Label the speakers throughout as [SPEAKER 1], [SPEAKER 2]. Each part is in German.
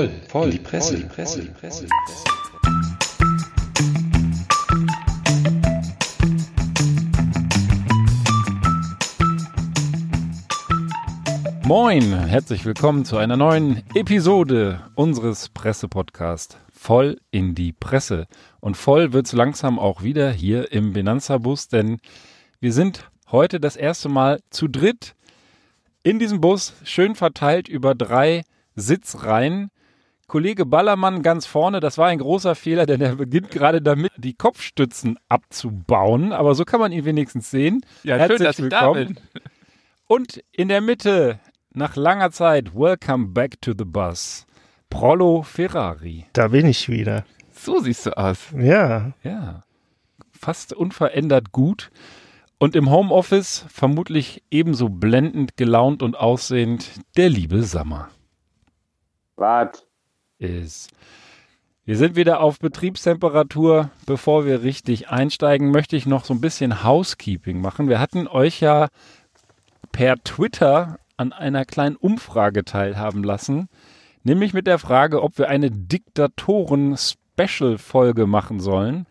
[SPEAKER 1] voll, voll, die Presse, die Presse, die Presse.
[SPEAKER 2] Moin, herzlich willkommen zu einer neuen Episode unseres Pressepodcasts Voll in die Presse. Und voll wird es langsam auch wieder hier im Benanza-Bus, denn wir sind heute das erste Mal zu dritt in diesem Bus, schön verteilt über drei Sitzreihen. Kollege Ballermann ganz vorne, das war ein großer Fehler, denn er beginnt gerade damit, die Kopfstützen abzubauen. Aber so kann man ihn wenigstens sehen.
[SPEAKER 3] Ja,
[SPEAKER 2] Herzlich
[SPEAKER 3] schön, dass ich
[SPEAKER 2] willkommen.
[SPEAKER 3] da bin.
[SPEAKER 2] Und in der Mitte, nach langer Zeit, Welcome back to the bus. Prollo Ferrari.
[SPEAKER 4] Da bin ich wieder.
[SPEAKER 3] So siehst du aus.
[SPEAKER 4] Ja,
[SPEAKER 2] Ja, fast unverändert gut. Und im Homeoffice vermutlich ebenso blendend gelaunt und aussehend der liebe Sammer
[SPEAKER 5] Was?
[SPEAKER 2] Ist. Wir sind wieder auf Betriebstemperatur. Bevor wir richtig einsteigen, möchte ich noch so ein bisschen Housekeeping machen. Wir hatten euch ja per Twitter an einer kleinen Umfrage teilhaben lassen, nämlich mit der Frage, ob wir eine Diktatoren-Special-Folge machen sollen.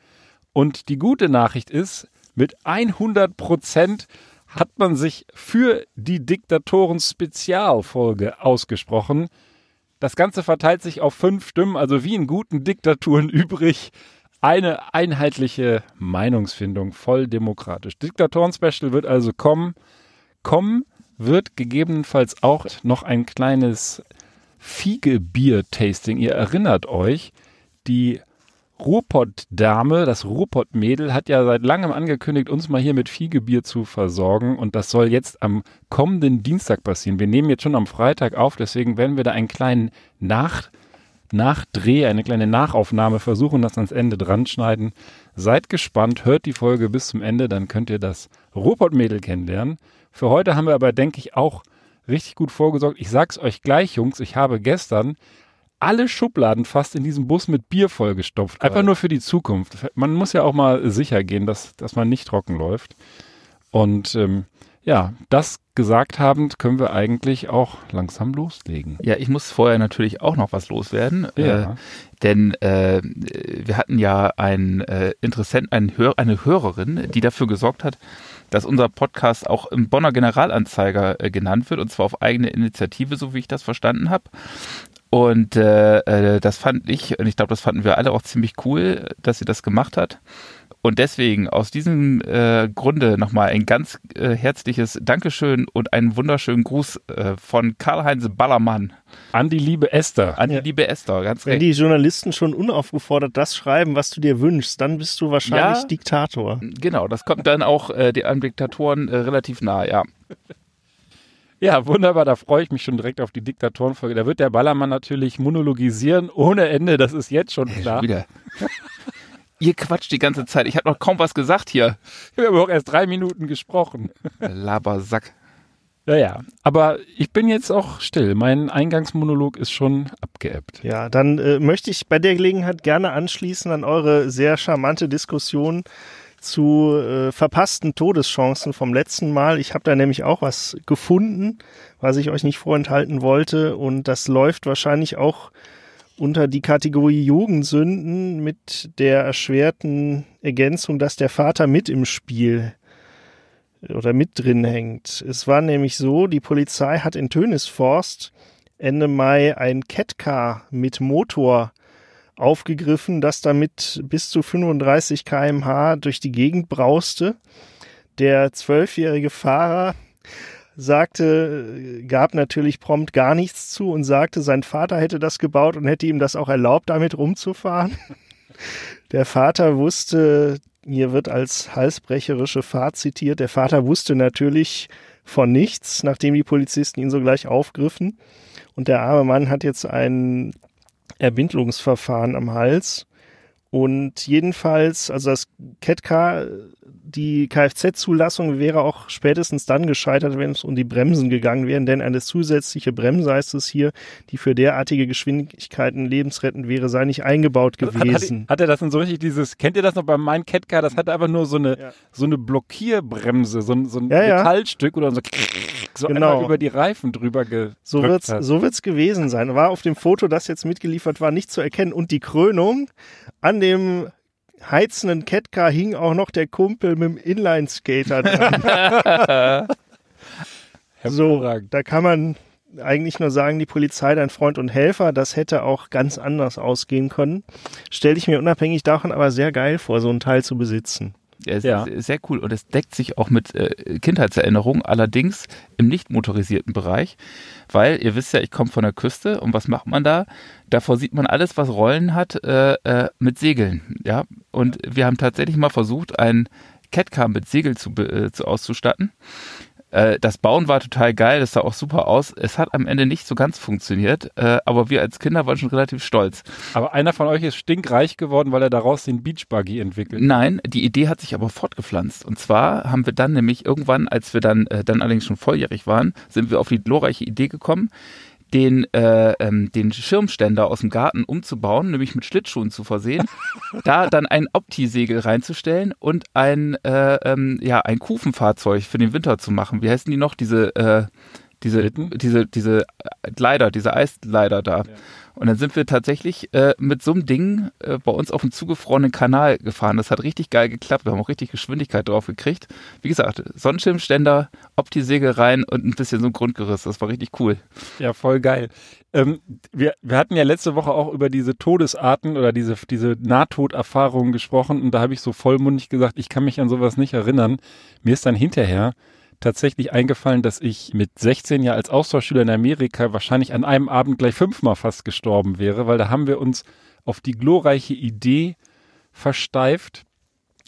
[SPEAKER 2] Und die gute Nachricht ist, mit 100 Prozent hat man sich für die Diktatoren-Spezialfolge ausgesprochen. Das Ganze verteilt sich auf fünf Stimmen, also wie in guten Diktaturen übrig. Eine einheitliche Meinungsfindung, voll demokratisch. Diktatoren-Special wird also kommen. Kommen wird gegebenenfalls auch noch ein kleines Fiege-Bier-Tasting. Ihr erinnert euch, die Ruhrpott-Dame, das Ruhrpott-Mädel, hat ja seit langem angekündigt, uns mal hier mit Fiegebier zu versorgen. Und das soll jetzt am kommenden Dienstag passieren. Wir nehmen jetzt schon am Freitag auf, deswegen werden wir da einen kleinen Nach Nachdreh, eine kleine Nachaufnahme versuchen, das ans Ende dran schneiden. Seid gespannt, hört die Folge bis zum Ende, dann könnt ihr das Ruhrpott-Mädel kennenlernen. Für heute haben wir aber, denke ich, auch richtig gut vorgesorgt. Ich sag's euch gleich, Jungs, ich habe gestern alle Schubladen fast in diesem Bus mit Bier vollgestopft. Einfach nur für die Zukunft. Man muss ja auch mal sicher gehen, dass, dass man nicht trocken läuft. Und ähm, ja, das gesagt habend, können wir eigentlich auch langsam loslegen.
[SPEAKER 3] Ja, ich muss vorher natürlich auch noch was loswerden.
[SPEAKER 2] Ja.
[SPEAKER 3] Äh, denn äh, wir hatten ja einen äh, Interessent, einen Hör eine Hörerin, die dafür gesorgt hat, dass unser Podcast auch im Bonner Generalanzeiger äh, genannt wird, und zwar auf eigene Initiative, so wie ich das verstanden habe. Und äh, äh, das fand ich, und ich glaube, das fanden wir alle auch ziemlich cool, dass sie das gemacht hat. Und deswegen aus diesem äh, Grunde nochmal ein ganz äh, herzliches Dankeschön und einen wunderschönen Gruß äh, von Karl-Heinz Ballermann
[SPEAKER 2] An die liebe Esther.
[SPEAKER 3] an
[SPEAKER 4] Ja.
[SPEAKER 3] die liebe Esther. Ganz
[SPEAKER 4] wenn
[SPEAKER 3] recht.
[SPEAKER 4] die Journalisten schon unaufgefordert das schreiben, was du dir wünschst, dann bist du wahrscheinlich
[SPEAKER 3] Ja.
[SPEAKER 4] Diktator.
[SPEAKER 3] Genau, das kommt dann auch äh, die an Diktatoren äh, relativ nahe, ja.
[SPEAKER 2] Ja, wunderbar, da freue ich mich schon direkt auf die Diktatorenfolge. Da wird der Ballermann natürlich monologisieren ohne Ende, das ist jetzt schon klar.
[SPEAKER 3] Wieder. Ihr quatscht die ganze Zeit. Ich habe noch kaum was gesagt hier.
[SPEAKER 2] Wir haben auch erst drei Minuten gesprochen.
[SPEAKER 3] Labersack.
[SPEAKER 2] Ja, ja. Aber ich bin jetzt auch still. Mein Eingangsmonolog ist schon abgeebbt.
[SPEAKER 4] Ja, dann äh, möchte ich bei der Gelegenheit gerne anschließen an eure sehr charmante Diskussion zu äh, verpassten Todeschancen vom letzten Mal. Ich habe da nämlich auch was gefunden, was ich euch nicht vorenthalten wollte. Und das läuft wahrscheinlich auch unter die Kategorie Jugendsünden mit der erschwerten Ergänzung, dass der Vater mit im Spiel oder mit drin hängt. Es war nämlich so, die Polizei hat in Tönisforst Ende Mai ein Catcar mit Motor aufgegriffen, das damit bis zu 35 kmh durch die Gegend brauste. Der zwölfjährige Fahrer sagte, gab natürlich prompt gar nichts zu und sagte, sein Vater hätte das gebaut und hätte ihm das auch erlaubt, damit rumzufahren. Der Vater wusste, hier wird als halsbrecherische Fahrt zitiert, der Vater wusste natürlich von nichts, nachdem die Polizisten ihn sogleich aufgriffen. Und der arme Mann hat jetzt ein Ermittlungsverfahren am Hals. Und jedenfalls, also das CAT-Car, die Kfz-Zulassung wäre auch spätestens dann gescheitert, wenn es um die Bremsen gegangen wäre, denn eine zusätzliche Bremse heißt es hier, die für derartige Geschwindigkeiten lebensrettend wäre, sei nicht eingebaut
[SPEAKER 2] Hat, hat,
[SPEAKER 4] gewesen.
[SPEAKER 2] hat er das denn so richtig dieses, kennt ihr das noch bei meinem Catcar? Das hatte einfach nur so eine,
[SPEAKER 4] Ja.
[SPEAKER 2] so eine Blockierbremse, so ein, so ein
[SPEAKER 4] Ja, ja.
[SPEAKER 2] Metallstück oder so, so
[SPEAKER 4] Genau.
[SPEAKER 2] über die Reifen drüber gedrückt
[SPEAKER 4] So wird's,
[SPEAKER 2] hat.
[SPEAKER 4] so wird's gewesen sein. War auf dem Foto, das jetzt mitgeliefert war, nicht zu erkennen. Und die Krönung an dem heizenden Catcar hing auch noch der Kumpel mit dem Inline-Skater dran. so, da kann man eigentlich nur sagen, die Polizei, dein Freund und Helfer, das hätte auch ganz anders ausgehen können. Stelle ich mir unabhängig davon aber sehr geil vor, so ein Teil zu besitzen.
[SPEAKER 3] Ja, es
[SPEAKER 2] Ja.
[SPEAKER 3] ist sehr cool und es deckt sich auch mit äh, Kindheitserinnerungen, allerdings im nicht motorisierten Bereich, weil ihr wisst ja, ich komme von der Küste und was macht man da? Davor sieht man alles, was Rollen hat, äh, äh, mit Segeln, ja. Und wir haben tatsächlich mal versucht, ein Catcar mit Segel zu, äh, zu auszustatten. Äh, das Bauen war total geil, das sah auch super aus. Es hat am Ende nicht so ganz funktioniert, äh, aber wir als Kinder waren schon relativ stolz.
[SPEAKER 2] Aber einer von euch ist stinkreich geworden, weil er daraus den Beachbuggy entwickelt.
[SPEAKER 3] Nein, die Idee hat sich aber fortgepflanzt. Und zwar haben wir dann nämlich irgendwann, als wir dann, äh, dann allerdings schon volljährig waren, sind wir auf die glorreiche Idee gekommen, den, äh, ähm, den Schirmständer aus dem Garten umzubauen, nämlich mit Schlittschuhen zu versehen, da dann ein Opti-Segel reinzustellen und ein, äh, ähm, ja, ein Kufenfahrzeug für den Winter zu machen. Wie heißen die noch? Diese, äh, diese,
[SPEAKER 2] Schlitten?
[SPEAKER 3] diese, diese Glider, diese Eisglider da. Und dann sind wir tatsächlich äh, mit so einem Ding äh, bei uns auf dem zugefrorenen Kanal gefahren. Das hat richtig geil geklappt. Wir haben auch richtig Geschwindigkeit drauf gekriegt. Wie gesagt, Sonnenschirmständer, Opti-Segel rein und ein bisschen so ein Grundgerüst. Das war richtig cool.
[SPEAKER 2] Ja, voll geil. Ähm, wir, wir hatten ja letzte Woche auch über diese Todesarten oder diese, diese Nahtoderfahrungen gesprochen und da habe ich so vollmundig gesagt, ich kann mich an sowas nicht erinnern. Mir ist dann hinterher tatsächlich eingefallen, dass ich mit 16 Jahren als Austauschschüler in Amerika wahrscheinlich an einem Abend gleich fünfmal fast gestorben wäre, weil da haben wir uns auf die glorreiche Idee versteift,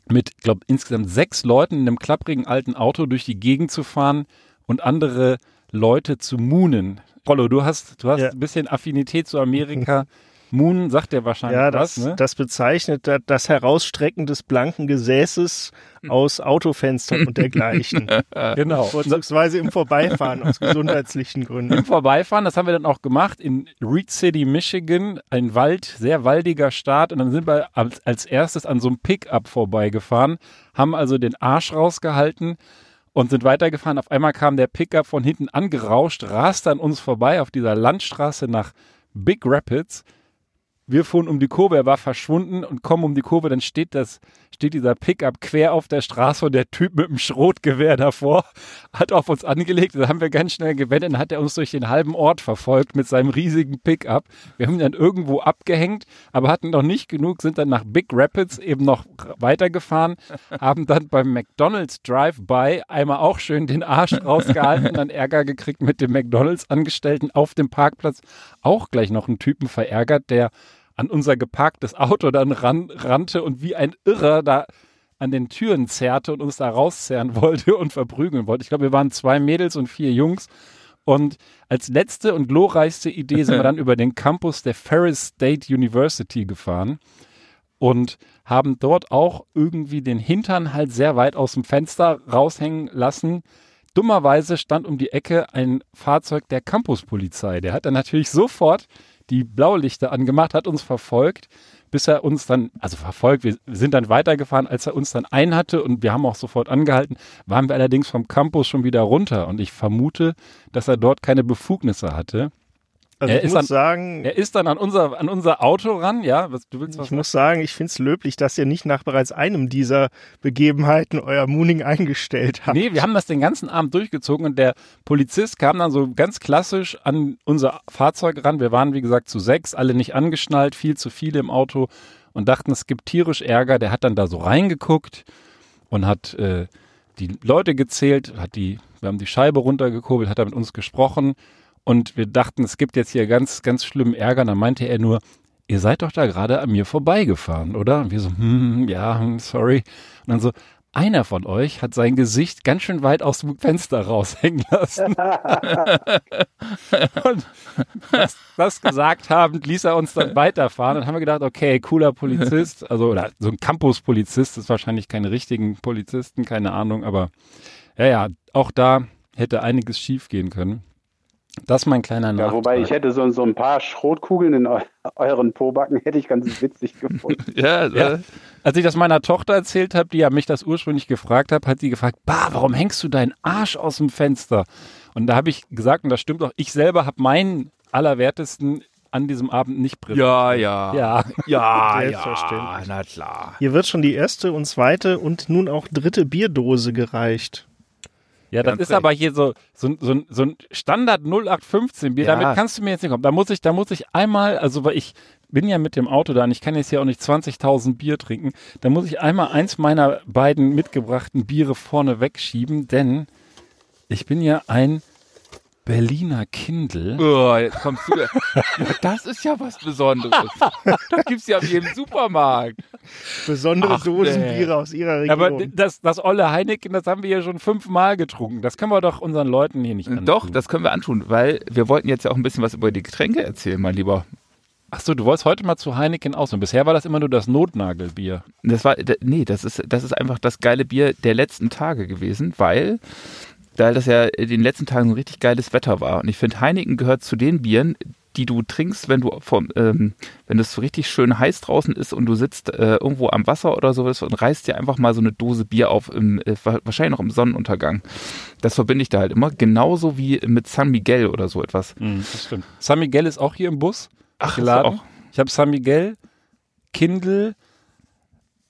[SPEAKER 2] mit, glaube insgesamt sechs Leuten in einem klapprigen alten Auto durch die Gegend zu fahren und andere Leute zu moonen. Rollo, du hast, du hast
[SPEAKER 4] Ja.
[SPEAKER 2] ein bisschen Affinität zu Amerika. Moonen sagt dir wahrscheinlich
[SPEAKER 4] Ja, das,
[SPEAKER 2] was, ne?
[SPEAKER 4] das bezeichnet da- das Herausstrecken des blanken Gesäßes aus Autofenstern und dergleichen.
[SPEAKER 2] genau.
[SPEAKER 4] Vorzugsweise im Vorbeifahren aus gesundheitlichen Gründen.
[SPEAKER 2] Im Vorbeifahren, das haben wir dann auch gemacht in Reed City, Michigan, ein Wald, sehr waldiger Staat. Und dann sind wir als, als erstes an so einem Pickup vorbeigefahren, haben also den Arsch rausgehalten und sind weitergefahren. Auf einmal kam der Pickup von hinten angerauscht, raste an uns vorbei auf dieser Landstraße nach Big Rapids. Wir fuhren um die Kurve, er war verschwunden und kommen um die Kurve, dann steht das, steht dieser Pickup quer auf der Straße und der Typ mit dem Schrotgewehr davor hat auf uns angelegt. Da haben wir ganz schnell gewendet, dann hat er uns durch den halben Ort verfolgt mit seinem riesigen Pickup. Wir haben ihn dann irgendwo abgehängt, aber hatten noch nicht genug, sind dann nach Big Rapids eben noch weitergefahren, haben dann beim McDonald's Drive-By einmal auch schön den Arsch rausgehalten, dann Ärger gekriegt mit dem McDonald's-Angestellten auf dem Parkplatz. Auch gleich noch einen Typen verärgert, der an unser geparktes Auto dann ran, rannte und wie ein Irrer da an den Türen zerrte und uns da rauszerren wollte und verprügeln wollte. Ich glaube, wir waren zwei Mädels und vier Jungs. Und als letzte und glorreichste Idee sind wir dann über den Campus der Ferris State University gefahren und haben dort auch irgendwie den Hintern halt sehr weit aus dem Fenster raushängen lassen. Dummerweise stand um die Ecke ein Fahrzeug der Campuspolizei. Der hat dann natürlich sofort die Blaulichter angemacht, hat uns verfolgt, bis er uns dann, also verfolgt, wir sind dann weitergefahren, als er uns dann ein hatte und wir haben auch sofort angehalten, waren wir allerdings vom Campus schon wieder runter und ich vermute, dass er dort keine Befugnisse hatte.
[SPEAKER 4] Also
[SPEAKER 2] Er
[SPEAKER 4] ich
[SPEAKER 2] ist
[SPEAKER 4] muss
[SPEAKER 2] an-
[SPEAKER 4] sagen,
[SPEAKER 2] Er ist dann an unser, an unser Auto ran, ja, was, du willst was
[SPEAKER 4] ich muss sagen, ich finde es löblich, dass ihr nicht nach bereits einem dieser Begebenheiten euer Mooning eingestellt habt.
[SPEAKER 2] Nee, wir haben das den ganzen Abend durchgezogen und der Polizist kam dann so ganz klassisch an unser Fahrzeug ran. Wir waren, wie gesagt, zu sechs, alle nicht angeschnallt, viel zu viele im Auto und dachten, es gibt tierisch Ärger. Der hat dann da so reingeguckt und hat äh, die Leute gezählt, hat die, wir haben die Scheibe runtergekurbelt, hat er mit uns gesprochen und wir dachten, es gibt jetzt hier ganz, ganz schlimmen Ärger. Und dann meinte er nur, ihr seid doch da gerade an mir vorbeigefahren, oder? Und wir so, hm, ja, hm, sorry. Und dann so, einer von euch hat sein Gesicht ganz schön weit aus dem Fenster raushängen lassen. und das, das gesagt habend ließ er uns dann weiterfahren. Dann haben wir gedacht, okay, cooler Polizist, also oder so ein Campus-Polizist, ist wahrscheinlich keine richtigen Polizisten, keine Ahnung, aber ja, ja, auch da hätte einiges schief gehen können. Das ist mein kleiner Nachtrag.
[SPEAKER 5] Ja, wobei ich hätte so, so ein paar Schrotkugeln in eu euren Pobacken, hätte ich ganz witzig gefunden.
[SPEAKER 3] Ja,
[SPEAKER 2] Ja.
[SPEAKER 3] äh,
[SPEAKER 2] Als ich das meiner Tochter erzählt habe, die ja mich das ursprünglich gefragt hat, hat sie gefragt, bah, warum hängst du deinen Arsch aus dem Fenster? Und da habe ich gesagt, und das stimmt auch, ich selber habe meinen Allerwertesten an diesem Abend nicht präsentiert.
[SPEAKER 3] ja, ja.
[SPEAKER 2] Ja,
[SPEAKER 3] Ja, ja, na klar.
[SPEAKER 4] Hier wird schon die erste und zweite und nun auch dritte Bierdose gereicht.
[SPEAKER 2] Ja das
[SPEAKER 3] Ganz
[SPEAKER 2] ist
[SPEAKER 3] recht.
[SPEAKER 2] aber hier so, so, so, ein- so ein Standard 0815 Bier.
[SPEAKER 3] Ja.
[SPEAKER 2] Damit kannst du mir jetzt nicht kommen. Da muss ich, da muss ich einmal, also weil ich bin ja mit dem Auto da und ich kann jetzt hier auch nicht 20.000 Bier trinken. Da muss ich einmal eins meiner beiden mitgebrachten Biere vorne wegschieben, denn ich bin ja ein Berliner Kindl.
[SPEAKER 3] Oh, jetzt kommst du. ja, das ist ja was Besonderes. Das gibt's ja auf jedem Supermarkt.
[SPEAKER 4] Besondere
[SPEAKER 3] Ach,
[SPEAKER 4] Dosenbiere aus ihrer Region.
[SPEAKER 2] Aber das, das olle Heineken, das haben wir ja schon fünfmal getrunken. Das können wir doch unseren Leuten hier nicht antun.
[SPEAKER 3] Doch, das können wir antun, weil wir wollten jetzt ja auch ein bisschen was über die Getränke erzählen, mein Lieber.
[SPEAKER 2] Ach so, du wolltest heute mal zu Heineken aus. Und bisher war das immer nur das Notnagelbier.
[SPEAKER 3] Das war, nee, das ist, das ist einfach das geile Bier der letzten Tage gewesen, weil, da das ja in den letzten Tagen so richtig geiles Wetter war. Und ich finde, Heineken gehört zu den Bieren, die du trinkst, wenn du vom, ähm, wenn es so richtig schön heiß draußen ist und du sitzt äh, irgendwo am Wasser oder sowas und reißt dir einfach mal so eine Dose Bier auf, im, äh, wa- wahrscheinlich noch im Sonnenuntergang. Das verbinde ich da halt immer, genauso wie mit San Miguel oder so etwas.
[SPEAKER 2] Das stimmt. San Miguel ist auch hier im Bus
[SPEAKER 3] Ach,
[SPEAKER 2] geladen.
[SPEAKER 3] auch-
[SPEAKER 2] Ich habe San Miguel, Kindle,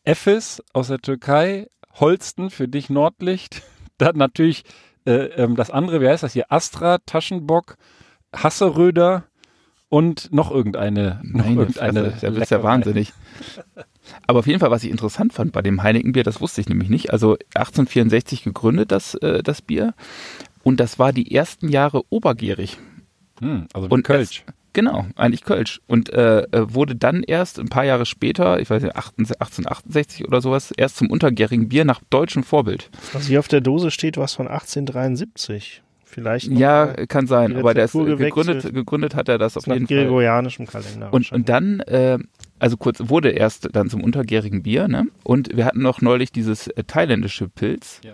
[SPEAKER 2] Efes aus der Türkei, Holsten für dich Nordlicht. Dann natürlich äh, ähm, das andere, wie heißt das hier? Astra, Taschenbock, Hasseröder und noch irgendeine. Noch
[SPEAKER 3] Meine
[SPEAKER 2] irgendeine
[SPEAKER 3] Fresse, da bist ja wahnsinnig. Aber auf jeden Fall, was ich interessant fand bei dem Heinekenbier, das wusste ich nämlich nicht. Also 1864 gegründet, das, äh, das Bier. Und das war die ersten Jahre obergierig.
[SPEAKER 2] Hm, also
[SPEAKER 3] Und
[SPEAKER 2] Kölsch.
[SPEAKER 3] Es, genau, eigentlich Kölsch. Und äh, äh, wurde dann erst ein paar Jahre später, ich weiß nicht, 18 1868 oder sowas, erst zum untergärigen Bier nach deutschem Vorbild.
[SPEAKER 4] Was hier auf der Dose steht, was von 1873. Vielleicht noch
[SPEAKER 3] Ja, kann sein, aber der ist,
[SPEAKER 4] Rezeptur
[SPEAKER 3] gegründet, gegründet hat er das auf
[SPEAKER 4] nach
[SPEAKER 3] jeden Fall.
[SPEAKER 4] gregorianischem Kalender.
[SPEAKER 3] Und, und dann, äh, also kurz, wurde erst dann zum untergärigen Bier, ne? Und wir hatten noch neulich dieses äh, thailändische Pilz,
[SPEAKER 2] Ja.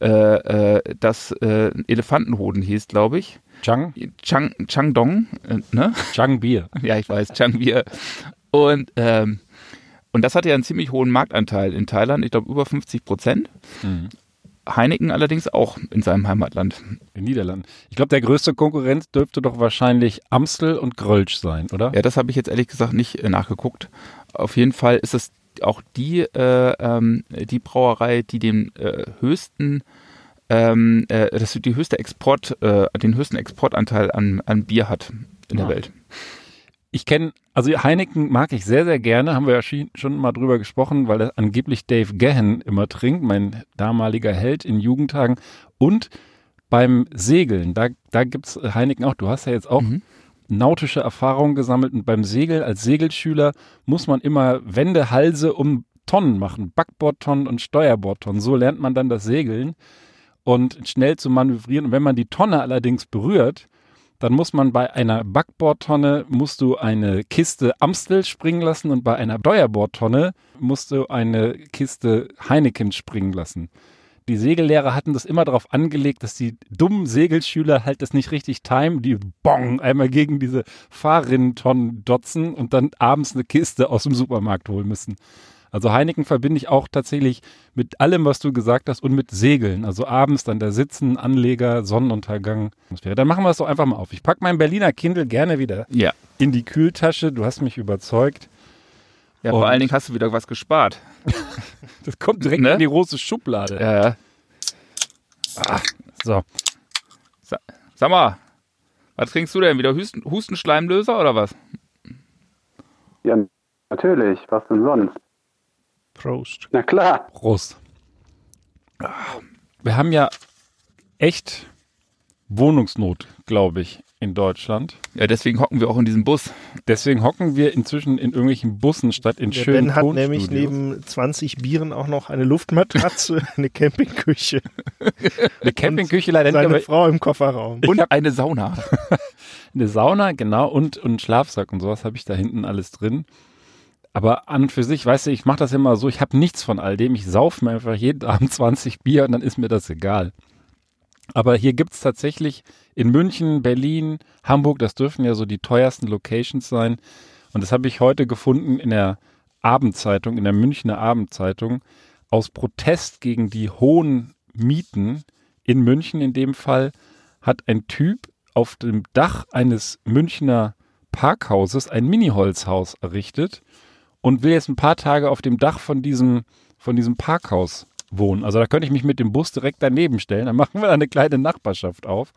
[SPEAKER 3] Äh, äh, das äh, Elefantenhoden hieß, glaube ich.
[SPEAKER 2] Chang,
[SPEAKER 3] Chang, Changdong, äh, ne?
[SPEAKER 2] Chang Bier.
[SPEAKER 3] ja, ich weiß, Changbier. Und, ähm, und das hatte ja einen ziemlich hohen Marktanteil in Thailand, ich glaube über 50 Prozent.
[SPEAKER 2] Mhm.
[SPEAKER 3] Heineken allerdings auch in seinem Heimatland.
[SPEAKER 2] In Niederlanden. Ich glaube, der größte Konkurrent dürfte doch wahrscheinlich Amstel und Grölsch sein, oder?
[SPEAKER 3] Ja, das habe ich jetzt ehrlich gesagt nicht äh, nachgeguckt. Auf jeden Fall ist es auch die, äh, ähm, die Brauerei, die den äh, höchsten, ähm, äh, das die höchste Export, äh, den höchsten Exportanteil an, an Bier hat in der
[SPEAKER 2] Ah.
[SPEAKER 3] Welt.
[SPEAKER 2] Ich kenne, also Heineken mag ich sehr, sehr gerne, haben wir ja schon- schon mal drüber gesprochen, weil das angeblich Dave Gahan immer trinkt, mein damaliger Held in Jugendtagen. Und beim Segeln, da, da gibt's Heineken auch. Du hast ja jetzt auch
[SPEAKER 3] Mhm.
[SPEAKER 2] Nautische Erfahrungen gesammelt und beim Segeln als Segelschüler muss man immer Wände, Halse um Tonnen machen, Backbordtonnen und Steuerbordtonnen. So lernt man dann das Segeln und schnell zu manövrieren. Und wenn man die Tonne allerdings berührt, dann muss man bei einer Backbordtonne musst du eine Kiste Amstel springen lassen und bei einer Steuerbordtonne musst du eine Kiste Heineken springen lassen. Die Segellehrer hatten das immer darauf angelegt, dass die dummen Segelschüler halt das nicht richtig timen, die bong einmal gegen diese Fahrrinnentonnen dotzen und dann abends eine Kiste aus dem Supermarkt holen müssen. Also Heineken verbinde ich auch tatsächlich mit allem, was du gesagt hast und mit Segeln. Also abends dann da sitzen, Anleger, Sonnenuntergang. Dann machen wir es doch einfach mal auf. Ich packe mein Berliner Kindle gerne wieder
[SPEAKER 3] Ja.
[SPEAKER 2] in die Kühltasche. Du hast mich überzeugt.
[SPEAKER 3] Ja,
[SPEAKER 2] Und-
[SPEAKER 3] vor allen Dingen hast du wieder was gespart.
[SPEAKER 2] Das kommt direkt
[SPEAKER 3] Ne?
[SPEAKER 2] in die große Schublade.
[SPEAKER 3] Ja.
[SPEAKER 2] So.
[SPEAKER 3] Sa sag mal, was trinkst du denn? Wieder Husten Hustenschleimlöser oder was?
[SPEAKER 5] Ja, natürlich. Was denn sonst?
[SPEAKER 4] Prost.
[SPEAKER 5] Na klar.
[SPEAKER 2] Prost. Wir haben ja echt Wohnungsnot, glaube ich, in Deutschland.
[SPEAKER 3] Ja, deswegen hocken wir auch in diesem Bus.
[SPEAKER 2] Deswegen hocken wir inzwischen in irgendwelchen Bussen statt in
[SPEAKER 4] Der
[SPEAKER 2] schönen
[SPEAKER 4] Ben hat nämlich neben 20 Bieren auch noch eine Luftmatratze, eine Campingküche,
[SPEAKER 2] eine Campingküche leider nicht,
[SPEAKER 4] seine Frau im Kofferraum.
[SPEAKER 3] Und eine Sauna.
[SPEAKER 2] eine Sauna, genau, und, und einen Schlafsack und sowas habe ich da hinten alles drin. Aber an und für sich, weißt du, ich mache das immer so, ich habe nichts von all dem. Ich sauf mir einfach jeden Abend 20 Bier und dann ist mir das egal. Aber hier gibt's tatsächlich in München, Berlin, Hamburg, das dürfen ja so die teuersten Locations sein. Und das habe ich heute gefunden in der Abendzeitung, in der Münchner Abendzeitung, aus Protest gegen die hohen Mieten in München in dem Fall, hat ein Typ auf dem Dach eines Münchner Parkhauses ein Mini-Holzhaus errichtet und will jetzt ein paar Tage auf dem Dach von diesem, von diesem Parkhaus wohnen. Also da könnte ich mich mit dem Bus direkt daneben stellen. Dann machen wir eine kleine Nachbarschaft auf.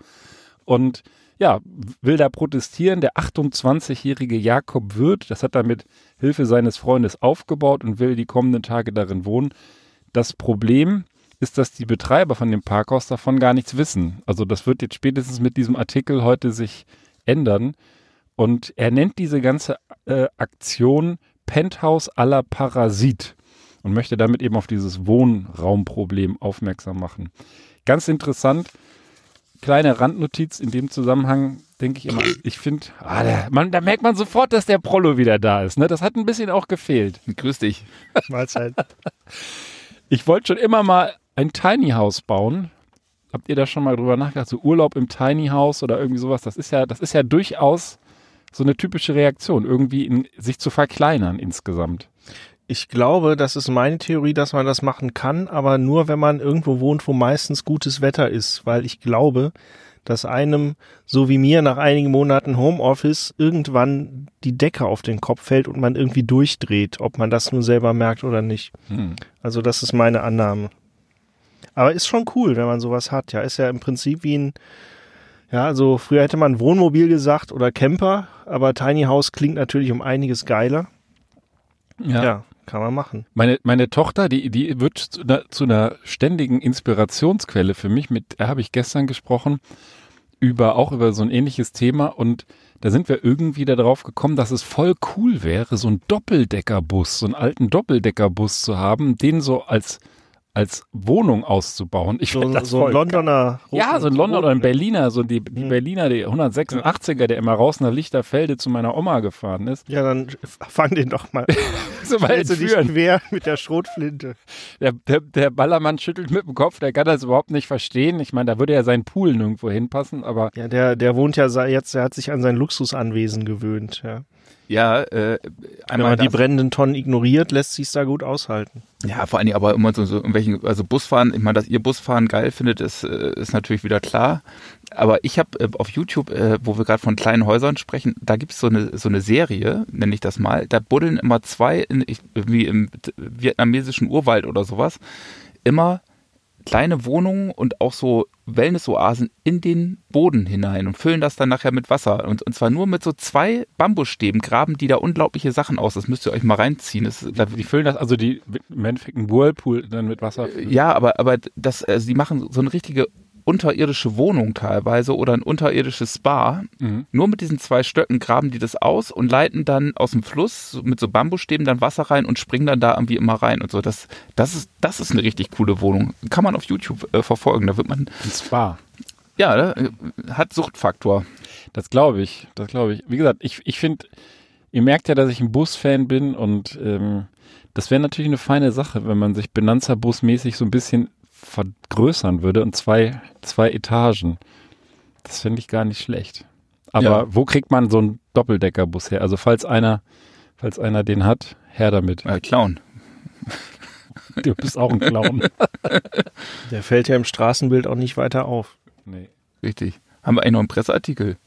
[SPEAKER 2] Und ja, will da protestieren. Der 28-jährige Jakob Wirth, das hat er mit Hilfe seines Freundes aufgebaut und will die kommenden Tage darin wohnen. Das Problem ist, dass die Betreiber von dem Parkhaus davon gar nichts wissen. Also das wird jetzt spätestens mit diesem Artikel heute sich ändern. Und er nennt diese ganze äh, Aktion Penthouse à la Parasit und möchte damit eben auf dieses Wohnraumproblem aufmerksam machen. Ganz interessant, kleine Randnotiz in dem Zusammenhang, denke ich immer, ich finde, ah, da, merkt man sofort, dass der Prollo wieder da ist. Ne? Das hat ein bisschen auch gefehlt.
[SPEAKER 3] Grüß dich.
[SPEAKER 4] Mahlzeit.
[SPEAKER 2] Ich wollte schon immer mal ein Tiny House bauen. Habt ihr da schon mal drüber nachgedacht? So Urlaub im Tiny House oder irgendwie sowas? Das ist ja, das ist ja durchaus so eine typische Reaktion, irgendwie in, sich zu verkleinern insgesamt.
[SPEAKER 4] Ich glaube, das ist meine Theorie, dass man das machen kann, aber nur, wenn man irgendwo wohnt, wo meistens gutes Wetter ist, weil ich glaube, dass einem, so wie mir, nach einigen Monaten Homeoffice irgendwann die Decke auf den Kopf fällt und man irgendwie durchdreht, ob man das nun selber merkt oder nicht.
[SPEAKER 2] Hm.
[SPEAKER 4] Also das ist meine Annahme. Aber ist schon cool, wenn man sowas hat. Ja, ist ja im Prinzip wie ein, ja, also früher hätte man Wohnmobil gesagt oder Camper, aber Tiny House klingt natürlich um einiges geiler. Ja, kann man machen.
[SPEAKER 2] Meine, meine Tochter, die, die wird zu einer, zu einer ständigen Inspirationsquelle für mich. Mit der habe ich gestern gesprochen über auch über so ein ähnliches Thema und da sind wir irgendwie darauf gekommen, dass es voll cool wäre, so einen Doppeldeckerbus, so einen alten Doppeldeckerbus zu haben, den so als als Wohnung auszubauen. Ich
[SPEAKER 4] So,
[SPEAKER 2] das
[SPEAKER 4] so ein Londoner.
[SPEAKER 2] ja, so ein Londoner oder ein Berliner, so die, die
[SPEAKER 4] Mhm.
[SPEAKER 2] Berliner, die 186er, der immer raus nach Lichterfelde zu meiner Oma gefahren ist.
[SPEAKER 4] Ja, dann fang den doch mal.
[SPEAKER 2] So weit
[SPEAKER 4] du dich quer mit der Schrotflinte.
[SPEAKER 2] Der, der, der Ballermann schüttelt mit dem Kopf, der kann das überhaupt nicht verstehen. Ich meine, da würde ja sein Pool nirgendwo hinpassen, aber
[SPEAKER 4] Ja, der, der wohnt ja jetzt, der hat sich an sein Luxusanwesen gewöhnt. Ja.
[SPEAKER 3] Ja, äh,
[SPEAKER 4] Wenn
[SPEAKER 3] einmal
[SPEAKER 4] man die brennenden Tonnen ignoriert, lässt sich da gut aushalten.
[SPEAKER 3] Ja, vor allen Dingen aber immer so, so irgendwelchen, also Busfahren, ich meine, dass ihr Busfahren geil findet, ist, äh, ist natürlich wieder klar. Aber ich habe äh, auf YouTube, äh, wo wir gerade von kleinen Häusern sprechen, da gibt's so eine, so eine Serie, nenne ich das mal, da buddeln immer zwei, in, ich, wie im vietnamesischen Urwald oder sowas, immer kleine Wohnungen und auch so Wellnessoasen in den Boden hinein und füllen das dann nachher mit Wasser. Und, und zwar nur mit so zwei Bambusstäben graben die da unglaubliche Sachen aus. Das müsst ihr euch mal reinziehen. Das, da,
[SPEAKER 2] die füllen das, also die im Endeffekt einen Whirlpool dann mit Wasser. füllen.
[SPEAKER 3] ja, aber, aber das, also die machen so eine richtige unterirdische Wohnung teilweise oder ein unterirdisches Spa.
[SPEAKER 2] Mhm.
[SPEAKER 3] Nur mit diesen zwei Stöcken graben die das aus und leiten dann aus dem Fluss mit so Bambusstäben dann Wasser rein und springen dann da irgendwie immer rein und so. Das, das, ist, das ist eine richtig coole Wohnung. Kann man auf YouTube äh, verfolgen. Da wird man,
[SPEAKER 2] Ein Spa.
[SPEAKER 3] ja, äh, hat Suchtfaktor.
[SPEAKER 2] Das glaube ich, das glaube ich. Wie gesagt, ich, ich finde, ihr merkt ja, dass ich ein Busfan bin und ähm, das wäre natürlich eine feine Sache, wenn man sich Benanza-Bus-mäßig so ein bisschen vergrößern würde und zwei, zwei Etagen. Das finde ich gar nicht schlecht. Aber
[SPEAKER 3] Ja.
[SPEAKER 2] wo kriegt man so einen Doppeldeckerbus her? Also falls einer, falls einer den hat, her damit.
[SPEAKER 3] Äh, Clown.
[SPEAKER 2] Du bist auch ein Clown.
[SPEAKER 4] Der fällt ja im Straßenbild auch nicht weiter auf.
[SPEAKER 2] nee.
[SPEAKER 3] Richtig. Haben wir eigentlich noch einen Presseartikel?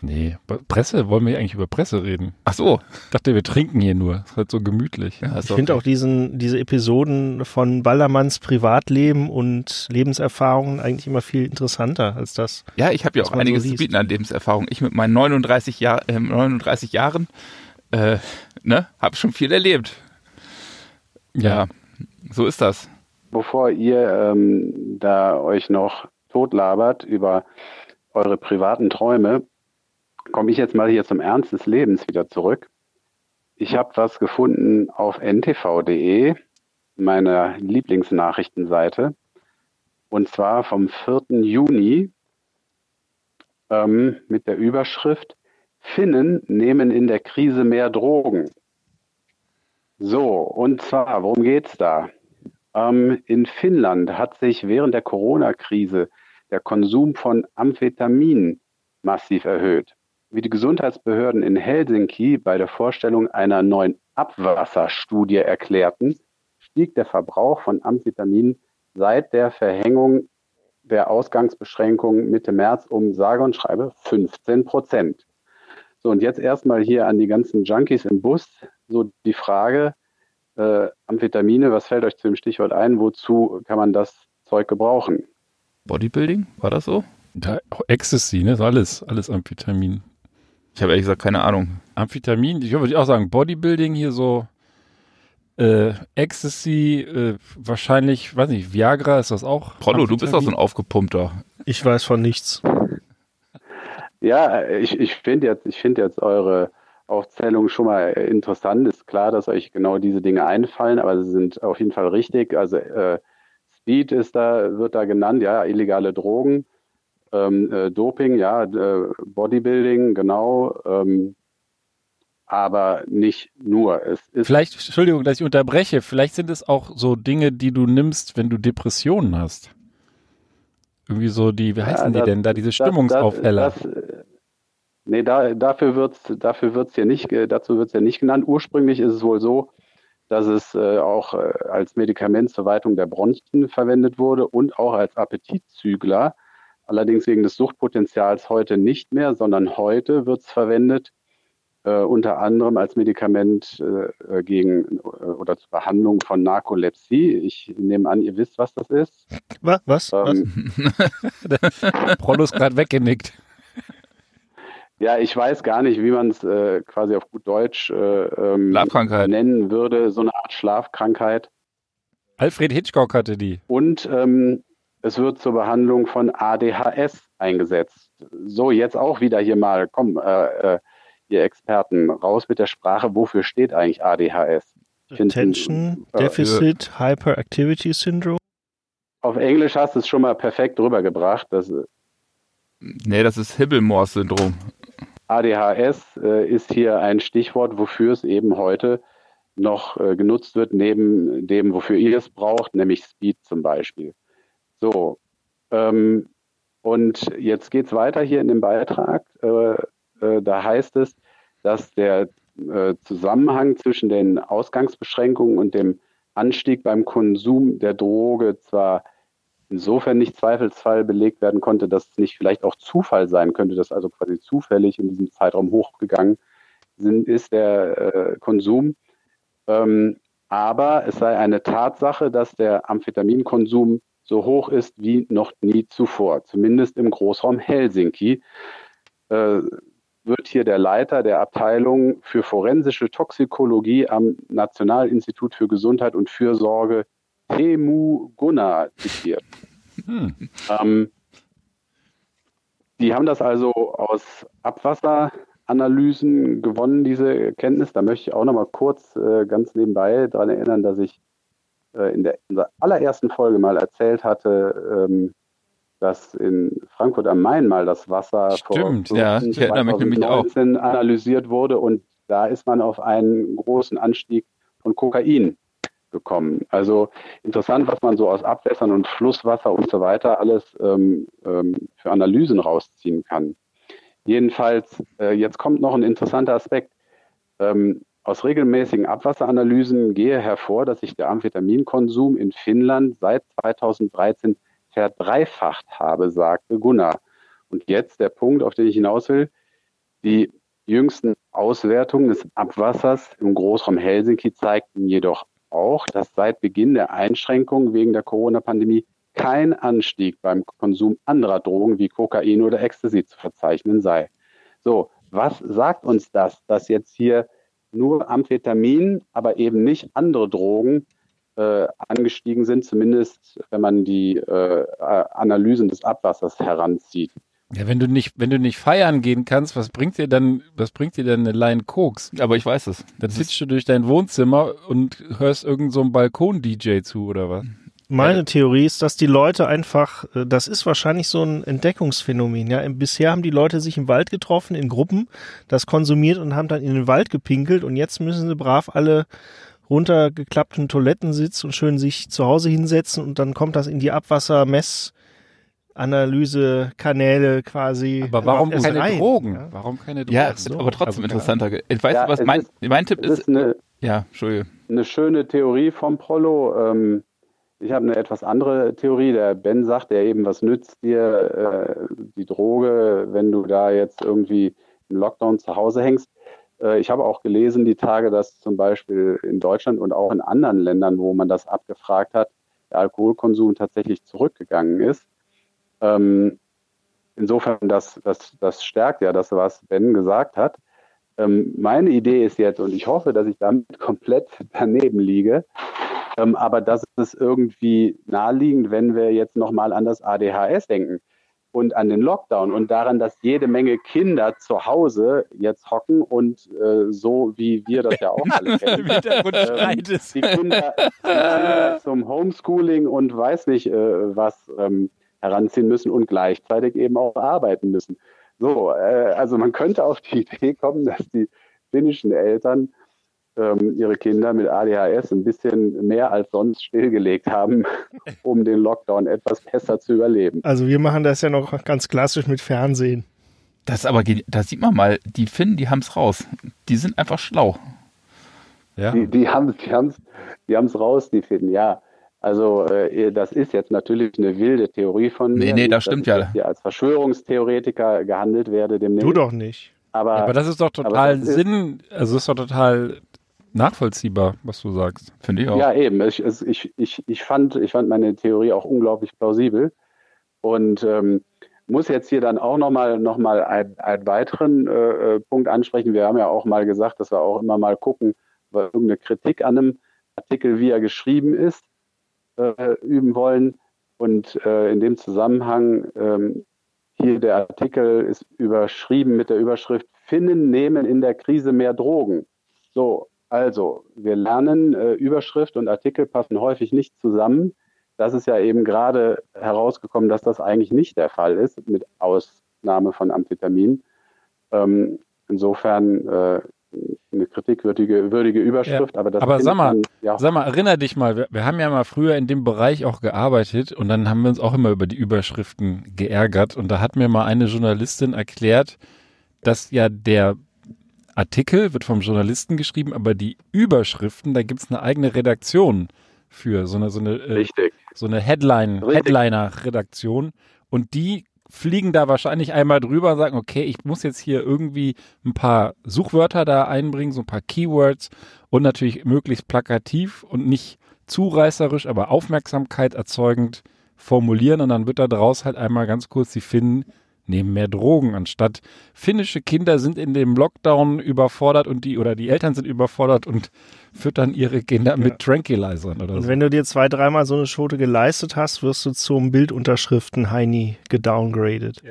[SPEAKER 2] Nee, Presse, wollen wir eigentlich über Presse reden?
[SPEAKER 3] Ach so.
[SPEAKER 2] Ich dachte, wir trinken hier nur. Das ist halt so gemütlich.
[SPEAKER 3] Ja,
[SPEAKER 4] Ich finde auch diesen, diese Episoden von Ballermanns Privatleben und Lebenserfahrungen eigentlich immer viel interessanter als das.
[SPEAKER 3] Ja, ich habe ja auch
[SPEAKER 4] man so
[SPEAKER 3] einiges zu bieten an Lebenserfahrung. Ich mit meinen 39, Jahr, äh, 39 Jahren äh, ne, habe schon viel erlebt. Ja. so ist das.
[SPEAKER 5] Bevor ihr ähm, da euch noch totlabert über eure privaten Träume, komme ich jetzt mal hier zum Ernst des Lebens wieder zurück. Ich habe was gefunden auf ntv.de, meiner Lieblingsnachrichtenseite, und zwar vom 4. Juni ähm, mit der Überschrift Finnen nehmen in der Krise mehr Drogen. So, und zwar, worum geht's da? Ähm, in Finnland hat sich während der Corona-Krise der Konsum von Amphetamin massiv erhöht. Wie die Gesundheitsbehörden in Helsinki bei der Vorstellung einer neuen Abwasserstudie erklärten, stieg der Verbrauch von Amphetamin seit der Verhängung der Ausgangsbeschränkungen Mitte März um sage und schreibe 15 Prozent. So, und jetzt erstmal hier an die ganzen Junkies im Bus so die Frage, äh, Amphetamine, was fällt euch zu dem Stichwort ein? Wozu kann man das Zeug gebrauchen?
[SPEAKER 3] Bodybuilding, war das so?
[SPEAKER 2] Da, Ecstasy, ne? Alles, alles Amphetamin.
[SPEAKER 3] Ich habe ehrlich gesagt keine Ahnung.
[SPEAKER 2] Amphetamin, ich würde auch sagen, Bodybuilding hier so äh, Ecstasy, äh, wahrscheinlich, weiß nicht, Viagra ist das auch?
[SPEAKER 3] Prollo, du bist doch so ein aufgepumpter.
[SPEAKER 4] Ich weiß von nichts.
[SPEAKER 5] Ja, ich, ich finde jetzt, ich finde jetzt eure Aufzählung schon mal interessant. Ist klar, dass euch genau diese Dinge einfallen, aber sie sind auf jeden Fall richtig. Also äh, Speed ist da, wird da genannt, ja, illegale Drogen, ähm, äh, Doping, ja, äh, Bodybuilding, genau. Ähm, aber nicht nur. Es ist
[SPEAKER 2] vielleicht, Entschuldigung, dass ich unterbreche, vielleicht sind es auch so Dinge, die du nimmst, wenn du Depressionen hast. Irgendwie so die, wie heißen ja, das, die denn da, diese Stimmungsaufheller? Das, das,
[SPEAKER 5] nee, da, dafür wird es dafür wird's hier nicht, dazu wird es ja nicht genannt. Ursprünglich ist es wohl so, dass es äh, auch äh, als Medikament zur Weitung der Bronchien verwendet wurde und auch als Appetitzügler. Allerdings wegen des Suchtpotenzials heute nicht mehr, sondern heute wird es verwendet äh, unter anderem als Medikament äh, gegen äh, oder zur Behandlung von Narkolepsie. Ich nehme an, ihr wisst, was das ist.
[SPEAKER 4] Was? Was? Ähm,
[SPEAKER 2] was? Prollo ist gerade weggenickt.
[SPEAKER 5] Ja, ich weiß gar nicht, wie man es äh, quasi auf gut Deutsch äh, ähm, nennen würde. So eine Art Schlafkrankheit.
[SPEAKER 2] Alfred Hitchcock hatte die.
[SPEAKER 5] Und ähm, es wird zur Behandlung von ADHS eingesetzt. So, jetzt auch wieder hier mal, komm, äh, äh, ihr Experten, raus mit der Sprache, wofür steht eigentlich ADHS?
[SPEAKER 4] Attention äh, Deficit äh, Hyperactivity Syndrome?
[SPEAKER 5] Auf Englisch hast du es schon mal perfekt rübergebracht. Das,
[SPEAKER 3] nee, das ist Hibblmore-Syndrom.
[SPEAKER 5] ADHS äh, ist hier ein Stichwort, wofür es eben heute noch äh, genutzt wird, neben dem, wofür ihr es braucht, nämlich Speed zum Beispiel. So, ähm, und jetzt geht es weiter hier in dem Beitrag. Äh, äh, da heißt es, dass der äh, Zusammenhang zwischen den Ausgangsbeschränkungen und dem Anstieg beim Konsum der Droge zwar insofern nicht zweifelsfall belegt werden konnte, dass es nicht vielleicht auch Zufall sein könnte, dass also quasi zufällig in diesem Zeitraum hochgegangen sind, ist der äh, Konsum. Ähm, aber es sei eine Tatsache, dass der Amphetaminkonsum so hoch ist wie noch nie zuvor, zumindest im Großraum Helsinki. Äh, wird hier der Leiter der Abteilung für forensische Toxikologie am Nationalinstitut für Gesundheit und Fürsorge, Temu Gunnar, zitiert. Hm. Ähm, die haben das also aus Abwasseranalysen gewonnen, diese Kenntnis. Da möchte ich auch noch mal kurz äh, ganz nebenbei daran erinnern, dass ich äh, in, der, in, der, allerersten Folge mal erzählt hatte, ähm, dass in Frankfurt am Main mal das Wasser
[SPEAKER 3] Stimmt, vor ja, ich erinnere mich nämlich auch.
[SPEAKER 5] analysiert wurde und da ist man auf einen großen Anstieg von Kokain gekommen. Also interessant, was man so aus Abwässern und Flusswasser und so weiter alles ähm, ähm, für Analysen rausziehen kann. Jedenfalls, äh, jetzt kommt noch ein interessanter Aspekt. Ähm, aus regelmäßigen Abwasseranalysen gehe hervor, dass sich der Amphetaminkonsum in Finnland seit 2013 verdreifacht habe, sagte Gunnar. Und jetzt der Punkt, auf den ich hinaus will. Die jüngsten Auswertungen des Abwassers im Großraum Helsinki zeigten jedoch auch, dass seit Beginn der Einschränkungen wegen der Corona-Pandemie kein Anstieg beim Konsum anderer Drogen wie Kokain oder Ecstasy zu verzeichnen sei. So, was sagt uns das, dass jetzt hier nur Amphetamin, aber eben nicht andere Drogen äh, angestiegen sind, zumindest wenn man die äh, Analysen des Abwassers heranzieht.
[SPEAKER 2] Ja, wenn du nicht, wenn du nicht feiern gehen kannst, was bringt dir dann, was bringt dir denn eine Line Koks?
[SPEAKER 3] Aber ich weiß es.
[SPEAKER 2] Dann sitzt du durch dein Wohnzimmer und hörst irgend so einen Balkon-DJ zu oder was?
[SPEAKER 4] Meine Theorie ist, dass die Leute einfach, äh, das ist wahrscheinlich so ein Entdeckungsphänomen. Ja, bisher haben die Leute sich im Wald getroffen in Gruppen, das konsumiert und haben dann in den Wald gepinkelt und jetzt müssen sie brav alle runtergeklappten Toilettensitz und schön sich zu Hause hinsetzen und dann kommt das in die Abwassermess Analysekanäle quasi.
[SPEAKER 2] Aber warum keine
[SPEAKER 4] rein,
[SPEAKER 2] Drogen?
[SPEAKER 4] ja?
[SPEAKER 2] Warum keine Drogen?
[SPEAKER 3] Ja,
[SPEAKER 2] So.
[SPEAKER 3] aber trotzdem
[SPEAKER 2] Also,
[SPEAKER 3] interessanter. Ich weiß,
[SPEAKER 5] Ja,
[SPEAKER 3] was
[SPEAKER 5] es
[SPEAKER 3] mein,
[SPEAKER 5] ist-
[SPEAKER 3] mein Tipp ist.
[SPEAKER 5] ist eine,
[SPEAKER 3] Ja, Entschuldige.
[SPEAKER 5] eine schöne Theorie vom Prollo. Ähm, ich habe eine etwas andere Theorie. Der Ben sagt ja eben, was nützt dir äh, die Droge, wenn du da jetzt irgendwie im Lockdown zu Hause hängst. Äh, ich habe auch gelesen die Tage, dass zum Beispiel in Deutschland und auch in anderen Ländern, wo man das abgefragt hat, der Alkoholkonsum tatsächlich zurückgegangen ist. Ähm, insofern, das, das, das stärkt ja das, was Ben gesagt hat. Ähm, meine Idee ist jetzt, und ich hoffe, dass ich damit komplett daneben liege, ähm, aber das ist irgendwie naheliegend, wenn wir jetzt nochmal an das ADHS denken und an den Lockdown und daran, dass jede Menge Kinder zu Hause jetzt hocken und äh, so wie wir das ja auch alle kennen. Ähm, die Kinder, die Kinder zum Homeschooling und weiß nicht äh, was ähm, heranziehen müssen und gleichzeitig eben auch arbeiten müssen. So, äh, also man könnte auf die Idee kommen, dass die finnischen Eltern ähm, ihre Kinder mit ADHS ein bisschen mehr als sonst stillgelegt haben, um den Lockdown etwas besser zu überleben.
[SPEAKER 4] Also wir machen das ja noch ganz klassisch mit Fernsehen.
[SPEAKER 3] Das aber, da sieht man mal, die Finnen, die haben's raus. Die sind einfach schlau.
[SPEAKER 2] Ja.
[SPEAKER 5] Die, die haben es die haben's, die haben's raus, die finden, ja. Also äh, das ist jetzt natürlich eine wilde Theorie von
[SPEAKER 3] Nee,
[SPEAKER 5] mir.
[SPEAKER 3] nee,
[SPEAKER 5] Nicht,
[SPEAKER 3] das stimmt
[SPEAKER 5] dass ich
[SPEAKER 3] ja.
[SPEAKER 5] hier als Verschwörungstheoretiker gehandelt werde demnächst.
[SPEAKER 4] Du doch nicht.
[SPEAKER 5] Aber,
[SPEAKER 2] Aber das ist doch total
[SPEAKER 5] das ist-
[SPEAKER 2] Sinn, also das ist doch total nachvollziehbar, was du sagst.
[SPEAKER 3] Finde ich auch.
[SPEAKER 5] ja, eben. Ich, ich, ich, ich, fand, ich fand meine Theorie auch unglaublich plausibel und ähm, muss jetzt hier dann auch nochmal noch mal einen, einen weiteren äh, äh, Punkt ansprechen. Wir haben ja auch mal gesagt, dass wir auch immer mal gucken, wir irgendeine Kritik an einem Artikel, wie er geschrieben ist, äh, üben wollen. Und äh, in dem Zusammenhang, ähm, hier der Artikel ist überschrieben mit der Überschrift Finnen nehmen in der Krise mehr Drogen. So, also wir lernen, äh, Überschrift und Artikel passen häufig nicht zusammen. Das ist ja eben gerade herausgekommen, dass das eigentlich nicht der Fall ist, mit Ausnahme von Amphetamin. Ähm, insofern äh, eine kritikwürdige würdige Überschrift, aber das
[SPEAKER 2] Aber sag mal,
[SPEAKER 5] man, ja,
[SPEAKER 2] Sag mal, erinner dich mal, wir, wir haben ja mal früher in dem Bereich auch gearbeitet und dann haben wir uns auch immer über die Überschriften geärgert und da hat mir mal eine Journalistin erklärt, dass ja der Artikel wird vom Journalisten geschrieben, aber die Überschriften, da gibt's eine eigene Redaktion für, so eine, so eine, äh, so eine Headline. Headliner-Redaktion. Und die fliegen da wahrscheinlich einmal drüber und sagen, okay, ich muss jetzt hier irgendwie ein paar Suchwörter da einbringen, so ein paar Keywords und natürlich möglichst plakativ und nicht zu reißerisch, aber Aufmerksamkeit erzeugend formulieren. Und dann wird da draus halt einmal ganz kurz die Finnen nehmen mehr Drogen anstatt finnische Kinder sind in dem Lockdown überfordert und die oder die Eltern sind überfordert und füttern ihre Kinder mit Tranquilizern oder
[SPEAKER 4] Und
[SPEAKER 2] so.
[SPEAKER 4] wenn du dir zwei, dreimal so eine Schote geleistet hast, wirst du zum Bildunterschriften-Heini gedowngradet.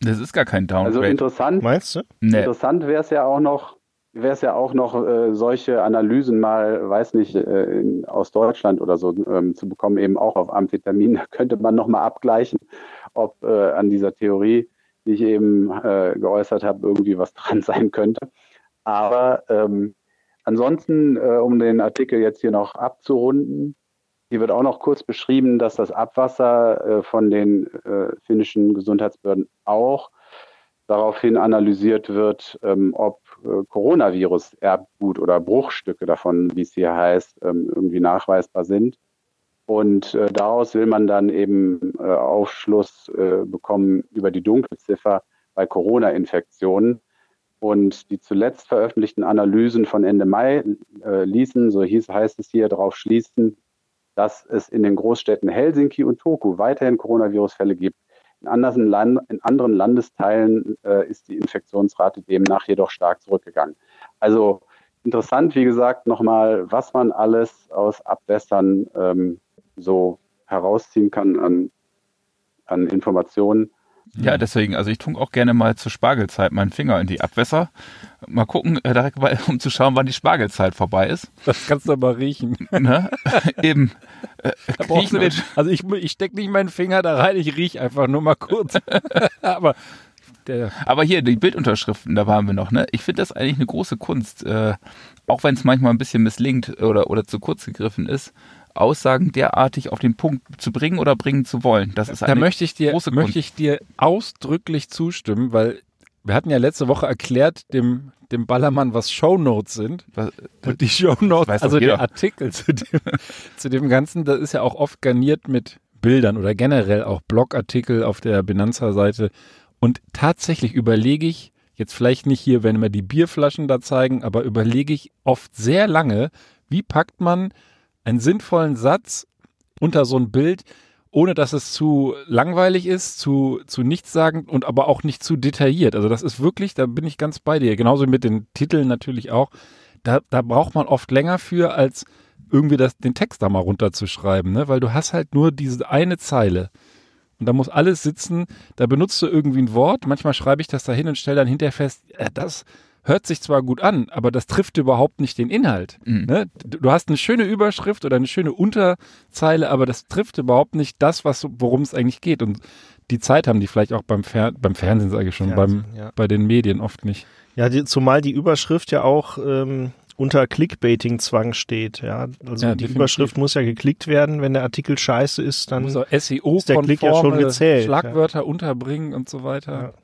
[SPEAKER 3] Das ist gar kein
[SPEAKER 5] Also
[SPEAKER 3] Downgrade.
[SPEAKER 5] interessant,
[SPEAKER 4] Meinst du?
[SPEAKER 3] nee.
[SPEAKER 5] Interessant wäre es ja auch noch, wäre es ja auch noch, äh, solche Analysen mal, weiß nicht, äh, in, aus Deutschland oder so ähm, zu bekommen, eben auch auf Amphetamin. Da könnte man nochmal abgleichen, ob äh, an dieser Theorie, die ich eben äh, geäußert habe, irgendwie was dran sein könnte. Aber ähm, ansonsten, äh, um den Artikel jetzt hier noch abzurunden, hier wird auch noch kurz beschrieben, dass das Abwasser äh, von den äh, finnischen Gesundheitsbehörden auch daraufhin analysiert wird, ähm, ob äh, Coronavirus Erbgut oder Bruchstücke davon, wie es hier heißt, ähm, irgendwie nachweisbar sind. Und äh, daraus will man dann eben äh, Aufschluss äh, bekommen über die Dunkelziffer bei Corona-Infektionen. Und die zuletzt veröffentlichten Analysen von Ende Mai äh, ließen, so hieß, heißt es hier, darauf schließen, dass es in den Großstädten Helsinki und Turku weiterhin Coronavirus-Fälle gibt. In anderen, Land in anderen Landesteilen äh, ist die Infektionsrate demnach jedoch stark zurückgegangen. Also interessant, wie gesagt, nochmal, was man alles aus Abwässern ähm, so herausziehen kann an, an Informationen.
[SPEAKER 3] Ja, deswegen, also ich tue auch gerne mal zur Spargelzeit meinen Finger in die Abwässer. Mal gucken, äh, direkt mal, um zu schauen, wann die Spargelzeit vorbei ist.
[SPEAKER 2] Das kannst du aber riechen.
[SPEAKER 3] Ne? Eben. Äh, riechen
[SPEAKER 2] du den, also ich, ich steck nicht meinen Finger da rein, ich riech einfach nur mal kurz. aber der,
[SPEAKER 3] Aber hier, die Bildunterschriften, da waren wir noch, ne? Ich finde das eigentlich eine große Kunst, äh, auch wenn es manchmal ein bisschen misslingt oder, oder zu kurz gegriffen ist, Aussagen derartig auf den Punkt zu bringen oder bringen zu wollen. Das ist
[SPEAKER 2] da
[SPEAKER 3] eine
[SPEAKER 2] möchte ich dir,
[SPEAKER 3] große
[SPEAKER 2] möchte
[SPEAKER 3] Kunst.
[SPEAKER 2] ich dir ausdrücklich zustimmen, weil wir hatten ja letzte Woche erklärt dem, dem Ballermann, was Shownotes sind.
[SPEAKER 3] Was-
[SPEAKER 2] Und die Shownotes, also der Artikel zu dem, zu dem Ganzen, das ist ja auch oft garniert mit Bildern oder generell auch Blogartikel auf der Benanza-Seite. Und tatsächlich überlege ich, jetzt vielleicht nicht hier, wenn wir die Bierflaschen da zeigen, aber überlege ich oft sehr lange, wie packt man einen sinnvollen Satz unter so ein Bild, ohne dass es zu langweilig ist, zu, zu nichtssagend und aber auch nicht zu detailliert. Also das ist wirklich, da bin ich ganz bei dir. Genauso mit den Titeln natürlich auch. Da, da braucht man oft länger für, als irgendwie das, den Text da mal runterzuschreiben, ne? weil du hast halt nur diese eine Zeile. Und da muss alles sitzen, da benutzt du irgendwie ein Wort, manchmal schreibe ich das da hin und stelle dann hinterher fest, äh, das hört sich zwar gut an, aber das trifft überhaupt nicht den Inhalt.
[SPEAKER 3] Mhm.
[SPEAKER 2] Ne? Du hast eine schöne Überschrift oder eine schöne Unterzeile, aber das trifft überhaupt nicht das, was worum es eigentlich geht. Und die Zeit haben die vielleicht auch beim, Fer beim Fernsehen, sage ich schon,
[SPEAKER 4] Fernsehen,
[SPEAKER 2] beim,
[SPEAKER 4] ja.
[SPEAKER 2] bei den Medien oft nicht.
[SPEAKER 4] Ja, die, zumal die Überschrift ja auch ähm, unter Clickbaiting-Zwang steht. Ja, also
[SPEAKER 2] Ja,
[SPEAKER 4] die
[SPEAKER 2] definitiv.
[SPEAKER 4] Überschrift muss ja geklickt werden. Wenn der Artikel scheiße ist, dann
[SPEAKER 2] muss auch
[SPEAKER 4] ist der Klick ja schon
[SPEAKER 2] SEO-konforme
[SPEAKER 4] gezählt,
[SPEAKER 2] Schlagwörter unterbringen und so weiter.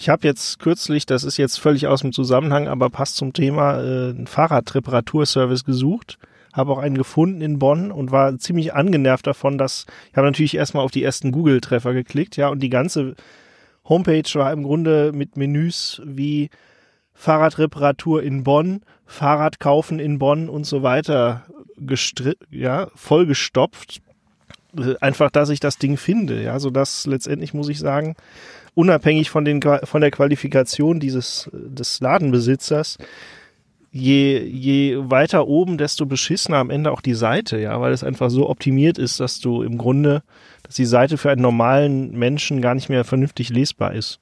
[SPEAKER 4] Ich habe jetzt kürzlich, das ist jetzt völlig aus dem Zusammenhang, aber passt zum Thema, äh, einen Fahrradreparaturservice gesucht. Habe auch einen gefunden in Bonn und war ziemlich angenervt davon, dass ich habe natürlich erstmal auf die ersten Google-Treffer geklickt, ja, und die ganze Homepage war im Grunde mit Menüs wie Fahrradreparatur in Bonn, Fahrrad kaufen in Bonn und so weiter ja, vollgestopft. Äh, Einfach, dass ich das Ding finde, ja, so dass letztendlich muss ich sagen, unabhängig von, den, von der Qualifikation dieses, des Ladenbesitzers, je, je weiter oben, desto beschissener am Ende auch die Seite, ja, weil es einfach so optimiert ist, dass du im Grunde, dass die Seite für einen normalen Menschen gar nicht mehr vernünftig lesbar ist.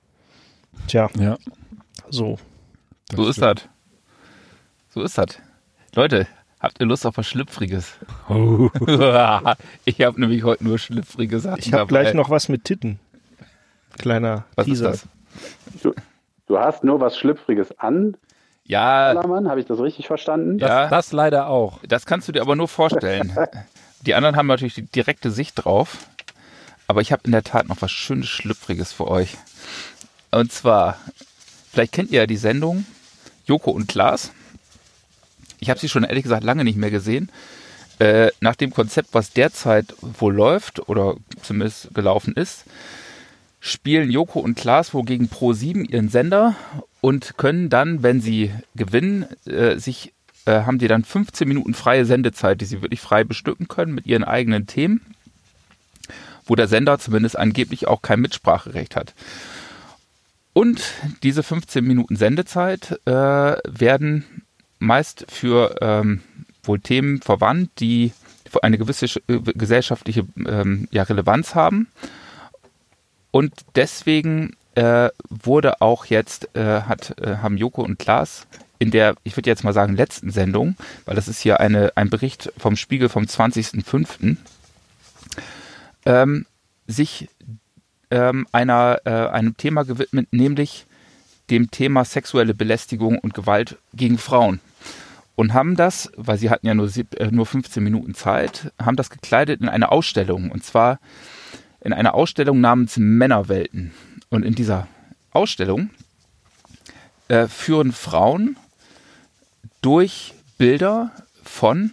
[SPEAKER 4] Tja,
[SPEAKER 2] Ja,
[SPEAKER 4] so.
[SPEAKER 2] das
[SPEAKER 3] So ist das. So ist das. Leute, habt ihr Lust auf was Schlüpfriges?
[SPEAKER 2] Oh.
[SPEAKER 3] ich habe nämlich heute nur schlüpfrige Sachen
[SPEAKER 4] Ich habe gleich noch was mit Titten. Kleiner
[SPEAKER 3] Was ist
[SPEAKER 4] Teaser.
[SPEAKER 3] das?
[SPEAKER 5] Du hast nur was Schlüpfriges an,
[SPEAKER 3] Ja,
[SPEAKER 5] habe ich das richtig verstanden?
[SPEAKER 2] Das,
[SPEAKER 3] Ja.
[SPEAKER 2] das leider auch.
[SPEAKER 3] das kannst du dir aber nur vorstellen. Die anderen haben natürlich die direkte Sicht drauf. Aber ich habe in der Tat noch was schönes Schlüpfriges für euch. Und zwar, vielleicht kennt ihr ja die Sendung Joko und Klaas. Ich habe sie schon ehrlich gesagt lange nicht mehr gesehen. Äh, nach dem Konzept, was derzeit wohl läuft oder zumindest gelaufen ist, spielen Joko und Klaas wohl gegen Pro7 ihren Sender und können dann, wenn sie gewinnen, äh, sich äh, haben die dann 15 Minuten freie Sendezeit, die sie wirklich frei bestücken können mit ihren eigenen Themen, wo der Sender zumindest angeblich auch kein Mitspracherecht hat. Und diese 15 Minuten Sendezeit äh, werden meist für ähm, wohl Themen verwandt, die eine gewisse äh, gesellschaftliche ähm, ja, Relevanz haben. Und deswegen äh, wurde auch jetzt, äh, hat, äh, haben Joko und Klaas in der, ich würde jetzt mal sagen, letzten Sendung, weil das ist hier eine, ein Bericht vom Spiegel vom 20.05., ähm, sich ähm, einer, äh, einem Thema gewidmet, nämlich dem Thema sexuelle Belästigung und Gewalt gegen Frauen. Und haben das, weil sie hatten ja nur, sieb, äh, nur 15 Minuten Zeit, haben das gekleidet in eine Ausstellung. Und zwar in einer Ausstellung namens Männerwelten. Und in dieser Ausstellung äh, führen Frauen durch Bilder von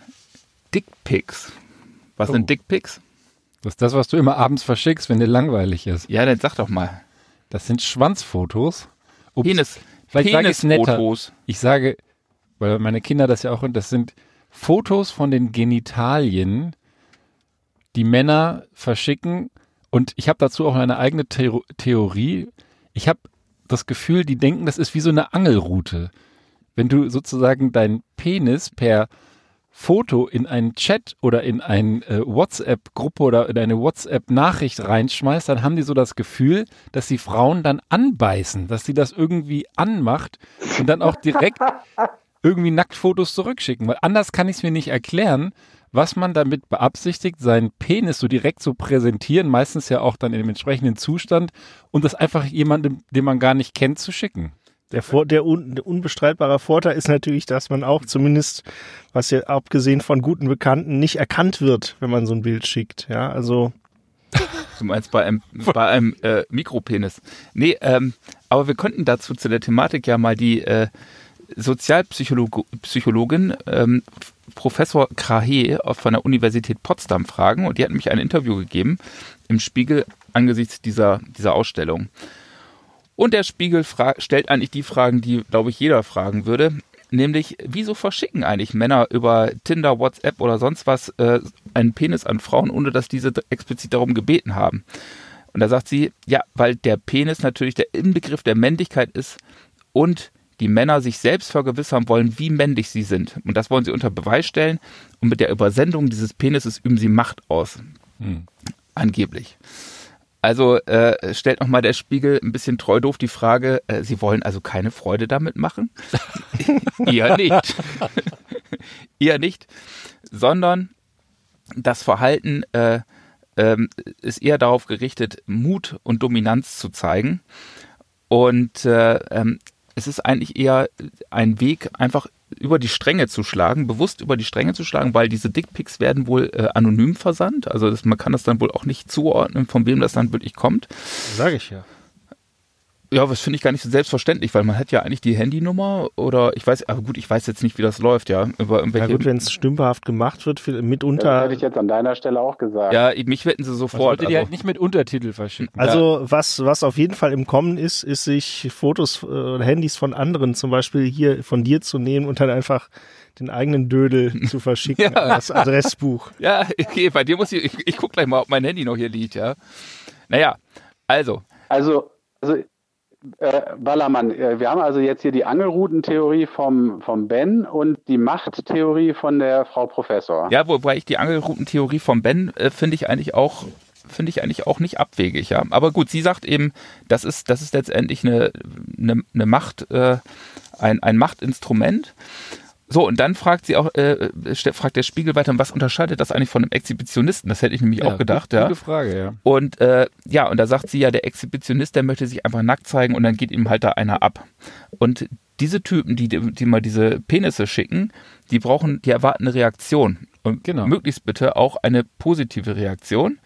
[SPEAKER 3] Dickpics. Was
[SPEAKER 2] Oh.
[SPEAKER 3] sind Dickpics?
[SPEAKER 2] Das ist das, was du immer abends verschickst, wenn dir langweilig ist.
[SPEAKER 3] Ja, dann sag doch mal.
[SPEAKER 2] Das sind Schwanzfotos. Ups.
[SPEAKER 3] Penis.
[SPEAKER 2] Vielleicht sage ich's netter. Ich sage, weil meine Kinder das ja auch, und das sind Fotos von den Genitalien, die Männer verschicken. Und ich habe dazu auch eine eigene Theo Theorie. Ich habe das Gefühl, die denken, das ist wie so eine Angelroute. Wenn du sozusagen deinen Penis per Foto in einen Chat oder in eine äh, WhatsApp-Gruppe oder in eine WhatsApp-Nachricht reinschmeißt, dann haben die so das Gefühl, dass die Frauen dann anbeißen, dass sie das irgendwie anmacht und dann auch direkt irgendwie Nacktfotos zurückschicken. Weil anders kann ich es mir nicht erklären, was man damit beabsichtigt, seinen Penis so direkt zu präsentieren, meistens ja auch dann in dem entsprechenden Zustand und das einfach jemandem, den man gar nicht kennt, zu schicken.
[SPEAKER 4] Der, Vor der, un der unbestreitbare Vorteil ist natürlich, dass man auch zumindest, was ja abgesehen von guten Bekannten, nicht erkannt wird, wenn man so ein Bild schickt. Ja, also.
[SPEAKER 3] Du meinst bei einem, bei einem äh, Mikropenis. Nee, ähm, aber wir könnten dazu zu der Thematik ja mal die äh, Sozialpsychologin ähm, Professor Krahe von der Universität Potsdam fragen und die hat mich ein Interview gegeben im Spiegel angesichts dieser, dieser Ausstellung. Und der Spiegel stellt eigentlich die Fragen, die, glaube ich, jeder fragen würde. Nämlich, wieso verschicken eigentlich Männer über Tinder, WhatsApp oder sonst was äh, einen Penis an Frauen, ohne dass diese explizit darum gebeten haben? Und da sagt sie, ja, weil der Penis natürlich der Inbegriff der Männlichkeit ist und die Männer sich selbst vergewissern wollen, wie männlich sie sind. Und das wollen sie unter Beweis stellen. Und mit der Übersendung dieses Penises üben sie Macht aus. Hm. Angeblich. Also äh, stellt nochmal der Spiegel ein bisschen treu doof die Frage, äh, Sie wollen also keine Freude damit machen? Eher nicht. Eher nicht. Sondern das Verhalten äh, äh, ist eher darauf gerichtet, Mut und Dominanz zu zeigen. Und äh, ähm, es ist eigentlich eher ein Weg, einfach über die Stränge zu schlagen, bewusst über die Stränge zu schlagen, weil diese Dickpics werden wohl äh, anonym versandt. Also das, man kann das dann wohl auch nicht zuordnen, von wem das dann wirklich kommt.
[SPEAKER 4] Sage ich ja.
[SPEAKER 3] Ja, das finde ich gar nicht so selbstverständlich, weil man hat ja eigentlich die Handynummer oder ich weiß, aber gut, ich weiß jetzt nicht, wie das läuft, ja.
[SPEAKER 4] Über irgendwelche ja gut, wenn es stümperhaft gemacht wird, mitunter. Das
[SPEAKER 5] hätte ich jetzt an deiner Stelle auch gesagt.
[SPEAKER 3] Ja, mich wetten sie sofort.
[SPEAKER 2] Also, die halt nicht mit Untertitel verschicken.
[SPEAKER 4] Also ja. was, was auf jeden Fall im Kommen ist, ist sich Fotos äh, oder Handys von anderen, zum Beispiel hier von dir zu nehmen und dann einfach den eigenen Dödel zu verschicken ja. als Adressbuch.
[SPEAKER 3] Ja, okay, bei dir muss ich, ich, ich guck gleich mal, ob mein Handy noch hier liegt, ja. Naja, also.
[SPEAKER 5] Also, also äh, Ballermann, äh, wir haben also jetzt hier die Angelroutentheorie vom, vom Ben und die Machttheorie von der Frau Professor.
[SPEAKER 3] Ja, wobei ich die Angelroutentheorie vom Ben äh, finde ich eigentlich auch finde ich eigentlich auch nicht abwegig, ja. Aber gut, sie sagt eben, das ist, das ist letztendlich eine, eine, eine Macht, äh, ein, ein Machtinstrument. So, und dann fragt sie auch, äh, fragt der Spiegel weiter, was unterscheidet das eigentlich von einem Exhibitionisten? Das hätte ich nämlich ja, auch gedacht,
[SPEAKER 2] gute,
[SPEAKER 3] ja.
[SPEAKER 2] Gute Frage, ja.
[SPEAKER 3] Und äh, ja, und da sagt sie ja, der Exhibitionist, der möchte sich einfach nackt zeigen und dann geht ihm halt da einer ab. Und diese Typen, die, die mal diese Penisse schicken, die brauchen, die erwarten eine Reaktion. Und genau. möglichst bitte auch eine positive Reaktion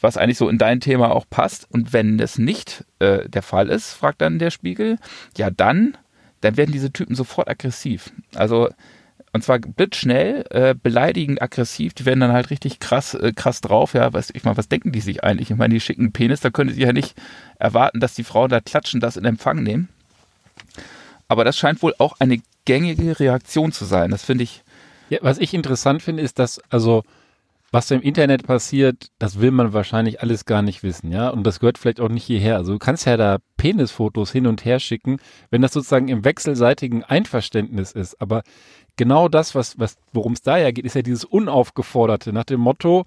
[SPEAKER 3] was eigentlich so in dein Thema auch passt. Und wenn das nicht äh, der Fall ist, fragt dann der Spiegel, ja dann dann werden diese Typen sofort aggressiv. Also und zwar blitzschnell, äh, beleidigend aggressiv, die werden dann halt richtig krass, äh, krass drauf, ja, weiß ich mal, was denken die sich eigentlich? Ich meine, die schicken Penis, da könnte sie ja nicht erwarten, dass die Frauen da klatschen, das in Empfang nehmen. Aber das scheint wohl auch eine gängige Reaktion zu sein. Das finde ich.
[SPEAKER 2] Ja, was ich interessant finde, ist, dass, also was im Internet passiert, das will man wahrscheinlich alles gar nicht wissen, ja. Und das gehört vielleicht auch nicht hierher. Also du kannst ja da Penisfotos hin und her schicken, wenn das sozusagen im wechselseitigen Einverständnis ist. Aber genau das, was, was, worum es da ja geht, ist ja dieses Unaufgeforderte nach dem Motto,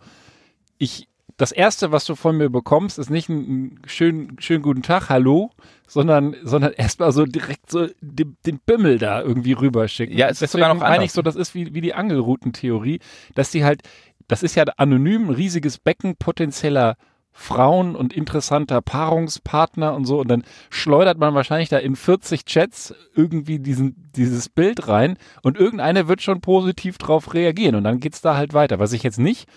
[SPEAKER 2] ich, das erste, was du von mir bekommst, ist nicht ein, schönen, schönen guten Tag, hallo, sondern, sondern erstmal so direkt so den, den Bimmel da irgendwie rüberschicken.
[SPEAKER 3] Ja, es ist sogar noch eigentlich
[SPEAKER 2] so, das ist wie, wie die Angelroutentheorie, dass die halt das ist ja anonym ein riesiges Becken potenzieller Frauen und interessanter Paarungspartner und so. Und dann schleudert man wahrscheinlich da in 40 Chats irgendwie diesen, dieses Bild rein und irgendeine wird schon positiv drauf reagieren und dann geht's da halt weiter. Was ich jetzt nicht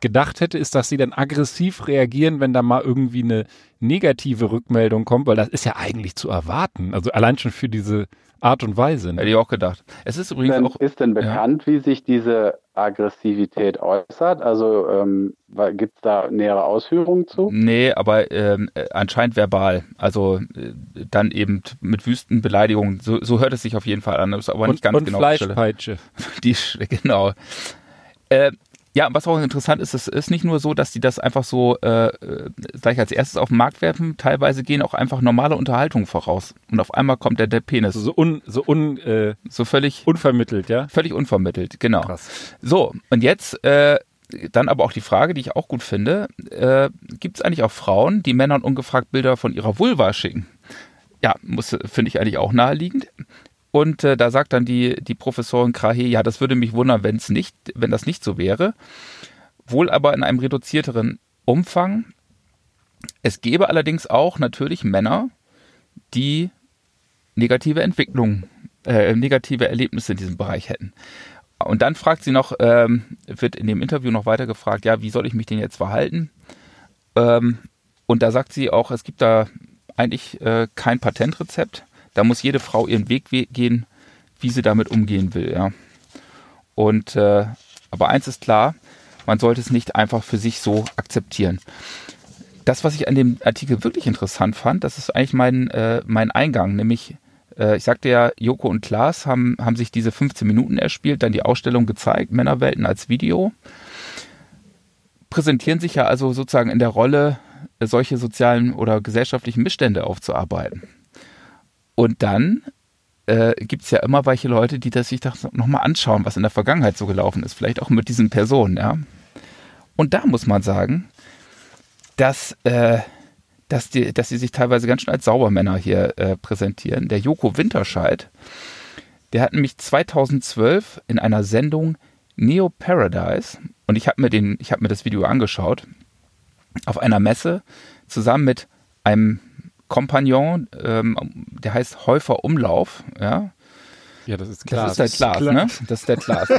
[SPEAKER 2] gedacht hätte, ist, dass sie dann aggressiv reagieren, wenn da mal irgendwie eine negative Rückmeldung kommt, weil das ist ja eigentlich zu erwarten. Also allein schon für diese Art und Weise.
[SPEAKER 3] Ne? Hätte ich auch gedacht. Es ist übrigens
[SPEAKER 5] denn,
[SPEAKER 3] auch.
[SPEAKER 5] Ist denn bekannt, ja. wie sich diese Aggressivität äußert? Also ähm, gibt es da nähere Ausführungen zu?
[SPEAKER 3] Nee, aber ähm, äh, anscheinend verbal. Also äh, dann eben mit wüsten Beleidigungen. So, so, hört es sich auf jeden Fall an. Das ist aber
[SPEAKER 2] und,
[SPEAKER 3] nicht ganz
[SPEAKER 2] und
[SPEAKER 3] genau.
[SPEAKER 2] Fleischpeitsche.
[SPEAKER 3] Die, genau. Äh, Ja, was auch interessant ist, es ist nicht nur so, dass die das einfach so, äh, sag ich als erstes auf den Markt werfen, teilweise gehen auch einfach normale Unterhaltungen voraus. Und auf einmal kommt der, der Penis.
[SPEAKER 2] So, un, so, un, äh,
[SPEAKER 3] so völlig,
[SPEAKER 2] unvermittelt, ja?
[SPEAKER 3] völlig unvermittelt, genau.
[SPEAKER 2] Krass.
[SPEAKER 3] So, und jetzt äh, dann aber auch die Frage, die ich auch gut finde, äh, gibt es eigentlich auch Frauen, die Männern ungefragt Bilder von ihrer Vulva schicken? Ja, muss finde ich eigentlich auch naheliegend. Und äh, da sagt dann die, die Professorin Krahe, ja, das würde mich wundern, wenn es nicht, wenn das nicht so wäre. Wohl aber in einem reduzierteren Umfang. Es gäbe allerdings auch natürlich Männer, die negative Entwicklungen, äh, negative Erlebnisse in diesem Bereich hätten. Und dann fragt sie noch, ähm, wird in dem Interview noch weiter gefragt, ja, wie soll ich mich denn jetzt verhalten? Ähm, und da sagt sie auch, es gibt da eigentlich äh, kein Patentrezept. Da muss jede Frau ihren Weg gehen, wie sie damit umgehen will. Ja. Und äh, aber eins ist klar, man sollte es nicht einfach für sich so akzeptieren. Das, was ich an dem Artikel wirklich interessant fand, das ist eigentlich mein, äh, mein Eingang, nämlich äh, ich sagte ja, Joko und Klaas haben, haben sich diese 15 Minuten erspielt, dann die Ausstellung gezeigt, Männerwelten als Video, präsentieren sich ja also sozusagen in der Rolle, solche sozialen oder gesellschaftlichen Missstände aufzuarbeiten. Und dann äh, gibt es ja immer welche Leute, die das sich nochmal anschauen, was in der Vergangenheit so gelaufen ist. Vielleicht auch mit diesen Personen, ja. Und da muss man sagen, dass, äh, dass, die, dass die sich teilweise ganz schön als Saubermänner hier äh, präsentieren. Der Joko Winterscheid, der hat nämlich 2012 in einer Sendung Neo Paradise, und ich habe mir, hab mir das Video angeschaut, auf einer Messe zusammen mit einem Kompagnon, ähm, der heißt Häufer Umlauf, ja.
[SPEAKER 2] Ja, das ist klar.
[SPEAKER 3] Das ist der Klaas, ne? Das ist der Klaas. Ne?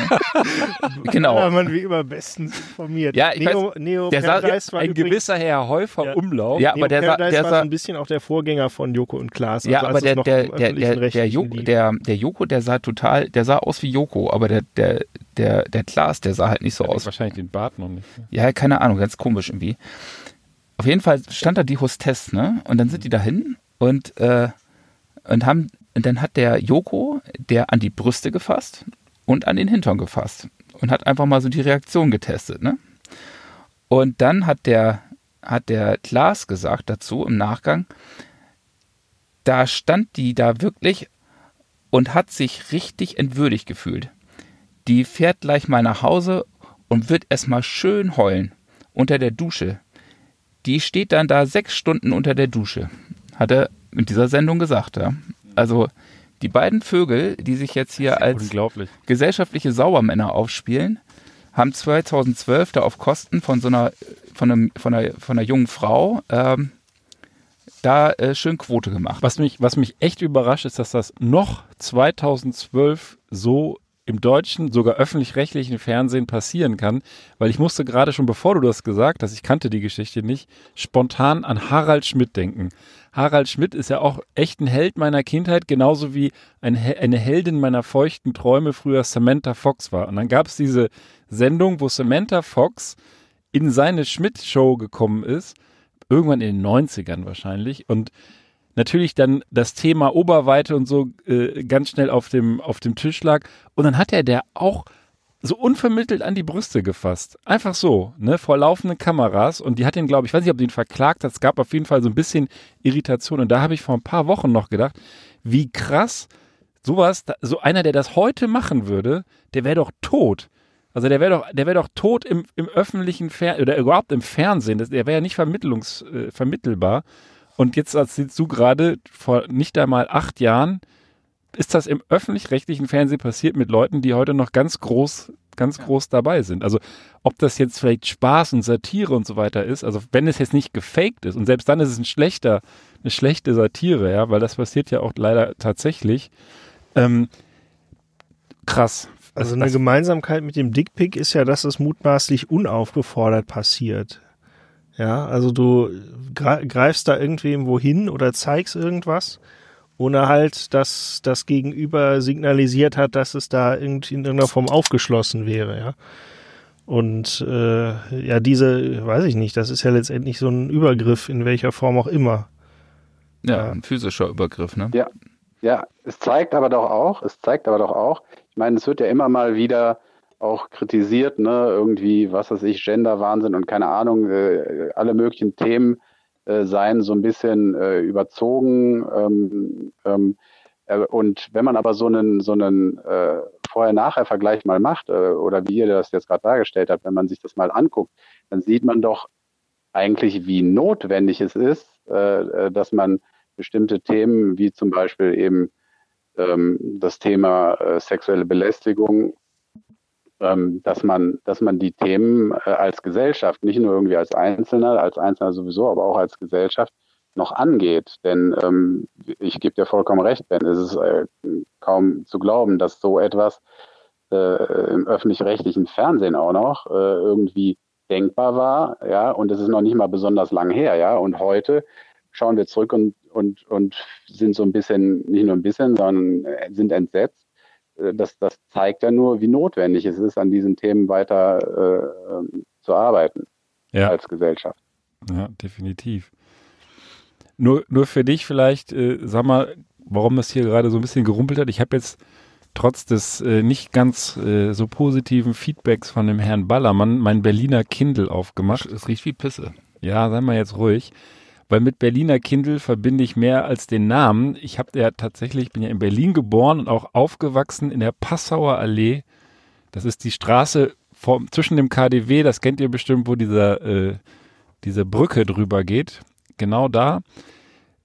[SPEAKER 3] genau.
[SPEAKER 4] Ja, man wie immer bestens informiert.
[SPEAKER 3] Ja, ich
[SPEAKER 4] Neo,
[SPEAKER 3] weiß,
[SPEAKER 4] Neo
[SPEAKER 3] der sah-
[SPEAKER 4] Paradise war
[SPEAKER 2] Ein
[SPEAKER 4] übrigens-
[SPEAKER 2] gewisser Herr Häufer
[SPEAKER 4] Ja.
[SPEAKER 2] Umlauf.
[SPEAKER 3] Ja,
[SPEAKER 4] Neo
[SPEAKER 3] aber der sah,
[SPEAKER 4] Paradise
[SPEAKER 3] der
[SPEAKER 4] war
[SPEAKER 3] sah,
[SPEAKER 4] so ein bisschen auch der Vorgänger von Joko und Klaas.
[SPEAKER 3] ja,
[SPEAKER 4] also als
[SPEAKER 3] aber der,
[SPEAKER 4] noch
[SPEAKER 3] der, der, der, der, Joko, der, der Joko, der sah total, der sah aus wie Joko, aber der, der, der, der Klaas, der sah halt nicht so
[SPEAKER 2] Hat
[SPEAKER 3] aus.
[SPEAKER 2] wahrscheinlich den Bart noch nicht. ne?
[SPEAKER 3] Ja, keine Ahnung, ganz komisch irgendwie. Auf jeden Fall stand da die Hostess, ne? Und dann sind die dahin und, äh, und haben, und dann hat der Joko, der an die Brüste gefasst und an den Hintern gefasst und hat einfach mal so die Reaktion getestet, ne? Und dann hat der, hat der Klaas gesagt dazu im Nachgang, da stand die da wirklich und hat sich richtig entwürdigt gefühlt. Die fährt gleich mal nach Hause und wird erstmal schön heulen unter der Dusche. Die steht dann da sechs Stunden unter der Dusche, hat er in dieser Sendung gesagt. Ja. Also die beiden Vögel, die sich jetzt hier als gesellschaftliche Sauermänner aufspielen, haben 2012 da auf Kosten von so einer, von, einem, von, einer, von einer jungen Frau ähm, da äh, schön Quote gemacht.
[SPEAKER 2] Was mich, was mich echt überrascht, ist, dass das noch 2012 so im deutschen, sogar öffentlich-rechtlichen Fernsehen passieren kann, weil ich musste gerade schon, bevor du das gesagt hast, ich kannte die Geschichte nicht, spontan an Harald Schmidt denken. Harald Schmidt ist ja auch echt ein Held meiner Kindheit, genauso wie ein, eine Heldin meiner feuchten Träume früher Samantha Fox war. Und dann gab es diese Sendung, wo Samantha Fox in seine Schmidt-Show gekommen ist, irgendwann in den 90ern wahrscheinlich, und natürlich dann das Thema Oberweite und so äh, ganz schnell auf dem, auf dem Tisch lag. Und dann hat er der auch so unvermittelt an die Brüste gefasst. Einfach so, ne, vor laufenden Kameras. Und die hat ihn, glaube ich, weiß nicht, ob die ihn verklagt hat. Es gab auf jeden Fall so ein bisschen Irritation. Und da habe ich vor ein paar Wochen noch gedacht, wie krass sowas, so einer, der das heute machen würde, der wäre doch tot. Also der wäre doch, der wäre doch tot im, im öffentlichen Fernsehen oder überhaupt im Fernsehen. Der wäre ja nicht vermittlungs, äh, vermittelbar. Und jetzt erzählst du gerade, vor nicht einmal acht Jahren ist das im öffentlich-rechtlichen Fernsehen passiert mit Leuten, die heute noch ganz groß, ganz groß dabei sind. Also ob das jetzt vielleicht Spaß und Satire und so weiter ist, also wenn es jetzt nicht gefaked ist und selbst dann ist es ein schlechter, eine schlechte Satire, ja, weil das passiert ja auch leider tatsächlich. Ähm, krass.
[SPEAKER 4] Also
[SPEAKER 2] Das-
[SPEAKER 4] eine Gemeinsamkeit mit dem Dickpick ist ja, dass es mutmaßlich unaufgefordert passiert. Ja, also du gre- greifst da irgendwem wohin oder zeigst irgendwas, ohne halt, dass das Gegenüber signalisiert hat, dass es da irgendwie in irgendeiner Form aufgeschlossen wäre, ja. Und äh, ja, diese, weiß ich nicht, das ist ja letztendlich so ein Übergriff, in welcher Form auch immer.
[SPEAKER 3] Ja,
[SPEAKER 4] Ja.
[SPEAKER 3] ein physischer Übergriff, ne?
[SPEAKER 5] Ja, es zeigt aber doch auch, es zeigt aber doch auch, ich meine, es wird ja immer mal wieder auch kritisiert, ne, irgendwie, was weiß ich, Gender-Wahnsinn und keine Ahnung, äh, alle möglichen Themen äh, seien so ein bisschen äh, überzogen. Ähm, ähm, äh, und wenn man aber so einen, so einen äh, Vorher-Nachher-Vergleich mal macht, äh, oder wie ihr das jetzt gerade dargestellt habt, wenn man sich das mal anguckt, dann sieht man doch eigentlich, wie notwendig es ist, äh, dass man bestimmte Themen, wie zum Beispiel eben ähm, das Thema äh, sexuelle Belästigung dass man, dass man die Themen äh, als Gesellschaft, nicht nur irgendwie als Einzelner, als Einzelner sowieso, aber auch als Gesellschaft noch angeht. Denn ähm, ich gebe dir vollkommen recht, Ben, es ist äh, kaum zu glauben, dass so etwas äh, im öffentlich-rechtlichen Fernsehen auch noch äh, irgendwie denkbar war, ja, und es ist noch nicht mal besonders lang her, ja, und heute schauen wir zurück und, und, und sind so ein bisschen, nicht nur ein bisschen, sondern äh, sind entsetzt, das, das zeigt ja nur, wie notwendig es ist, an diesen Themen weiter äh, zu arbeiten ja. als Gesellschaft.
[SPEAKER 2] Ja, definitiv. Nur, nur für dich vielleicht, äh, sag mal, warum es hier gerade so ein bisschen gerumpelt hat. Ich habe jetzt trotz des äh, nicht ganz äh, so positiven Feedbacks von dem Herrn Ballermann mein Berliner Kindle aufgemacht.
[SPEAKER 3] Es riecht wie Pisse.
[SPEAKER 2] Ja, sei mal jetzt ruhig weil mit Berliner Kindle verbinde ich mehr als den Namen. Ich habe ja tatsächlich, bin ja in Berlin geboren und auch aufgewachsen in der Passauer Allee. Das ist die Straße vom, zwischen dem KDW, das kennt ihr bestimmt, wo dieser, äh, diese Brücke drüber geht. Genau da,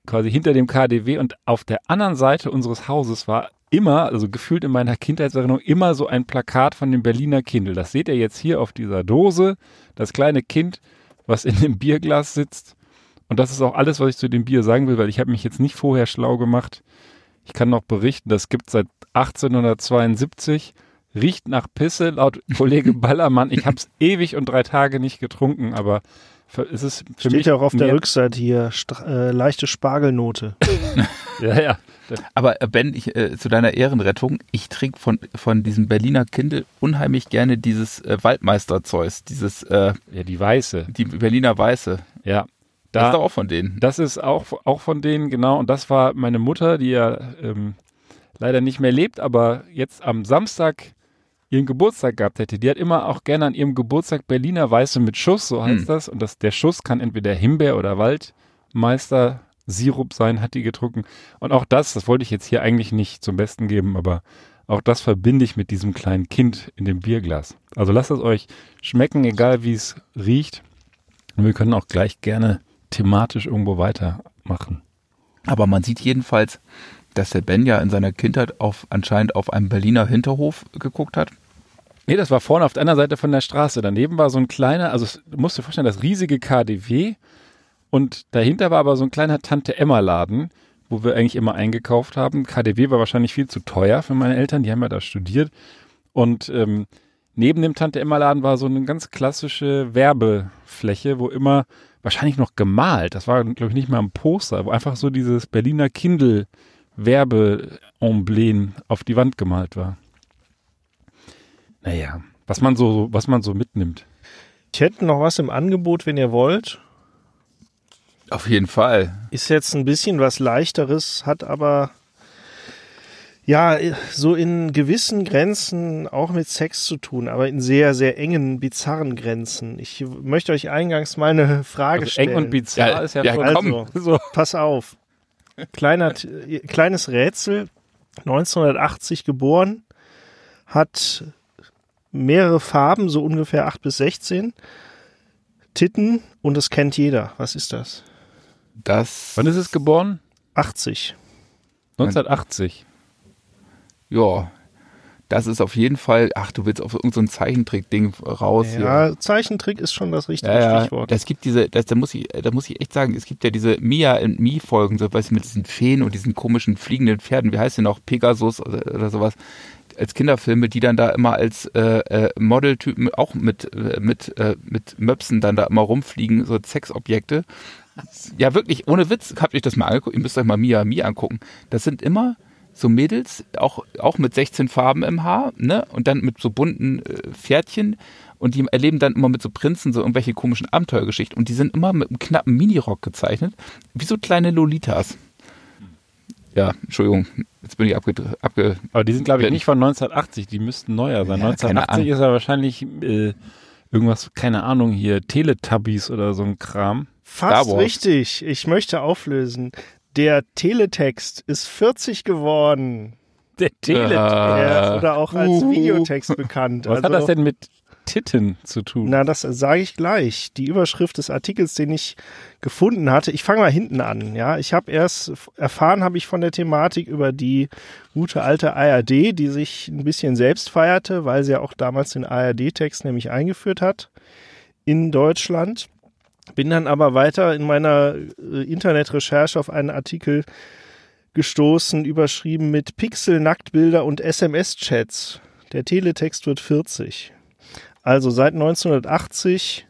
[SPEAKER 2] quasi hinter dem KDW und auf der anderen Seite unseres Hauses war immer, also gefühlt in meiner Kindheitserinnerung, immer so ein Plakat von dem Berliner Kindle. Das seht ihr jetzt hier auf dieser Dose. Das kleine Kind, was in dem Bierglas sitzt und das ist auch alles, was ich zu dem Bier sagen will, weil ich habe mich jetzt nicht vorher schlau gemacht. Ich kann noch berichten, das gibt seit 1872, riecht nach Pisse, laut Kollege Ballermann. Ich habe es ewig und drei Tage nicht getrunken, aber für, es ist für
[SPEAKER 4] Steht
[SPEAKER 2] mich
[SPEAKER 4] ja auch auf der Rückseite hier, äh, leichte Spargelnote.
[SPEAKER 2] ja, ja.
[SPEAKER 3] Aber äh, Ben, ich, äh, zu deiner Ehrenrettung, ich trinke von, von diesem Berliner Kindle unheimlich gerne dieses äh, Waldmeister-Zeus, dieses
[SPEAKER 2] äh, Ja, die Weiße.
[SPEAKER 3] Die Berliner Weiße.
[SPEAKER 2] Ja,
[SPEAKER 3] da, das ist auch von denen.
[SPEAKER 2] Das ist auch, auch von denen, genau. Und das war meine Mutter, die ja ähm, leider nicht mehr lebt, aber jetzt am Samstag ihren Geburtstag gehabt hätte. Die hat immer auch gerne an ihrem Geburtstag Berliner Weiße mit Schuss, so heißt hm. das. Und das, der Schuss kann entweder Himbeer oder Waldmeister Sirup sein, hat die getrunken. Und auch das, das wollte ich jetzt hier eigentlich nicht zum Besten geben, aber auch das verbinde ich mit diesem kleinen Kind in dem Bierglas. Also lasst es euch schmecken, egal wie es riecht. Und wir können auch gleich gerne thematisch irgendwo weitermachen.
[SPEAKER 3] Aber man sieht jedenfalls, dass der Ben ja in seiner Kindheit auf, anscheinend auf einem Berliner Hinterhof geguckt hat.
[SPEAKER 2] Nee, das war vorne auf der anderen Seite von der Straße. Daneben war so ein kleiner, also du musst dir vorstellen, das riesige KDW und dahinter war aber so ein kleiner Tante-Emma-Laden, wo wir eigentlich immer eingekauft haben. KDW war wahrscheinlich viel zu teuer für meine Eltern, die haben ja da studiert. Und ähm, neben dem Tante-Emma-Laden war so eine ganz klassische Werbefläche, wo immer wahrscheinlich noch gemalt. Das war, glaube ich, nicht mal ein Poster, wo einfach so dieses Berliner Kindle Werbeemblem auf die Wand gemalt war. Naja, was man so, was man so mitnimmt.
[SPEAKER 4] Ich hätte noch was im Angebot, wenn ihr wollt.
[SPEAKER 3] Auf jeden Fall.
[SPEAKER 4] Ist jetzt ein bisschen was leichteres, hat aber ja, so in gewissen Grenzen auch mit Sex zu tun, aber in sehr, sehr engen, bizarren Grenzen. Ich möchte euch eingangs mal eine Frage also stellen.
[SPEAKER 2] Eng und bizarr ja, ist ja,
[SPEAKER 4] ja also, so. pass auf. Kleiner, kleines Rätsel. 1980 geboren, hat mehrere Farben, so ungefähr 8 bis 16. Titten und das kennt jeder. Was ist das?
[SPEAKER 2] Das. Wann ist es geboren?
[SPEAKER 4] 80.
[SPEAKER 2] 1980
[SPEAKER 3] ja, das ist auf jeden Fall, ach, du willst auf irgendein so Zeichentrick-Ding raus.
[SPEAKER 4] Ja, hier. Zeichentrick ist schon das richtige
[SPEAKER 3] ja,
[SPEAKER 4] Stichwort.
[SPEAKER 3] Es gibt diese, das, da muss ich, da muss ich echt sagen, es gibt ja diese Mia und Me Folgen, so weißt du, mit diesen Feen und diesen komischen fliegenden Pferden, wie heißt denn auch Pegasus oder, oder sowas, als Kinderfilme, die dann da immer als äh, äh, Modeltypen auch mit äh, mit äh, mit Möpsen dann da immer rumfliegen, so Sexobjekte. Ja, wirklich, ohne Witz, habt euch das mal angeguckt, ihr müsst euch mal Mia Me angucken. Das sind immer so Mädels, auch, auch mit 16 Farben im Haar, ne? Und dann mit so bunten äh, Pferdchen. Und die erleben dann immer mit so Prinzen so irgendwelche komischen Abenteuergeschichten. Und die sind immer mit einem knappen Minirock gezeichnet, wie so kleine Lolitas. Ja, Entschuldigung, jetzt bin ich abge... abge
[SPEAKER 2] Aber die sind, glaube ich, nicht von 1980, die müssten neuer sein.
[SPEAKER 3] Ja, keine
[SPEAKER 2] 1980
[SPEAKER 3] Ahnung.
[SPEAKER 2] ist ja wahrscheinlich äh, irgendwas, keine Ahnung, hier, Teletubbies oder so ein Kram.
[SPEAKER 4] Fast richtig. Ich möchte auflösen. Der Teletext ist 40 geworden.
[SPEAKER 2] Der Telet.
[SPEAKER 3] Ah.
[SPEAKER 4] Der, oder auch als
[SPEAKER 3] Uhu.
[SPEAKER 4] Videotext bekannt.
[SPEAKER 2] Was hat
[SPEAKER 4] Also-
[SPEAKER 2] das denn mit Titten zu tun?
[SPEAKER 4] Na, das sage ich gleich. Die Überschrift des Artikels, den ich gefunden hatte, ich fange mal hinten an. Ja, ich habe erst erfahren, habe ich von der Thematik über die gute alte ARD, die sich ein bisschen selbst feierte, weil sie ja auch damals den ARD-Text nämlich eingeführt hat in Deutschland. Bin dann aber weiter in meiner äh, Internetrecherche auf einen Artikel gestoßen, überschrieben mit Pixel, Nacktbilder und SMS-Chats. Der Teletext wird 40. Also seit 1980.